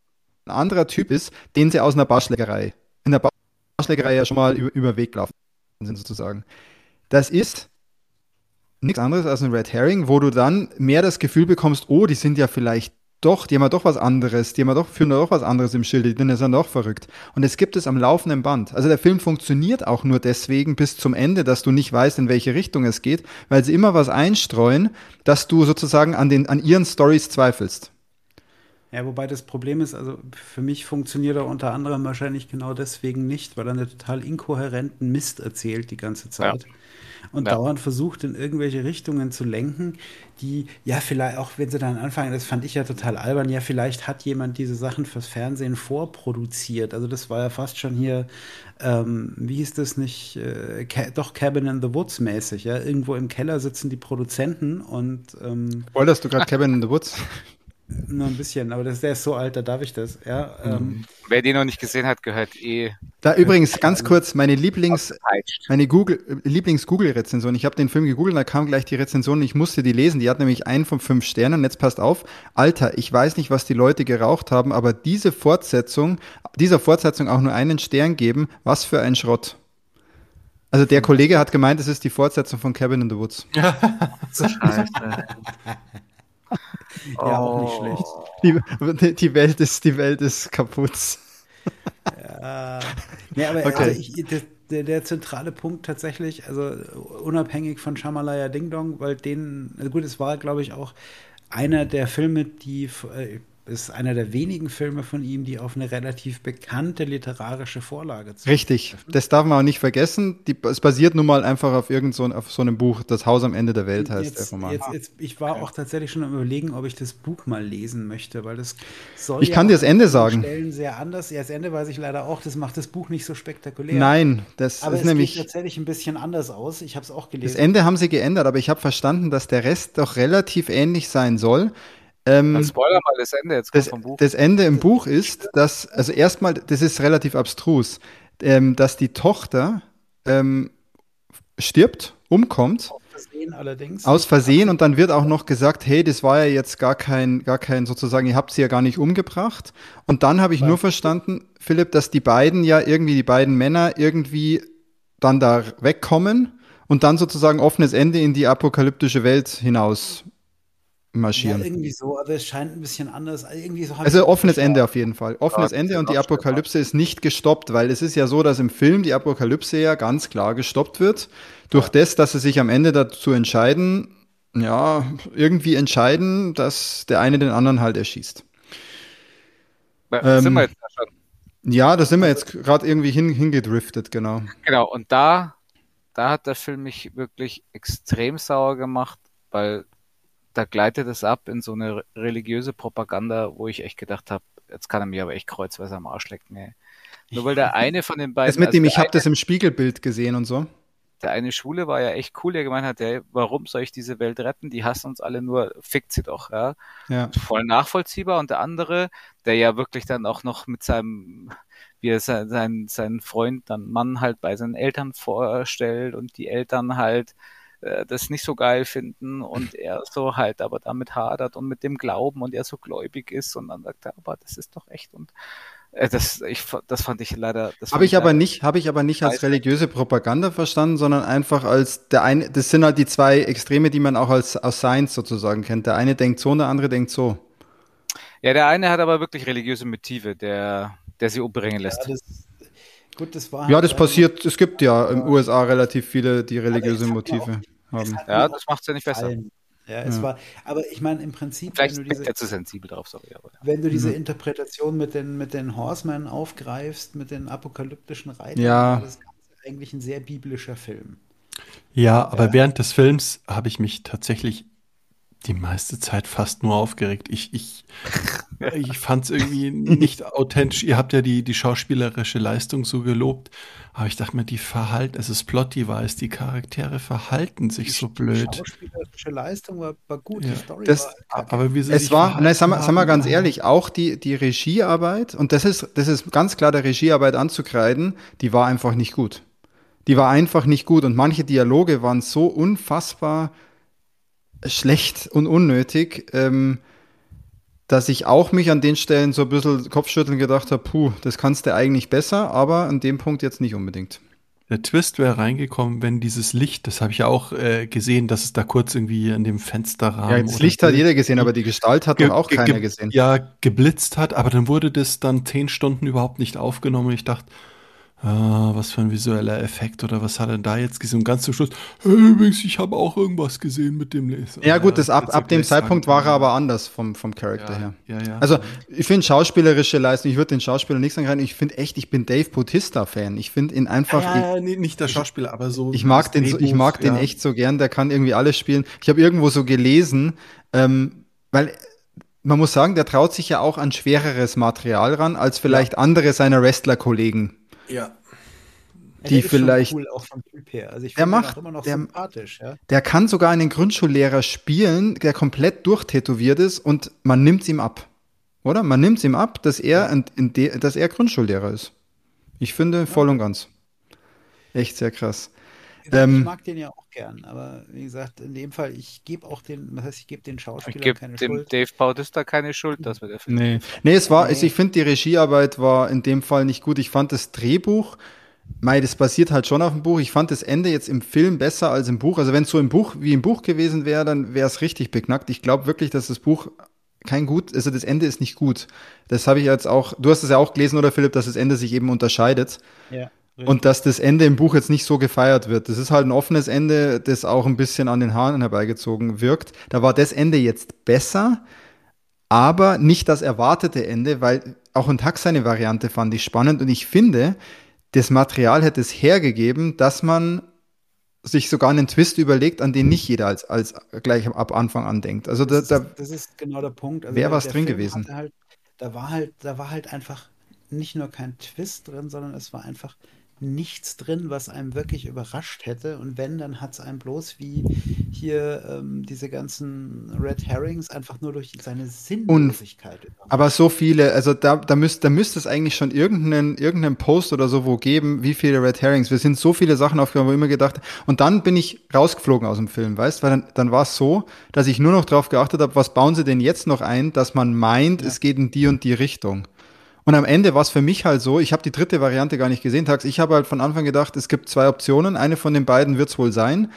ein anderer Typ ist, den sie aus einer Barschlägerei, in der Barschlägerei ja schon mal über, über Weg gelaufen sind sozusagen. Das ist nichts anderes als ein Red Herring, wo du dann mehr das Gefühl bekommst, oh, die sind ja vielleicht doch, die haben ja doch was anderes, die haben ja doch, führen ja doch was anderes im Schild, die sind ja doch verrückt. Und es gibt es am laufenden Band. Also der Film funktioniert auch nur deswegen bis zum Ende, dass du nicht weißt, in welche Richtung es geht, weil sie immer was einstreuen, dass du sozusagen an, den, an ihren Stories zweifelst. Ja, wobei das Problem ist, also für mich funktioniert er unter anderem wahrscheinlich genau deswegen nicht, weil er einen total inkohärenten Mist erzählt die ganze Zeit. Ja. Und ja. dauernd versucht, in irgendwelche Richtungen zu lenken, die, ja, vielleicht, auch wenn sie dann anfangen, das fand ich ja total albern, ja, vielleicht hat jemand diese Sachen fürs Fernsehen vorproduziert. Also das war ja fast schon hier, ähm, wie hieß das nicht, äh, doch Cabin in the Woods mäßig, ja. Irgendwo im Keller sitzen die Produzenten und ähm, Wolltest du gerade Cabin in the Woods? Nur ein bisschen, aber das, der ist so alt, da darf ich das. Ja, ähm. Wer den noch nicht gesehen hat, gehört eh. Da übrigens ganz kurz meine Lieblings, meine Google, Lieblings-Google-Rezension. Ich habe den Film gegoogelt, da kam gleich die Rezension. Ich musste die lesen. Die hat nämlich einen von fünf Sternen. Und jetzt passt auf, Alter, ich weiß nicht, was die Leute geraucht haben, aber diese Fortsetzung, dieser Fortsetzung auch nur einen Stern geben. Was für ein Schrott. Also der Kollege hat gemeint, es ist die Fortsetzung von Cabin in the Woods. Scheiße. ja, auch nicht schlecht. Die, die, Welt ist, die Welt ist kaputt. ja. Nee, aber okay. also ich, das, der, der, zentrale Punkt tatsächlich, also unabhängig von Shamalaya Ding Dong, weil den, also gut, es war, glaube ich, auch einer der Filme, die, äh, ist einer der wenigen Filme von ihm, die auf eine relativ bekannte literarische Vorlage zu Richtig, das darf man auch nicht vergessen. Die, es basiert nun mal einfach auf irgend so, auf so einem Buch, Das Haus am Ende der Welt heißt jetzt, der Roman. Jetzt, jetzt, ich war auch tatsächlich schon am überlegen, ob ich das Buch mal lesen möchte, weil das soll Ich ja kann dir das Ende sagen. Stellen sehr anders. Ja, das Ende weiß ich leider auch, das macht das Buch nicht so spektakulär. Nein, das aber ist es nämlich geht tatsächlich ein bisschen anders aus. Ich habe es auch gelesen. Das Ende haben sie geändert, aber ich habe verstanden, dass der Rest doch relativ ähnlich sein soll. Ähm, Dann spoiler mal das Ende jetzt das, vom Buch. Das Ende im Buch ist, dass, also erstmal, das ist relativ abstrus, ähm, dass die Tochter ähm, stirbt, umkommt. Aus Versehen allerdings. Aus Versehen und dann wird auch noch gesagt, hey, das war ja jetzt gar kein, gar kein sozusagen, ihr habt sie ja gar nicht umgebracht. Und dann habe ich nur verstanden, Philipp, dass die beiden ja irgendwie, die beiden Männer irgendwie dann da wegkommen und dann sozusagen offenes Ende in die apokalyptische Welt hinaus marschieren. Ja, irgendwie so, aber es scheint ein bisschen anders. Irgendwie so also offenes Ende auf jeden Fall. Offenes ja, Ende und die Apokalypse ist nicht gestoppt, weil es ist ja so, dass im Film die Apokalypse ja ganz klar gestoppt wird. Durch ja. das, dass sie sich am Ende dazu entscheiden, ja, irgendwie entscheiden, dass der eine den anderen halt erschießt. Ähm, sind wir jetzt schon? Ja, da sind wir jetzt gerade irgendwie hin, hingedriftet, genau. Genau, und da, da hat der Film mich wirklich extrem sauer gemacht, weil da gleitet es ab in so eine religiöse Propaganda, wo ich echt gedacht habe, jetzt kann er mir aber echt kreuzweise am Arsch lecken, ey. Nur weil der eine von den beiden. Das mit also dem, ich habe das im Spiegelbild gesehen und so. Der eine Schwule war ja echt cool, der gemeint hat, ey, warum soll ich diese Welt retten? Die hassen uns alle nur, fickt sie doch, ja. ja. Voll nachvollziehbar. Und der andere, der ja wirklich dann auch noch mit seinem, wie er sein, seinen Freund, dann Mann halt bei seinen Eltern vorstellt und die Eltern halt äh, das nicht so geil finden und er so halt aber damit hadert und mit dem Glauben und er so gläubig ist und dann sagt er, aber das ist doch echt und äh, das, ich, das fand ich leider. Habe ich aber nicht, habe ich aber nicht als religiöse Propaganda verstanden, sondern einfach als der eine. Das sind halt die zwei Extreme, die man auch als aus Science sozusagen kennt. Der eine denkt so und der andere denkt so. Ja, der eine hat aber wirklich religiöse Motive, der, der sie umbringen lässt. Ja, das, gut, das war. Ja, das passiert. Es gibt ja in den USA relativ viele, die religiöse Motive haben. Ja, das macht es ja nicht besser. Ja, es ja. war, aber ich meine, im Prinzip, Vielleicht wenn du diese, zu sensibel drauf, sorry, aber, ja. wenn du diese mhm. Interpretation mit den, mit den Horsemen aufgreifst, mit den apokalyptischen Reitern, ja. das Ganze eigentlich ein sehr biblischer Film. Ja, aber ja. während des Films habe ich mich tatsächlich die meiste Zeit fast nur aufgeregt. Ich, ich, ich fand es irgendwie nicht authentisch. Ihr habt ja die, die schauspielerische Leistung so gelobt, aber ich dachte mir, die Verhalten, es ist Plot-Device, die Charaktere verhalten sich die, so blöd. Die schauspielerische Leistung war, war gut, ja. die Story das, war aber wie sie es war, nein, sagen wir, sagen wir ganz ehrlich, auch die, die Regiearbeit, und das ist, das ist ganz klar der Regiearbeit anzukreiden, die war einfach nicht gut. Die war einfach nicht gut und manche Dialoge waren so unfassbar schlecht und unnötig, ähm, dass ich auch mich an den Stellen so ein bisschen Kopfschütteln gedacht habe, puh, das kannst du eigentlich besser, aber an dem Punkt jetzt nicht unbedingt. Der Twist wäre reingekommen, wenn dieses Licht, das habe ich ja auch äh, gesehen, dass es da kurz irgendwie an dem Fensterrahmen. Ja, das Licht hat jeder gesehen, aber die Gestalt hat doch auch keiner gesehen. Ja, geblitzt hat, aber dann wurde das dann zehn Stunden überhaupt nicht aufgenommen. Ich dachte, ah, was für ein visueller Effekt oder was hat er da jetzt gesehen? Und ganz zum Schluss, hey, übrigens, ich habe auch irgendwas gesehen mit dem Laser. Ja, gut, das ab, ab dem Zeitpunkt war er aber anders vom, vom Charakter ja, her. Ja, ja. Also, ich finde schauspielerische Leistung, ich würde den Schauspieler nichts angreifen. Ich finde echt, ich bin Dave Bautista-Fan. Ich finde ihn einfach. Ja, nee, nicht der Schauspieler, aber so. Ich mag den, so, ich mag den echt so gern, der kann irgendwie alles spielen. Ich habe irgendwo so gelesen, ähm, weil man muss sagen, der traut sich ja auch an schwereres Material ran, als vielleicht andere seiner Wrestler-Kollegen. Ja. Die ja, vielleicht. Cool, auch vom Typ her. Also ich der macht, immer noch der, sympathisch. Ja? Der kann sogar einen Grundschullehrer spielen, der komplett durchtätowiert ist und man nimmt es ihm ab. Oder? Man nimmt es ihm ab, dass er, in, in de, dass er Grundschullehrer ist. Ich finde ja. voll und ganz. Echt sehr krass. Ich ähm, mag den ja auch gern, aber wie gesagt, in dem Fall, ich gebe auch den, was heißt, ich gebe den Schauspieler ich keine dem Schuld. Dave Bautista keine Schuld, dass wir der Film. Nee. nee, es war, nee. Also ich finde, die Regiearbeit war in dem Fall nicht gut. Ich fand das Drehbuch, Mei, das basiert halt schon auf dem Buch. Ich fand das Ende jetzt im Film besser als im Buch. Also wenn es so im Buch wie im Buch gewesen wäre, dann wäre es richtig beknackt. Ich glaube wirklich, dass das Buch kein gut, also das Ende ist nicht gut. Das habe ich jetzt auch, du hast es ja auch gelesen, oder Philipp, dass das Ende sich eben unterscheidet. Ja. Und dass das Ende im Buch jetzt nicht so gefeiert wird. Das ist halt ein offenes Ende, das auch ein bisschen an den Haaren herbeigezogen wirkt. Da war das Ende jetzt besser, aber nicht das erwartete Ende, weil auch ein Tag seine Variante fand ich spannend und ich finde, das Material hätte es hergegeben, dass man sich sogar einen Twist überlegt, an den nicht jeder als, als gleich ab Anfang an denkt. Also da, das, ist, das ist genau der Punkt. Also wäre was drin Film gewesen. Halt, da war halt, da war halt einfach nicht nur kein Twist drin, sondern es war einfach nichts drin, was einem wirklich überrascht hätte. Und wenn, dann hat es einem bloß wie hier ähm, diese ganzen Red Herrings einfach nur durch seine Sinnlosigkeit. Und, aber so viele, also da, da, müsst, da müsste es eigentlich schon irgendeinen, irgendeinen Post oder so wo geben, wie viele Red Herrings. Wir sind so viele Sachen aufgegangen, wo ich immer gedacht Und dann bin ich rausgeflogen aus dem Film, weißt Weil dann, dann war es so, dass ich nur noch darauf geachtet habe, was bauen sie denn jetzt noch ein, dass man meint, ja. es geht in die und die Richtung. Und am Ende war es für mich halt so, ich habe die dritte Variante gar nicht gesehen, Tags. Ich habe halt von Anfang gedacht, es gibt zwei Optionen, eine von den beiden wird es wohl sein.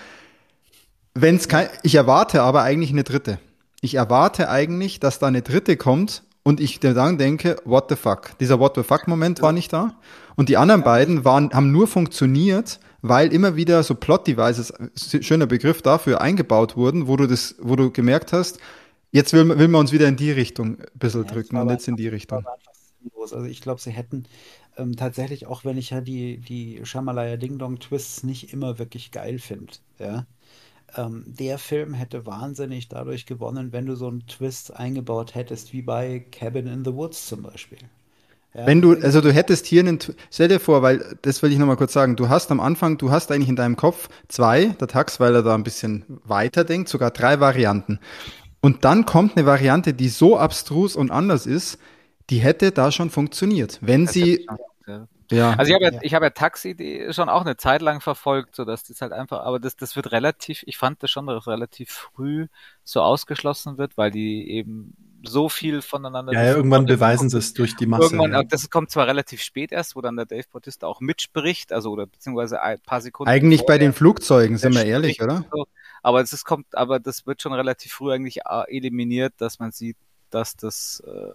Wenn's kein, ich erwarte aber eigentlich eine dritte. Ich erwarte eigentlich, dass da eine dritte kommt und ich dann denke, what the fuck? Dieser what the fuck Moment war nicht da. Und die anderen beiden waren, haben nur funktioniert, weil immer wieder so Plot-Devices, schöner Begriff dafür, eingebaut wurden, wo du das, wo du gemerkt hast, jetzt will, will man uns wieder in die Richtung ein bisschen ja, drücken und jetzt in die Richtung sinnlos. Also ich glaube, sie hätten ähm, tatsächlich, auch wenn ich ja die, die Shamalaya Ding Dong Twists nicht immer wirklich geil finde, ja, ähm, der Film hätte wahnsinnig dadurch gewonnen, wenn du so einen Twist eingebaut hättest, wie bei Cabin in the Woods zum Beispiel. Ja, wenn du, also du hättest hier einen, stell dir vor, weil, das will ich nochmal kurz sagen, du hast am Anfang, du hast eigentlich in deinem Kopf zwei, der Tax, weil er da ein bisschen weiter denkt, sogar drei Varianten. Und dann kommt eine Variante, die so abstrus und anders ist, die hätte da schon funktioniert, wenn das sie. Ja. Also ich habe ja, ich habe ja Taxi schon auch eine Zeit lang verfolgt, so dass das halt einfach, aber das, das wird relativ, ich fand das schon, dass das relativ früh so ausgeschlossen wird, weil die eben so viel voneinander. Ja, ja irgendwann beweisen sie es durch die Masse. Irgendwann, ja. das kommt zwar relativ spät erst, wo dann der Dave Bautista auch mitspricht, also oder beziehungsweise ein paar Sekunden. Eigentlich bei den Flugzeugen, sind wir ehrlich, oder? So, aber es kommt, aber das wird schon relativ früh eigentlich äh, eliminiert, dass man sieht, dass das äh,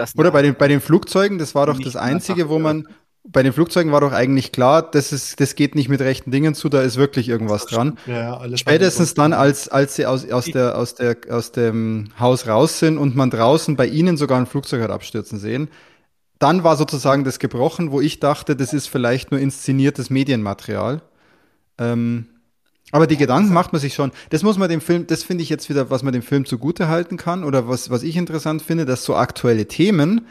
das Oder bei den, bei den Flugzeugen, das war doch das Einzige, wo man, bei den Flugzeugen war doch eigentlich klar, das ist, das geht nicht mit rechten Dingen zu, da ist wirklich irgendwas dran. Ja, Spätestens dann, als, als sie aus, aus der, aus der, aus dem Haus raus sind und man draußen bei ihnen sogar ein Flugzeug hat abstürzen sehen, dann war sozusagen das gebrochen, wo ich dachte, das ist vielleicht nur inszeniertes Medienmaterial. Ähm, aber die Gedanken macht man sich schon. Das muss man dem Film, das finde ich jetzt wieder, was man dem Film zugute halten kann oder was, was ich interessant finde, dass so aktuelle Themen,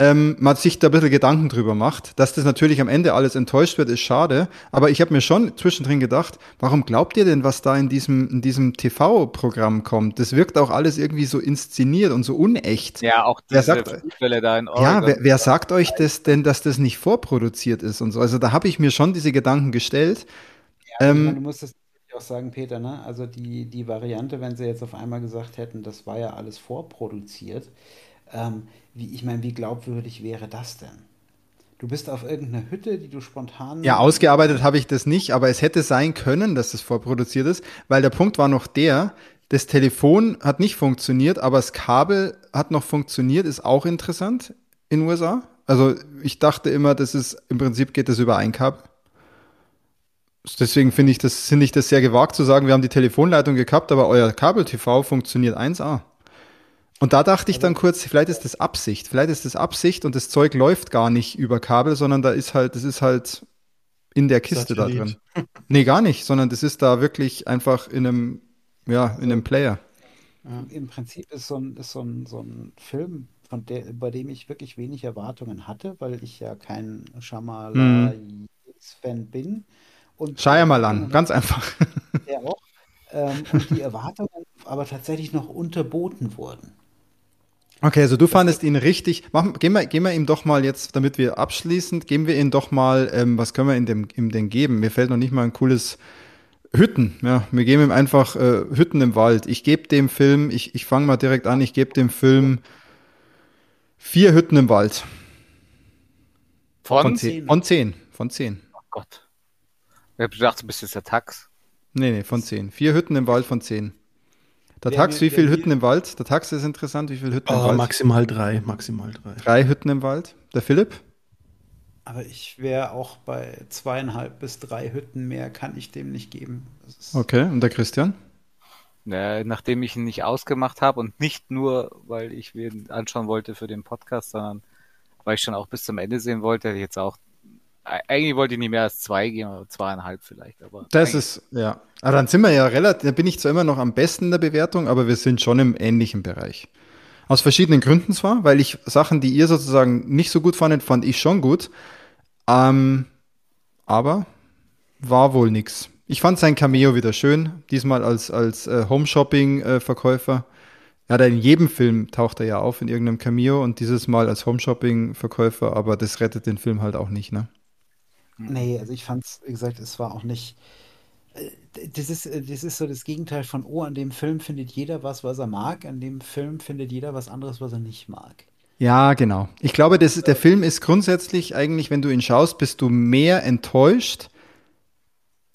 ähm, man sich da ein bisschen Gedanken drüber macht. Dass das natürlich am Ende alles enttäuscht wird, ist schade. Aber ich habe mir schon zwischendrin gedacht, warum glaubt ihr denn, was da in diesem, in diesem TV-Programm kommt? Das wirkt auch alles irgendwie so inszeniert und so unecht. Ja, auch diese wer sagt, da in Oregon. Ja, wer, wer sagt euch das denn, dass das nicht vorproduziert ist und so? Also da habe ich mir schon diese Gedanken gestellt. Ja, ähm, du musst das auch sagen, Peter, ne? Also die, die Variante, wenn sie jetzt auf einmal gesagt hätten, das war ja alles vorproduziert, ähm, wie, ich meine, wie glaubwürdig wäre das denn? Du bist auf irgendeiner Hütte, die du spontan. Ja, ausgearbeitet habe ich das nicht, aber es hätte sein können, dass das vorproduziert ist, weil der Punkt war noch der, das Telefon hat nicht funktioniert, aber das Kabel hat noch funktioniert, ist auch interessant in den USA. Also ich dachte immer, das ist im Prinzip geht das über ein Kabel. Deswegen finde ich das, finde ich das sehr gewagt zu sagen, wir haben die Telefonleitung gehabt, aber euer Kabel-TV funktioniert 1A. Und da dachte ich dann kurz, vielleicht ist das Absicht, vielleicht ist das Absicht und das Zeug läuft gar nicht über Kabel, sondern da ist halt, das ist halt in der Kiste Satellit. da drin. Nee, gar nicht, sondern das ist da wirklich einfach in einem, ja, in einem Player. Im Prinzip ist so ein, ist so ein, so ein Film, von der, bei dem ich wirklich wenig Erwartungen hatte, weil ich ja kein Shyamalan-Fan hm. bin. Und Shyamalan, ganz einfach. Ja auch. Ähm, und die Erwartungen aber tatsächlich noch unterboten wurden. Okay, also du fandest ihn richtig. Machen, gehen, wir, gehen wir ihm doch mal jetzt, damit wir abschließend, geben wir ihm doch mal, ähm, was können wir ihm dem, ihm denn geben? Mir fällt noch nicht mal ein cooles Hütten. Ja, wir geben ihm einfach äh, Hütten im Wald. Ich gebe dem Film, ich, ich fange mal direkt an, ich gebe dem Film vier Hütten im Wald. Von, von zehn? Von zehn. Von zehn. Oh Gott. Ich habe gedacht, du bist jetzt der Tax. Nee, nee, von zehn. Vier Hütten im Wald von zehn. Der Tax, wie viele Hütten im Wald? Der Tax ist interessant, wie viele Hütten oh, im Wald? Maximal drei, maximal drei. Drei Hütten im Wald. Der Philipp? Aber ich wäre auch bei zweieinhalb bis drei Hütten mehr, kann ich dem nicht geben. Okay, und der Christian? Ja, nachdem ich ihn nicht ausgemacht habe und nicht nur, weil ich ihn anschauen wollte für den Podcast, sondern weil ich schon auch bis zum Ende sehen wollte, hätte ich jetzt auch eigentlich wollte ich nicht mehr als zwei gehen, oder zweieinhalb vielleicht. Aber das ist, ja. Aber dann sind wir ja relativ, da bin ich zwar immer noch am besten in der Bewertung, aber wir sind schon im ähnlichen Bereich. Aus verschiedenen Gründen zwar, weil ich Sachen, die ihr sozusagen nicht so gut fandet, fand ich schon gut. Ähm, aber war wohl nix. Ich fand sein Cameo wieder schön, diesmal als, als äh, Home-Shopping-Verkäufer. Äh, ja, in jedem Film taucht er ja auf in irgendeinem Cameo und dieses Mal als Home-Shopping-Verkäufer, aber das rettet den Film halt auch nicht, ne? Nee, also ich fand's, wie gesagt, es war auch nicht. Äh, das ist, äh, das ist so das Gegenteil von, oh, an dem Film findet jeder was, was er mag, an dem Film findet jeder was anderes, was er nicht mag. Ja, genau. Ich glaube, das, der Film ist grundsätzlich eigentlich, wenn du ihn schaust, bist du mehr enttäuscht,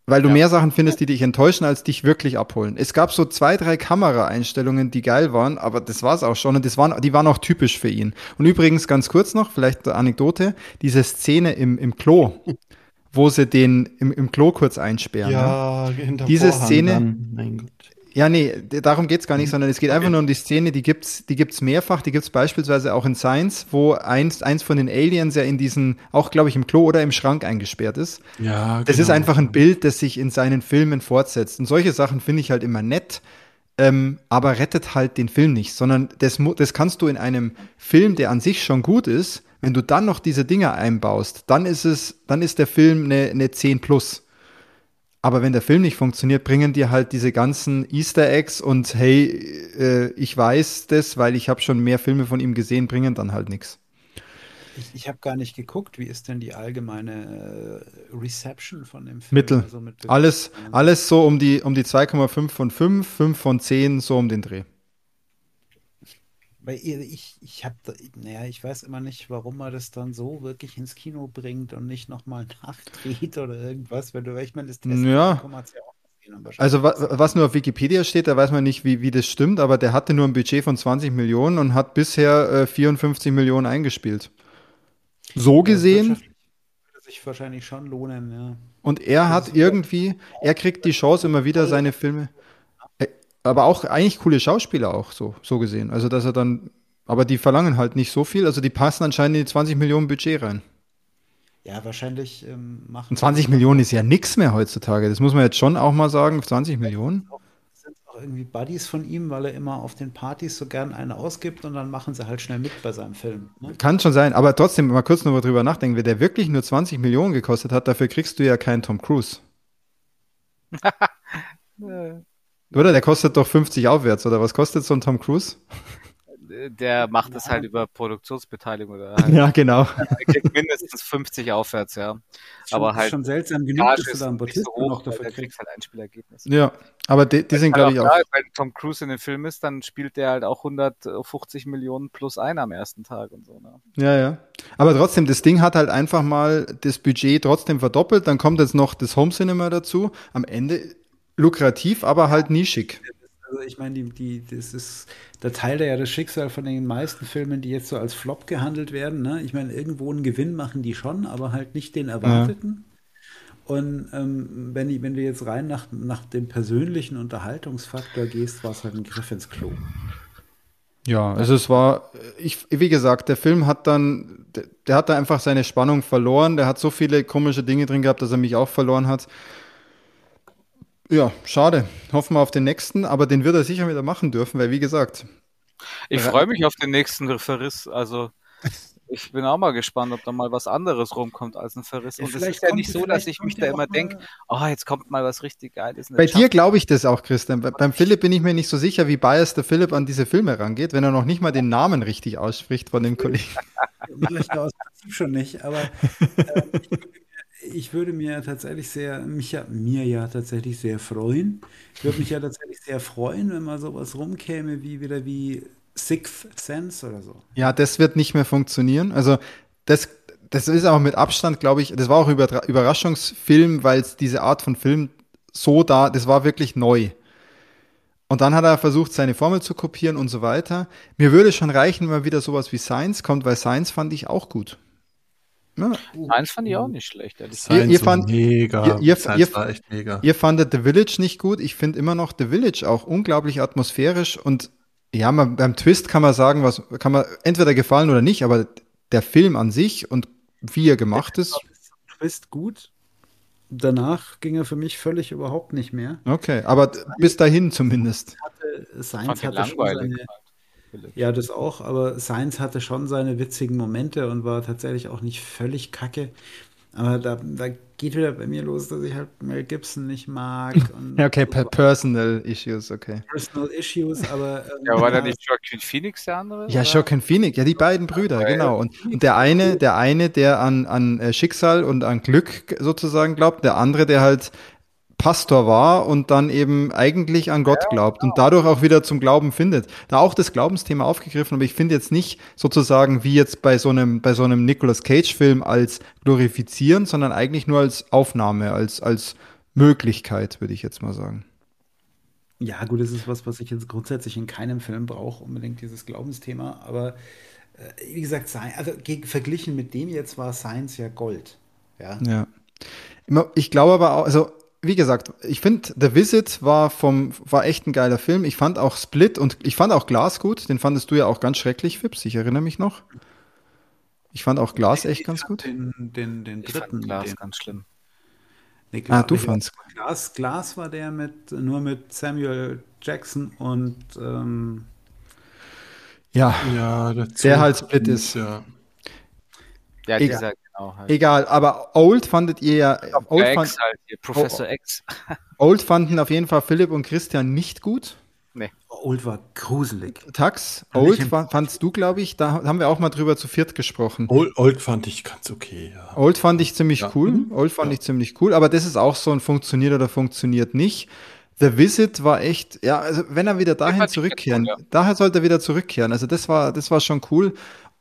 weil du ja. mehr Sachen findest, die dich enttäuschen, als dich wirklich abholen. Es gab so zwei, drei Kameraeinstellungen, die geil waren, aber das war's auch schon und das waren, die waren auch typisch für ihn. Und übrigens ganz kurz noch, vielleicht eine Anekdote, diese Szene im, im Klo, wo sie den im, im Klo kurz einsperren. Ja, ne? Diese Vorhang Szene. Ja, nee, darum geht's gar nicht, sondern es geht okay. einfach nur um die Szene, die gibt's, die gibt's mehrfach, die gibt's beispielsweise auch in Science, wo eins, eins von den Aliens ja in diesen, auch glaube ich im Klo oder im Schrank eingesperrt ist. Ja, genau. Das ist genau. einfach ein Bild, das sich in seinen Filmen fortsetzt. Und solche Sachen finde ich halt immer nett, ähm, aber rettet halt den Film nicht, sondern das, das kannst du in einem Film, der an sich schon gut ist, wenn du dann noch diese Dinge einbaust, dann ist es, dann ist der Film eine, eine 10 plus. Aber wenn der Film nicht funktioniert, bringen dir halt diese ganzen Easter Eggs und hey, äh, ich weiß das, weil ich habe schon mehr Filme von ihm gesehen, bringen dann halt nichts. Ich, ich habe gar nicht geguckt, wie ist denn die allgemeine äh, Reception von dem Film? Mittel. Also mit alles, alles so um die, um die 2,5 von 5, 5 von 10, so um den Dreh. Weil ich, ich habe, naja, ich weiß immer nicht, warum man das dann so wirklich ins Kino bringt und nicht nochmal nachdreht oder irgendwas, wenn du, ich meine, das Testen ja. Also was, was nur auf Wikipedia steht, da weiß man nicht, wie, wie das stimmt, aber der hatte nur ein Budget von 20 Millionen und hat bisher äh, 54 Millionen eingespielt. So gesehen. Würde sich wahrscheinlich schon lohnen, ja. Und er hat irgendwie, er kriegt die Chance immer wieder seine Filme aber auch eigentlich coole Schauspieler auch so, so gesehen. Also, dass er dann, aber die verlangen halt nicht so viel, also die passen anscheinend in die 20 Millionen Budget rein. Ja, wahrscheinlich ähm, machen. Und 20 Millionen ist ja nichts mehr heutzutage. Das muss man jetzt schon auch mal sagen. 20 Millionen. Sind auch irgendwie Buddies von ihm, weil er immer auf den Partys so gern eine ausgibt und dann machen sie halt schnell mit bei seinem Film. Ne? Kann schon sein, aber trotzdem mal kurz noch drüber nachdenken. Wenn der wirklich nur 20 Millionen gekostet hat, dafür kriegst du ja keinen Tom Cruise. Oder? Der kostet doch 50 aufwärts, oder was kostet so ein Tom Cruise? Der macht es halt über Produktionsbeteiligung. Oder halt ja, genau. Der kriegt mindestens 50 aufwärts, ja. Schon, aber halt. schon seltsam genug, dass du da einen Bautisten so noch dafür kriegst. halt Einspielergebnis. Ja, aber die, die sind, glaube ich, auch. Da, wenn Tom Cruise in dem Film ist, dann spielt der halt auch 150 Millionen plus ein am ersten Tag und so, ne? Ja, ja. Aber trotzdem, das Ding hat halt einfach mal das Budget trotzdem verdoppelt. Dann kommt jetzt noch das Home Cinema dazu. Am Ende lukrativ, aber halt nischig. Also ich meine, die, die, das ist, da teilt er ja das Schicksal von den meisten Filmen, die jetzt so als Flop gehandelt werden. Ne? Ich meine, irgendwo einen Gewinn machen die schon, aber halt nicht den erwarteten. Ja. Und ähm, wenn, wenn du jetzt rein nach, nach dem persönlichen Unterhaltungsfaktor gehst, war es halt ein Griff ins Klo. Ja, also es war, ich, wie gesagt, der Film hat dann, der, der hat da einfach seine Spannung verloren. Der hat so viele komische Dinge drin gehabt, dass er mich auch verloren hat. Ja, schade. Hoffen wir auf den nächsten, aber den wird er sicher wieder machen dürfen, weil wie gesagt. Ich freue mich auf den nächsten Verriss. Also ich bin auch mal gespannt, ob da mal was anderes rumkommt als ein Verriss. Und es ist ja nicht so, dass ich mich da immer denke, oh, jetzt kommt mal was richtig Geiles. Bei dir glaube ich das auch, Christian. Bei, beim Philipp bin ich mir nicht so sicher, wie biased der Philipp an diese Filme rangeht, wenn er noch nicht mal den Namen richtig ausspricht von dem Kollegen. Da aus Prinzip schon nicht, aber äh, ich würde mir tatsächlich sehr, mich ja, mir ja tatsächlich sehr freuen. Ich würde mich ja tatsächlich sehr freuen, wenn mal sowas rumkäme wie wieder wie Sixth Sense oder so. Ja, das wird nicht mehr funktionieren. Also das, das ist auch mit Abstand, glaube ich, das war auch Über Überraschungsfilm, weil es diese Art von Film so da, das war wirklich neu. Und dann hat er versucht, seine Formel zu kopieren und so weiter. Mir würde schon reichen, wenn mal wieder sowas wie Science kommt, weil Science fand ich auch gut. Ja. Science fand ich auch nicht schlecht. Ihr, ihr, fand, mega. Ihr, ihr, ihr, war echt mega. Ihr fandet The Village nicht gut. Ich finde immer noch The Village auch unglaublich atmosphärisch und ja, man, beim Twist kann man sagen, was kann man entweder gefallen oder nicht, aber der Film an sich und wie er gemacht ist. Twist gut. Danach ging er für mich völlig überhaupt nicht mehr. Okay, aber bis dahin zumindest. Hatte, Science hatte schon seine, ja, das auch, aber Science hatte schon seine witzigen Momente und war tatsächlich auch nicht völlig kacke. Aber da, da geht wieder bei mir los, dass ich halt Mel Gibson nicht mag. ja, okay, so. Personal Issues, okay. Personal Issues, aber. Ähm, ja, war da nicht Joaquin Phoenix der andere? Ja, Joaquin Phoenix, ja, die beiden Brüder, okay. genau. Und, und, der eine, der eine, der an, an äh, Schicksal und an Glück sozusagen glaubt, der andere, der halt Pastor war und dann eben eigentlich an Gott glaubt und genau. dadurch auch wieder zum Glauben findet. Da auch das Glaubensthema aufgegriffen, aber ich finde jetzt nicht sozusagen wie jetzt bei so einem, bei so einem Nicolas Cage Film als glorifizieren, sondern eigentlich nur als Aufnahme, als, als Möglichkeit, würde ich jetzt mal sagen. Ja, gut, das ist was, was ich jetzt grundsätzlich in keinem Film brauche, unbedingt dieses Glaubensthema, aber äh, wie gesagt, also verglichen mit dem jetzt war Science ja Gold. Ja. ja. Ich glaube aber auch, also wie gesagt, ich finde, The Visit war vom, war echt ein geiler Film. Ich fand auch Split und ich fand auch Glas gut. Den fandest du ja auch ganz schrecklich, Fips. Ich erinnere mich noch. Ich fand auch Glas echt ganz gut. Den, den, den dritten Glas den, ganz schlimm. Nee, ah, du fandst. Glas, Glas war der mit, nur mit Samuel Jackson und, ähm, ja, ja der halt Split ist. Ja. Ja, dieser Genau, halt. Egal, aber Old fandet ihr ja. Old X fand, halt hier, Professor oh, X. Old fanden auf jeden Fall Philipp und Christian nicht gut. Nee. Old war gruselig. Tax, Old fandst du, glaube ich, da haben wir auch mal drüber zu viert gesprochen. Old, Old fand ich ganz okay, ja. Old fand ich ziemlich ja. cool. Mhm. Old fand ja. ich ziemlich cool, aber das ist auch so ein funktioniert oder funktioniert nicht. The Visit war echt, ja, also wenn er wieder dahin zurückkehren, cool, ja. daher sollte er wieder zurückkehren. Also das war, das war schon cool.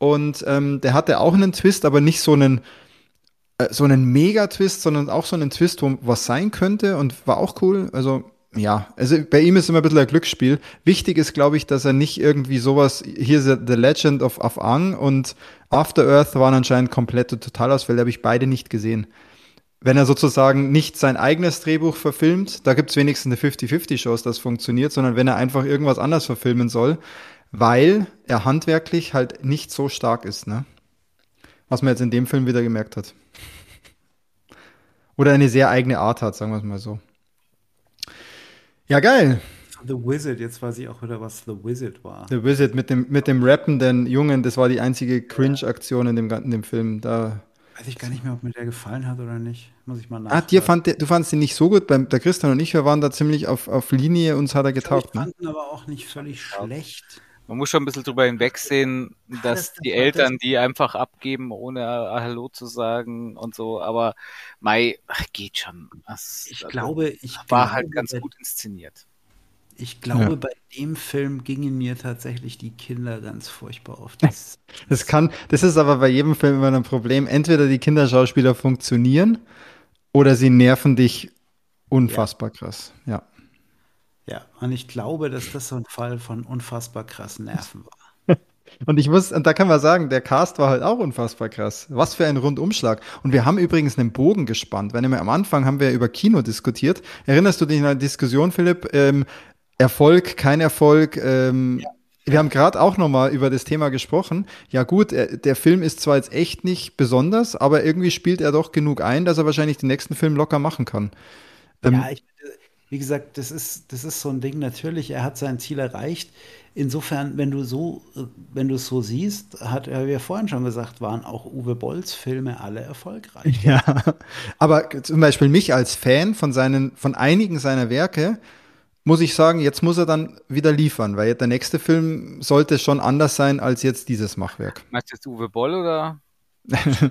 Und ähm, der hatte auch einen Twist, aber nicht so einen, äh, so einen Mega-Twist, sondern auch so einen Twist, wo was sein könnte und war auch cool. Also ja, also bei ihm ist immer ein bisschen ein Glücksspiel. Wichtig ist, glaube ich, dass er nicht irgendwie sowas, hier ist The Legend of, of Ang und After Earth waren anscheinend komplette Totalausfälle, habe ich beide nicht gesehen. Wenn er sozusagen nicht sein eigenes Drehbuch verfilmt, da gibt es wenigstens eine 50-50-Chance, dass funktioniert, sondern wenn er einfach irgendwas anders verfilmen soll, weil er handwerklich halt nicht so stark ist, ne? Was man jetzt in dem Film wieder gemerkt hat. Oder eine sehr eigene Art hat, sagen wir es mal so. Ja, geil. The Wizard, jetzt weiß ich auch wieder, was The Wizard war. The Wizard mit dem, mit dem rappenden Jungen, das war die einzige Cringe-Aktion in dem, in dem Film. Da Weiß ich gar nicht mehr, ob mir der gefallen hat oder nicht. Muss ich mal nachfragen. Ah, dir fand der, du fandest ihn nicht so gut. Beim, der Christian und ich, wir waren da ziemlich auf, auf Linie, uns hat er getaugt. Ich fand ne? ihn aber auch nicht völlig schlecht man muss schon ein bisschen drüber hinwegsehen, dass die Eltern die einfach abgeben, ohne Hallo zu sagen und so, aber Mai geht schon. Das, ich glaube, ich war glaube, halt ganz gut inszeniert. Ich glaube, ja. bei dem Film gingen mir tatsächlich die Kinder ganz furchtbar auf das. Das kann, das ist aber bei jedem Film immer ein Problem. Entweder die Kinderschauspieler funktionieren oder sie nerven dich unfassbar ja. krass. Ja. Ja, und ich glaube, dass das so ein Fall von unfassbar krassen Nerven war. Und ich muss, und da kann man sagen, der Cast war halt auch unfassbar krass. Was für ein Rundumschlag. Und wir haben übrigens einen Bogen gespannt. Wenn wir am Anfang haben wir über Kino diskutiert. Erinnerst du dich an eine Diskussion, Philipp? Ähm, Erfolg, kein Erfolg. Ähm, ja. Wir haben gerade auch nochmal über das Thema gesprochen. Ja gut, er, der Film ist zwar jetzt echt nicht besonders, aber irgendwie spielt er doch genug ein, dass er wahrscheinlich den nächsten Film locker machen kann. Ähm, ja, ich, wie gesagt, das ist, das ist so ein Ding. Natürlich, er hat sein Ziel erreicht. Insofern, wenn du so, wenn du es so siehst, hat er, wie vorhin schon gesagt, waren auch Uwe Bolls Filme alle erfolgreich. Ja, aber zum Beispiel mich als Fan von seinen, von einigen seiner Werke, muss ich sagen, jetzt muss er dann wieder liefern, weil der nächste Film sollte schon anders sein als jetzt dieses Machwerk. Meinst du jetzt Uwe Boll oder?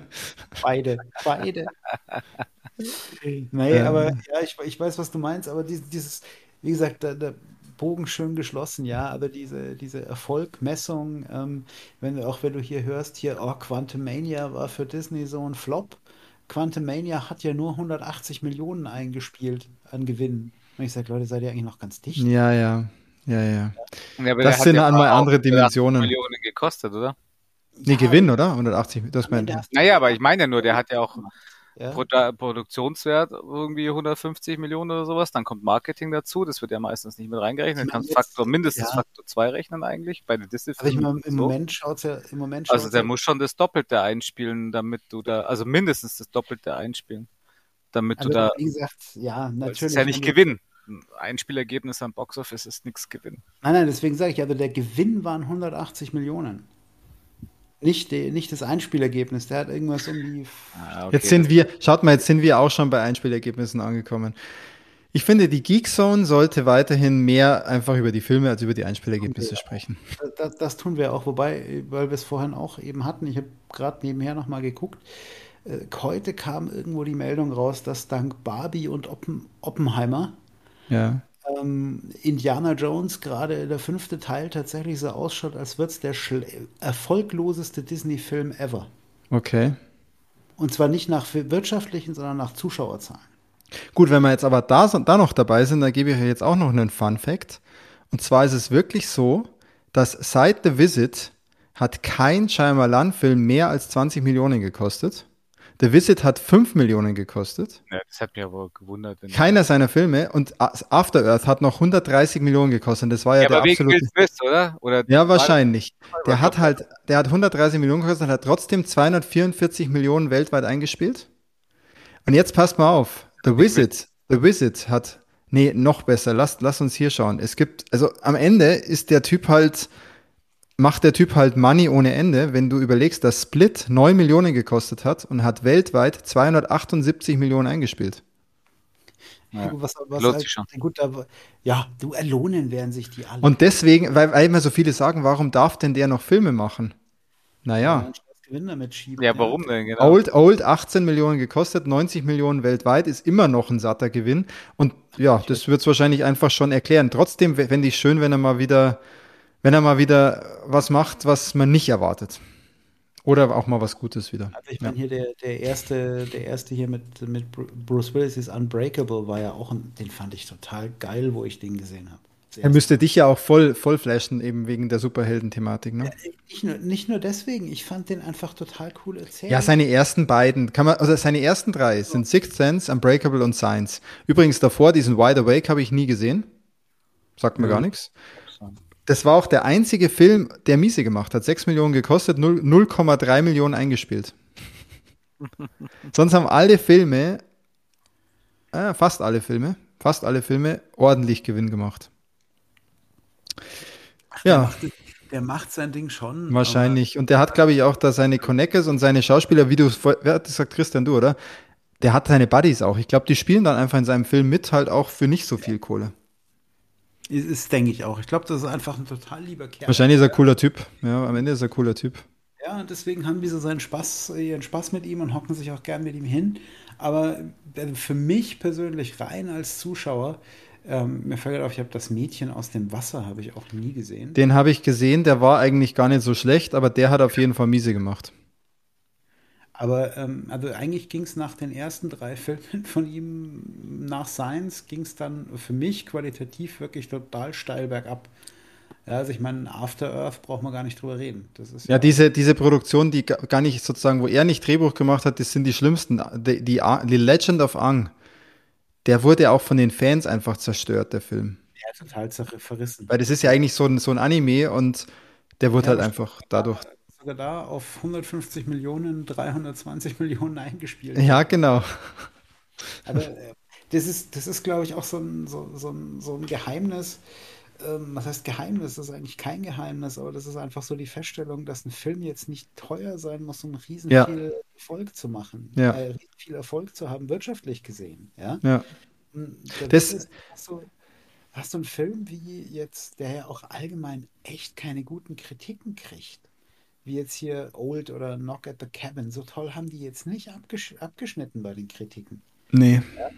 beide, beide. nee, ähm. aber ja, ich, ich weiß, was du meinst, aber dieses, dieses wie gesagt, der, der Bogen schön geschlossen, ja, aber diese, diese Erfolgmessung, ähm, wenn auch wenn du hier hörst, hier, oh, Quantumania war für Disney so ein Flop. Quantumania hat ja nur 180 Millionen eingespielt an Gewinnen. Und ich sage, Leute, seid ihr eigentlich noch ganz dicht? Ja, ja, ja, ja. ja das sind einmal andere Dimensionen. Millionen gekostet, oder? Nee, ja, Gewinn, oder? 180, das meint Naja, aber ich meine ja nur, der hat ja auch ja. Produktionswert irgendwie 150 Millionen oder sowas, dann kommt Marketing dazu, das wird ja meistens nicht mit reingerechnet, du kannst Faktor, mindestens ja. Faktor 2 rechnen eigentlich, bei den disney also im, im so. Moment schaut ja, im Moment Also der muss schon das Doppelte einspielen, damit du da, also mindestens das Doppelte einspielen, damit also, du da, wie gesagt, ja, natürlich. Das ist ja nicht Gewinn. Einspielergebnis am Boxoffice ist nichts Gewinn. Nein, nein, deswegen sage ich, also der Gewinn waren 180 Millionen. Nicht, nicht das Einspielergebnis, der hat irgendwas um die. Ah, okay. Jetzt sind wir, schaut mal, jetzt sind wir auch schon bei Einspielergebnissen angekommen. Ich finde, die Geekzone sollte weiterhin mehr einfach über die Filme als über die Einspielergebnisse okay. sprechen. Das, das, tun wir auch, wobei, weil wir es vorhin auch eben hatten, ich habe gerade nebenher nochmal geguckt. Äh, heute kam irgendwo die Meldung raus, dass dank Barbie und Oppen, Oppenheimer ja ähm, Indiana Jones, gerade der fünfte Teil, tatsächlich so ausschaut, als würde es der erfolgloseste Disney-Film ever. Okay. Und zwar nicht nach wirtschaftlichen, sondern nach Zuschauerzahlen. Gut, wenn wir jetzt aber da, da noch dabei sind, dann gebe ich euch jetzt auch noch einen Fun Fact. Und zwar ist es wirklich so, dass seit The Visit hat kein Shyamalan-Film mehr als 20 Millionen gekostet. The Visit hat 5 Millionen gekostet. Ja, das hat mich aber gewundert. Keiner seiner Filme und After Earth hat noch 130 Millionen gekostet. Das war ja, ja der aber absolute. Wegen Will Smith, oder? oder? Ja, wahrscheinlich. Der hat halt, der hat 130 Millionen gekostet, hat trotzdem 244 Millionen weltweit eingespielt. Und jetzt passt mal auf. The Visit, The Visit hat, nee, noch besser. Lass, lass uns hier schauen. Es gibt, also am Ende ist der Typ halt macht der Typ halt Money ohne Ende, wenn du überlegst, dass Split 9 Millionen gekostet hat und hat weltweit 278 Millionen eingespielt. Ja, was, was halt, schon. Gut, aber, ja, du erlohnen werden sich die alle. Und deswegen, weil, weil immer so viele sagen, warum darf denn der noch Filme machen? Naja. Ja, warum denn? Genau. Old, Old 18 Millionen gekostet, 90 Millionen weltweit, ist immer noch ein satter Gewinn. Und ja, das wird es wahrscheinlich einfach schon erklären. Trotzdem fände ich schön, wenn er mal wieder wenn er mal wieder was macht, was man nicht erwartet. Oder auch mal was Gutes wieder. Also ich meine hier der, der erste, der erste hier mit, mit Bruce Willis ist Unbreakable, war ja auch ein, den fand ich total geil, wo ich den gesehen habe. Er müsste dich ja auch voll, voll flashen, eben wegen der Superhelden-Thematik, ne? Ja, nicht, nur, nicht nur deswegen, ich fand den einfach total cool erzählt. Ja, seine ersten beiden, kann man, also seine ersten drei sind Sixth Sense, Unbreakable und Science. Übrigens davor, diesen Wide Awake habe ich nie gesehen. Sagt mir ja. gar nichts. Das war auch der einzige Film, der miese gemacht hat. 6 Millionen gekostet, 0,3 Millionen eingespielt. Sonst haben alle Filme, äh, fast alle Filme, fast alle Filme ordentlich Gewinn gemacht. Ach, ja. Der macht, der macht, sein Ding schon. Wahrscheinlich. Und der hat, glaube ich, auch da seine Connectors und seine Schauspieler, wie du, wer hat das gesagt, Christian, du, oder? Der hat seine Buddies auch. Ich glaube, die spielen dann einfach in seinem Film mit, halt auch für nicht so viel Kohle. Ist, ist denke ich auch. Ich glaube, das ist einfach ein total lieber Kerl. Wahrscheinlich ist er ein cooler Typ. Ja, am Ende ist er ein cooler Typ. Ja, und deswegen haben wir so seinen Spaß, ihren Spaß mit ihm und hocken sich auch gern mit ihm hin. Aber äh, für mich persönlich rein als Zuschauer, ähm, mir fällt auf, ich habe das Mädchen aus dem Wasser, habe ich auch nie gesehen. Den habe ich gesehen, der war eigentlich gar nicht so schlecht, aber der hat auf jeden Fall miese gemacht. Aber ähm, also eigentlich ging es nach den ersten drei Filmen von ihm, nach Science, ging es dann für mich qualitativ wirklich total steil bergab. Ja, also ich meine, After Earth braucht man gar nicht drüber reden. Das ist ja, ja diese, diese Produktion, die gar nicht sozusagen, wo er nicht Drehbuch gemacht hat, das sind die schlimmsten. Die, die, die Legend of Ang, der wurde auch von den Fans einfach zerstört, der Film. Ja, total verrissen. Weil das ist ja eigentlich so ein, so ein Anime und der wurde ja, halt einfach dadurch. Sogar da auf 150 Millionen, 320 Millionen eingespielt. Ja, genau. Aber äh, das ist, das ist glaube ich, auch so ein, so, so ein, so ein Geheimnis ähm, was heißt Geheimnis? Das ist eigentlich kein Geheimnis, aber das ist einfach so die Feststellung, dass ein Film jetzt nicht teuer sein muss, um riesen ja. viel Erfolg zu machen, ja. äh, viel Erfolg zu haben, wirtschaftlich gesehen. Ja. ja. Das ist, hast, du, hast du einen Film wie jetzt, der ja auch allgemein echt keine guten Kritiken kriegt, wie jetzt hier Old oder Knock at the Cabin, so toll haben die jetzt nicht abgesch abgeschnitten bei den Kritiken. Nee. Ja?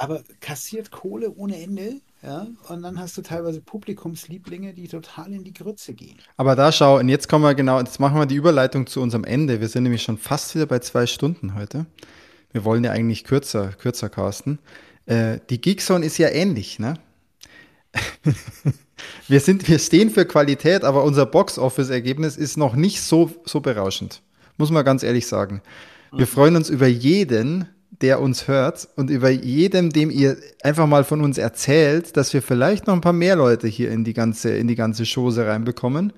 aber kassiert Kohle ohne Ende, ja, und dann hast du teilweise Publikumslieblinge, die total in die Grütze gehen. Aber da schau, und jetzt kommen wir genau, jetzt machen wir die Überleitung zu unserem Ende. Wir sind nämlich schon fast wieder bei zwei Stunden heute. Wir wollen ja eigentlich kürzer, kürzer casten. Äh, die Geekzone ist ja ähnlich, ne? wir sind, wir stehen für Qualität, aber unser Box-Office-Ergebnis ist noch nicht so, so berauschend. Muss man ganz ehrlich sagen. Wir freuen uns über jeden, der uns hört und über jedem, dem ihr einfach mal von uns erzählt, dass wir vielleicht noch ein paar mehr Leute hier in die ganze, in die ganze Chose reinbekommen,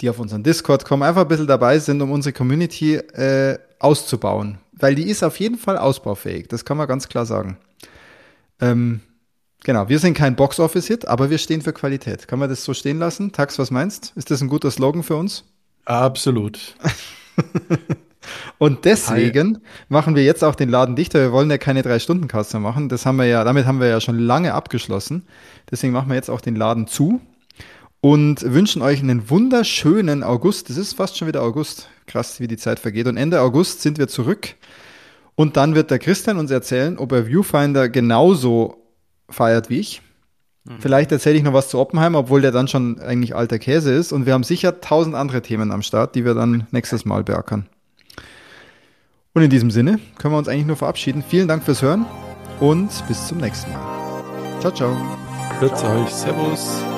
die auf unseren Discord kommen, einfach ein bisschen dabei sind, um unsere Community äh, auszubauen. Weil die ist auf jeden Fall ausbaufähig, das kann man ganz klar sagen. Ähm, genau, wir sind kein Box-Office-Hit, aber wir stehen für Qualität. Kann man das so stehen lassen? Tax, was meinst? Ist das ein guter Slogan für uns? Absolut. Und deswegen Hi. machen wir jetzt auch den Laden dichter. Wir wollen ja keine drei Stunden Kasse machen. Das haben wir ja, damit haben wir ja schon lange abgeschlossen. Deswegen machen wir jetzt auch den Laden zu und wünschen euch einen wunderschönen August. Das ist fast schon wieder August. Krass, wie die Zeit vergeht. Und Ende August sind wir zurück. Und dann wird der Christian uns erzählen, ob er Viewfinder genauso feiert wie ich. Mhm. Vielleicht erzähle ich noch was zu Oppenheimer, obwohl der dann schon eigentlich alter Käse ist. Und wir haben sicher tausend andere Themen am Start, die wir dann nächstes Mal beackern. Und in diesem Sinne können wir uns eigentlich nur verabschieden. Vielen Dank fürs Hören und bis zum nächsten Mal. Ciao, ciao. Grüß euch. Servus.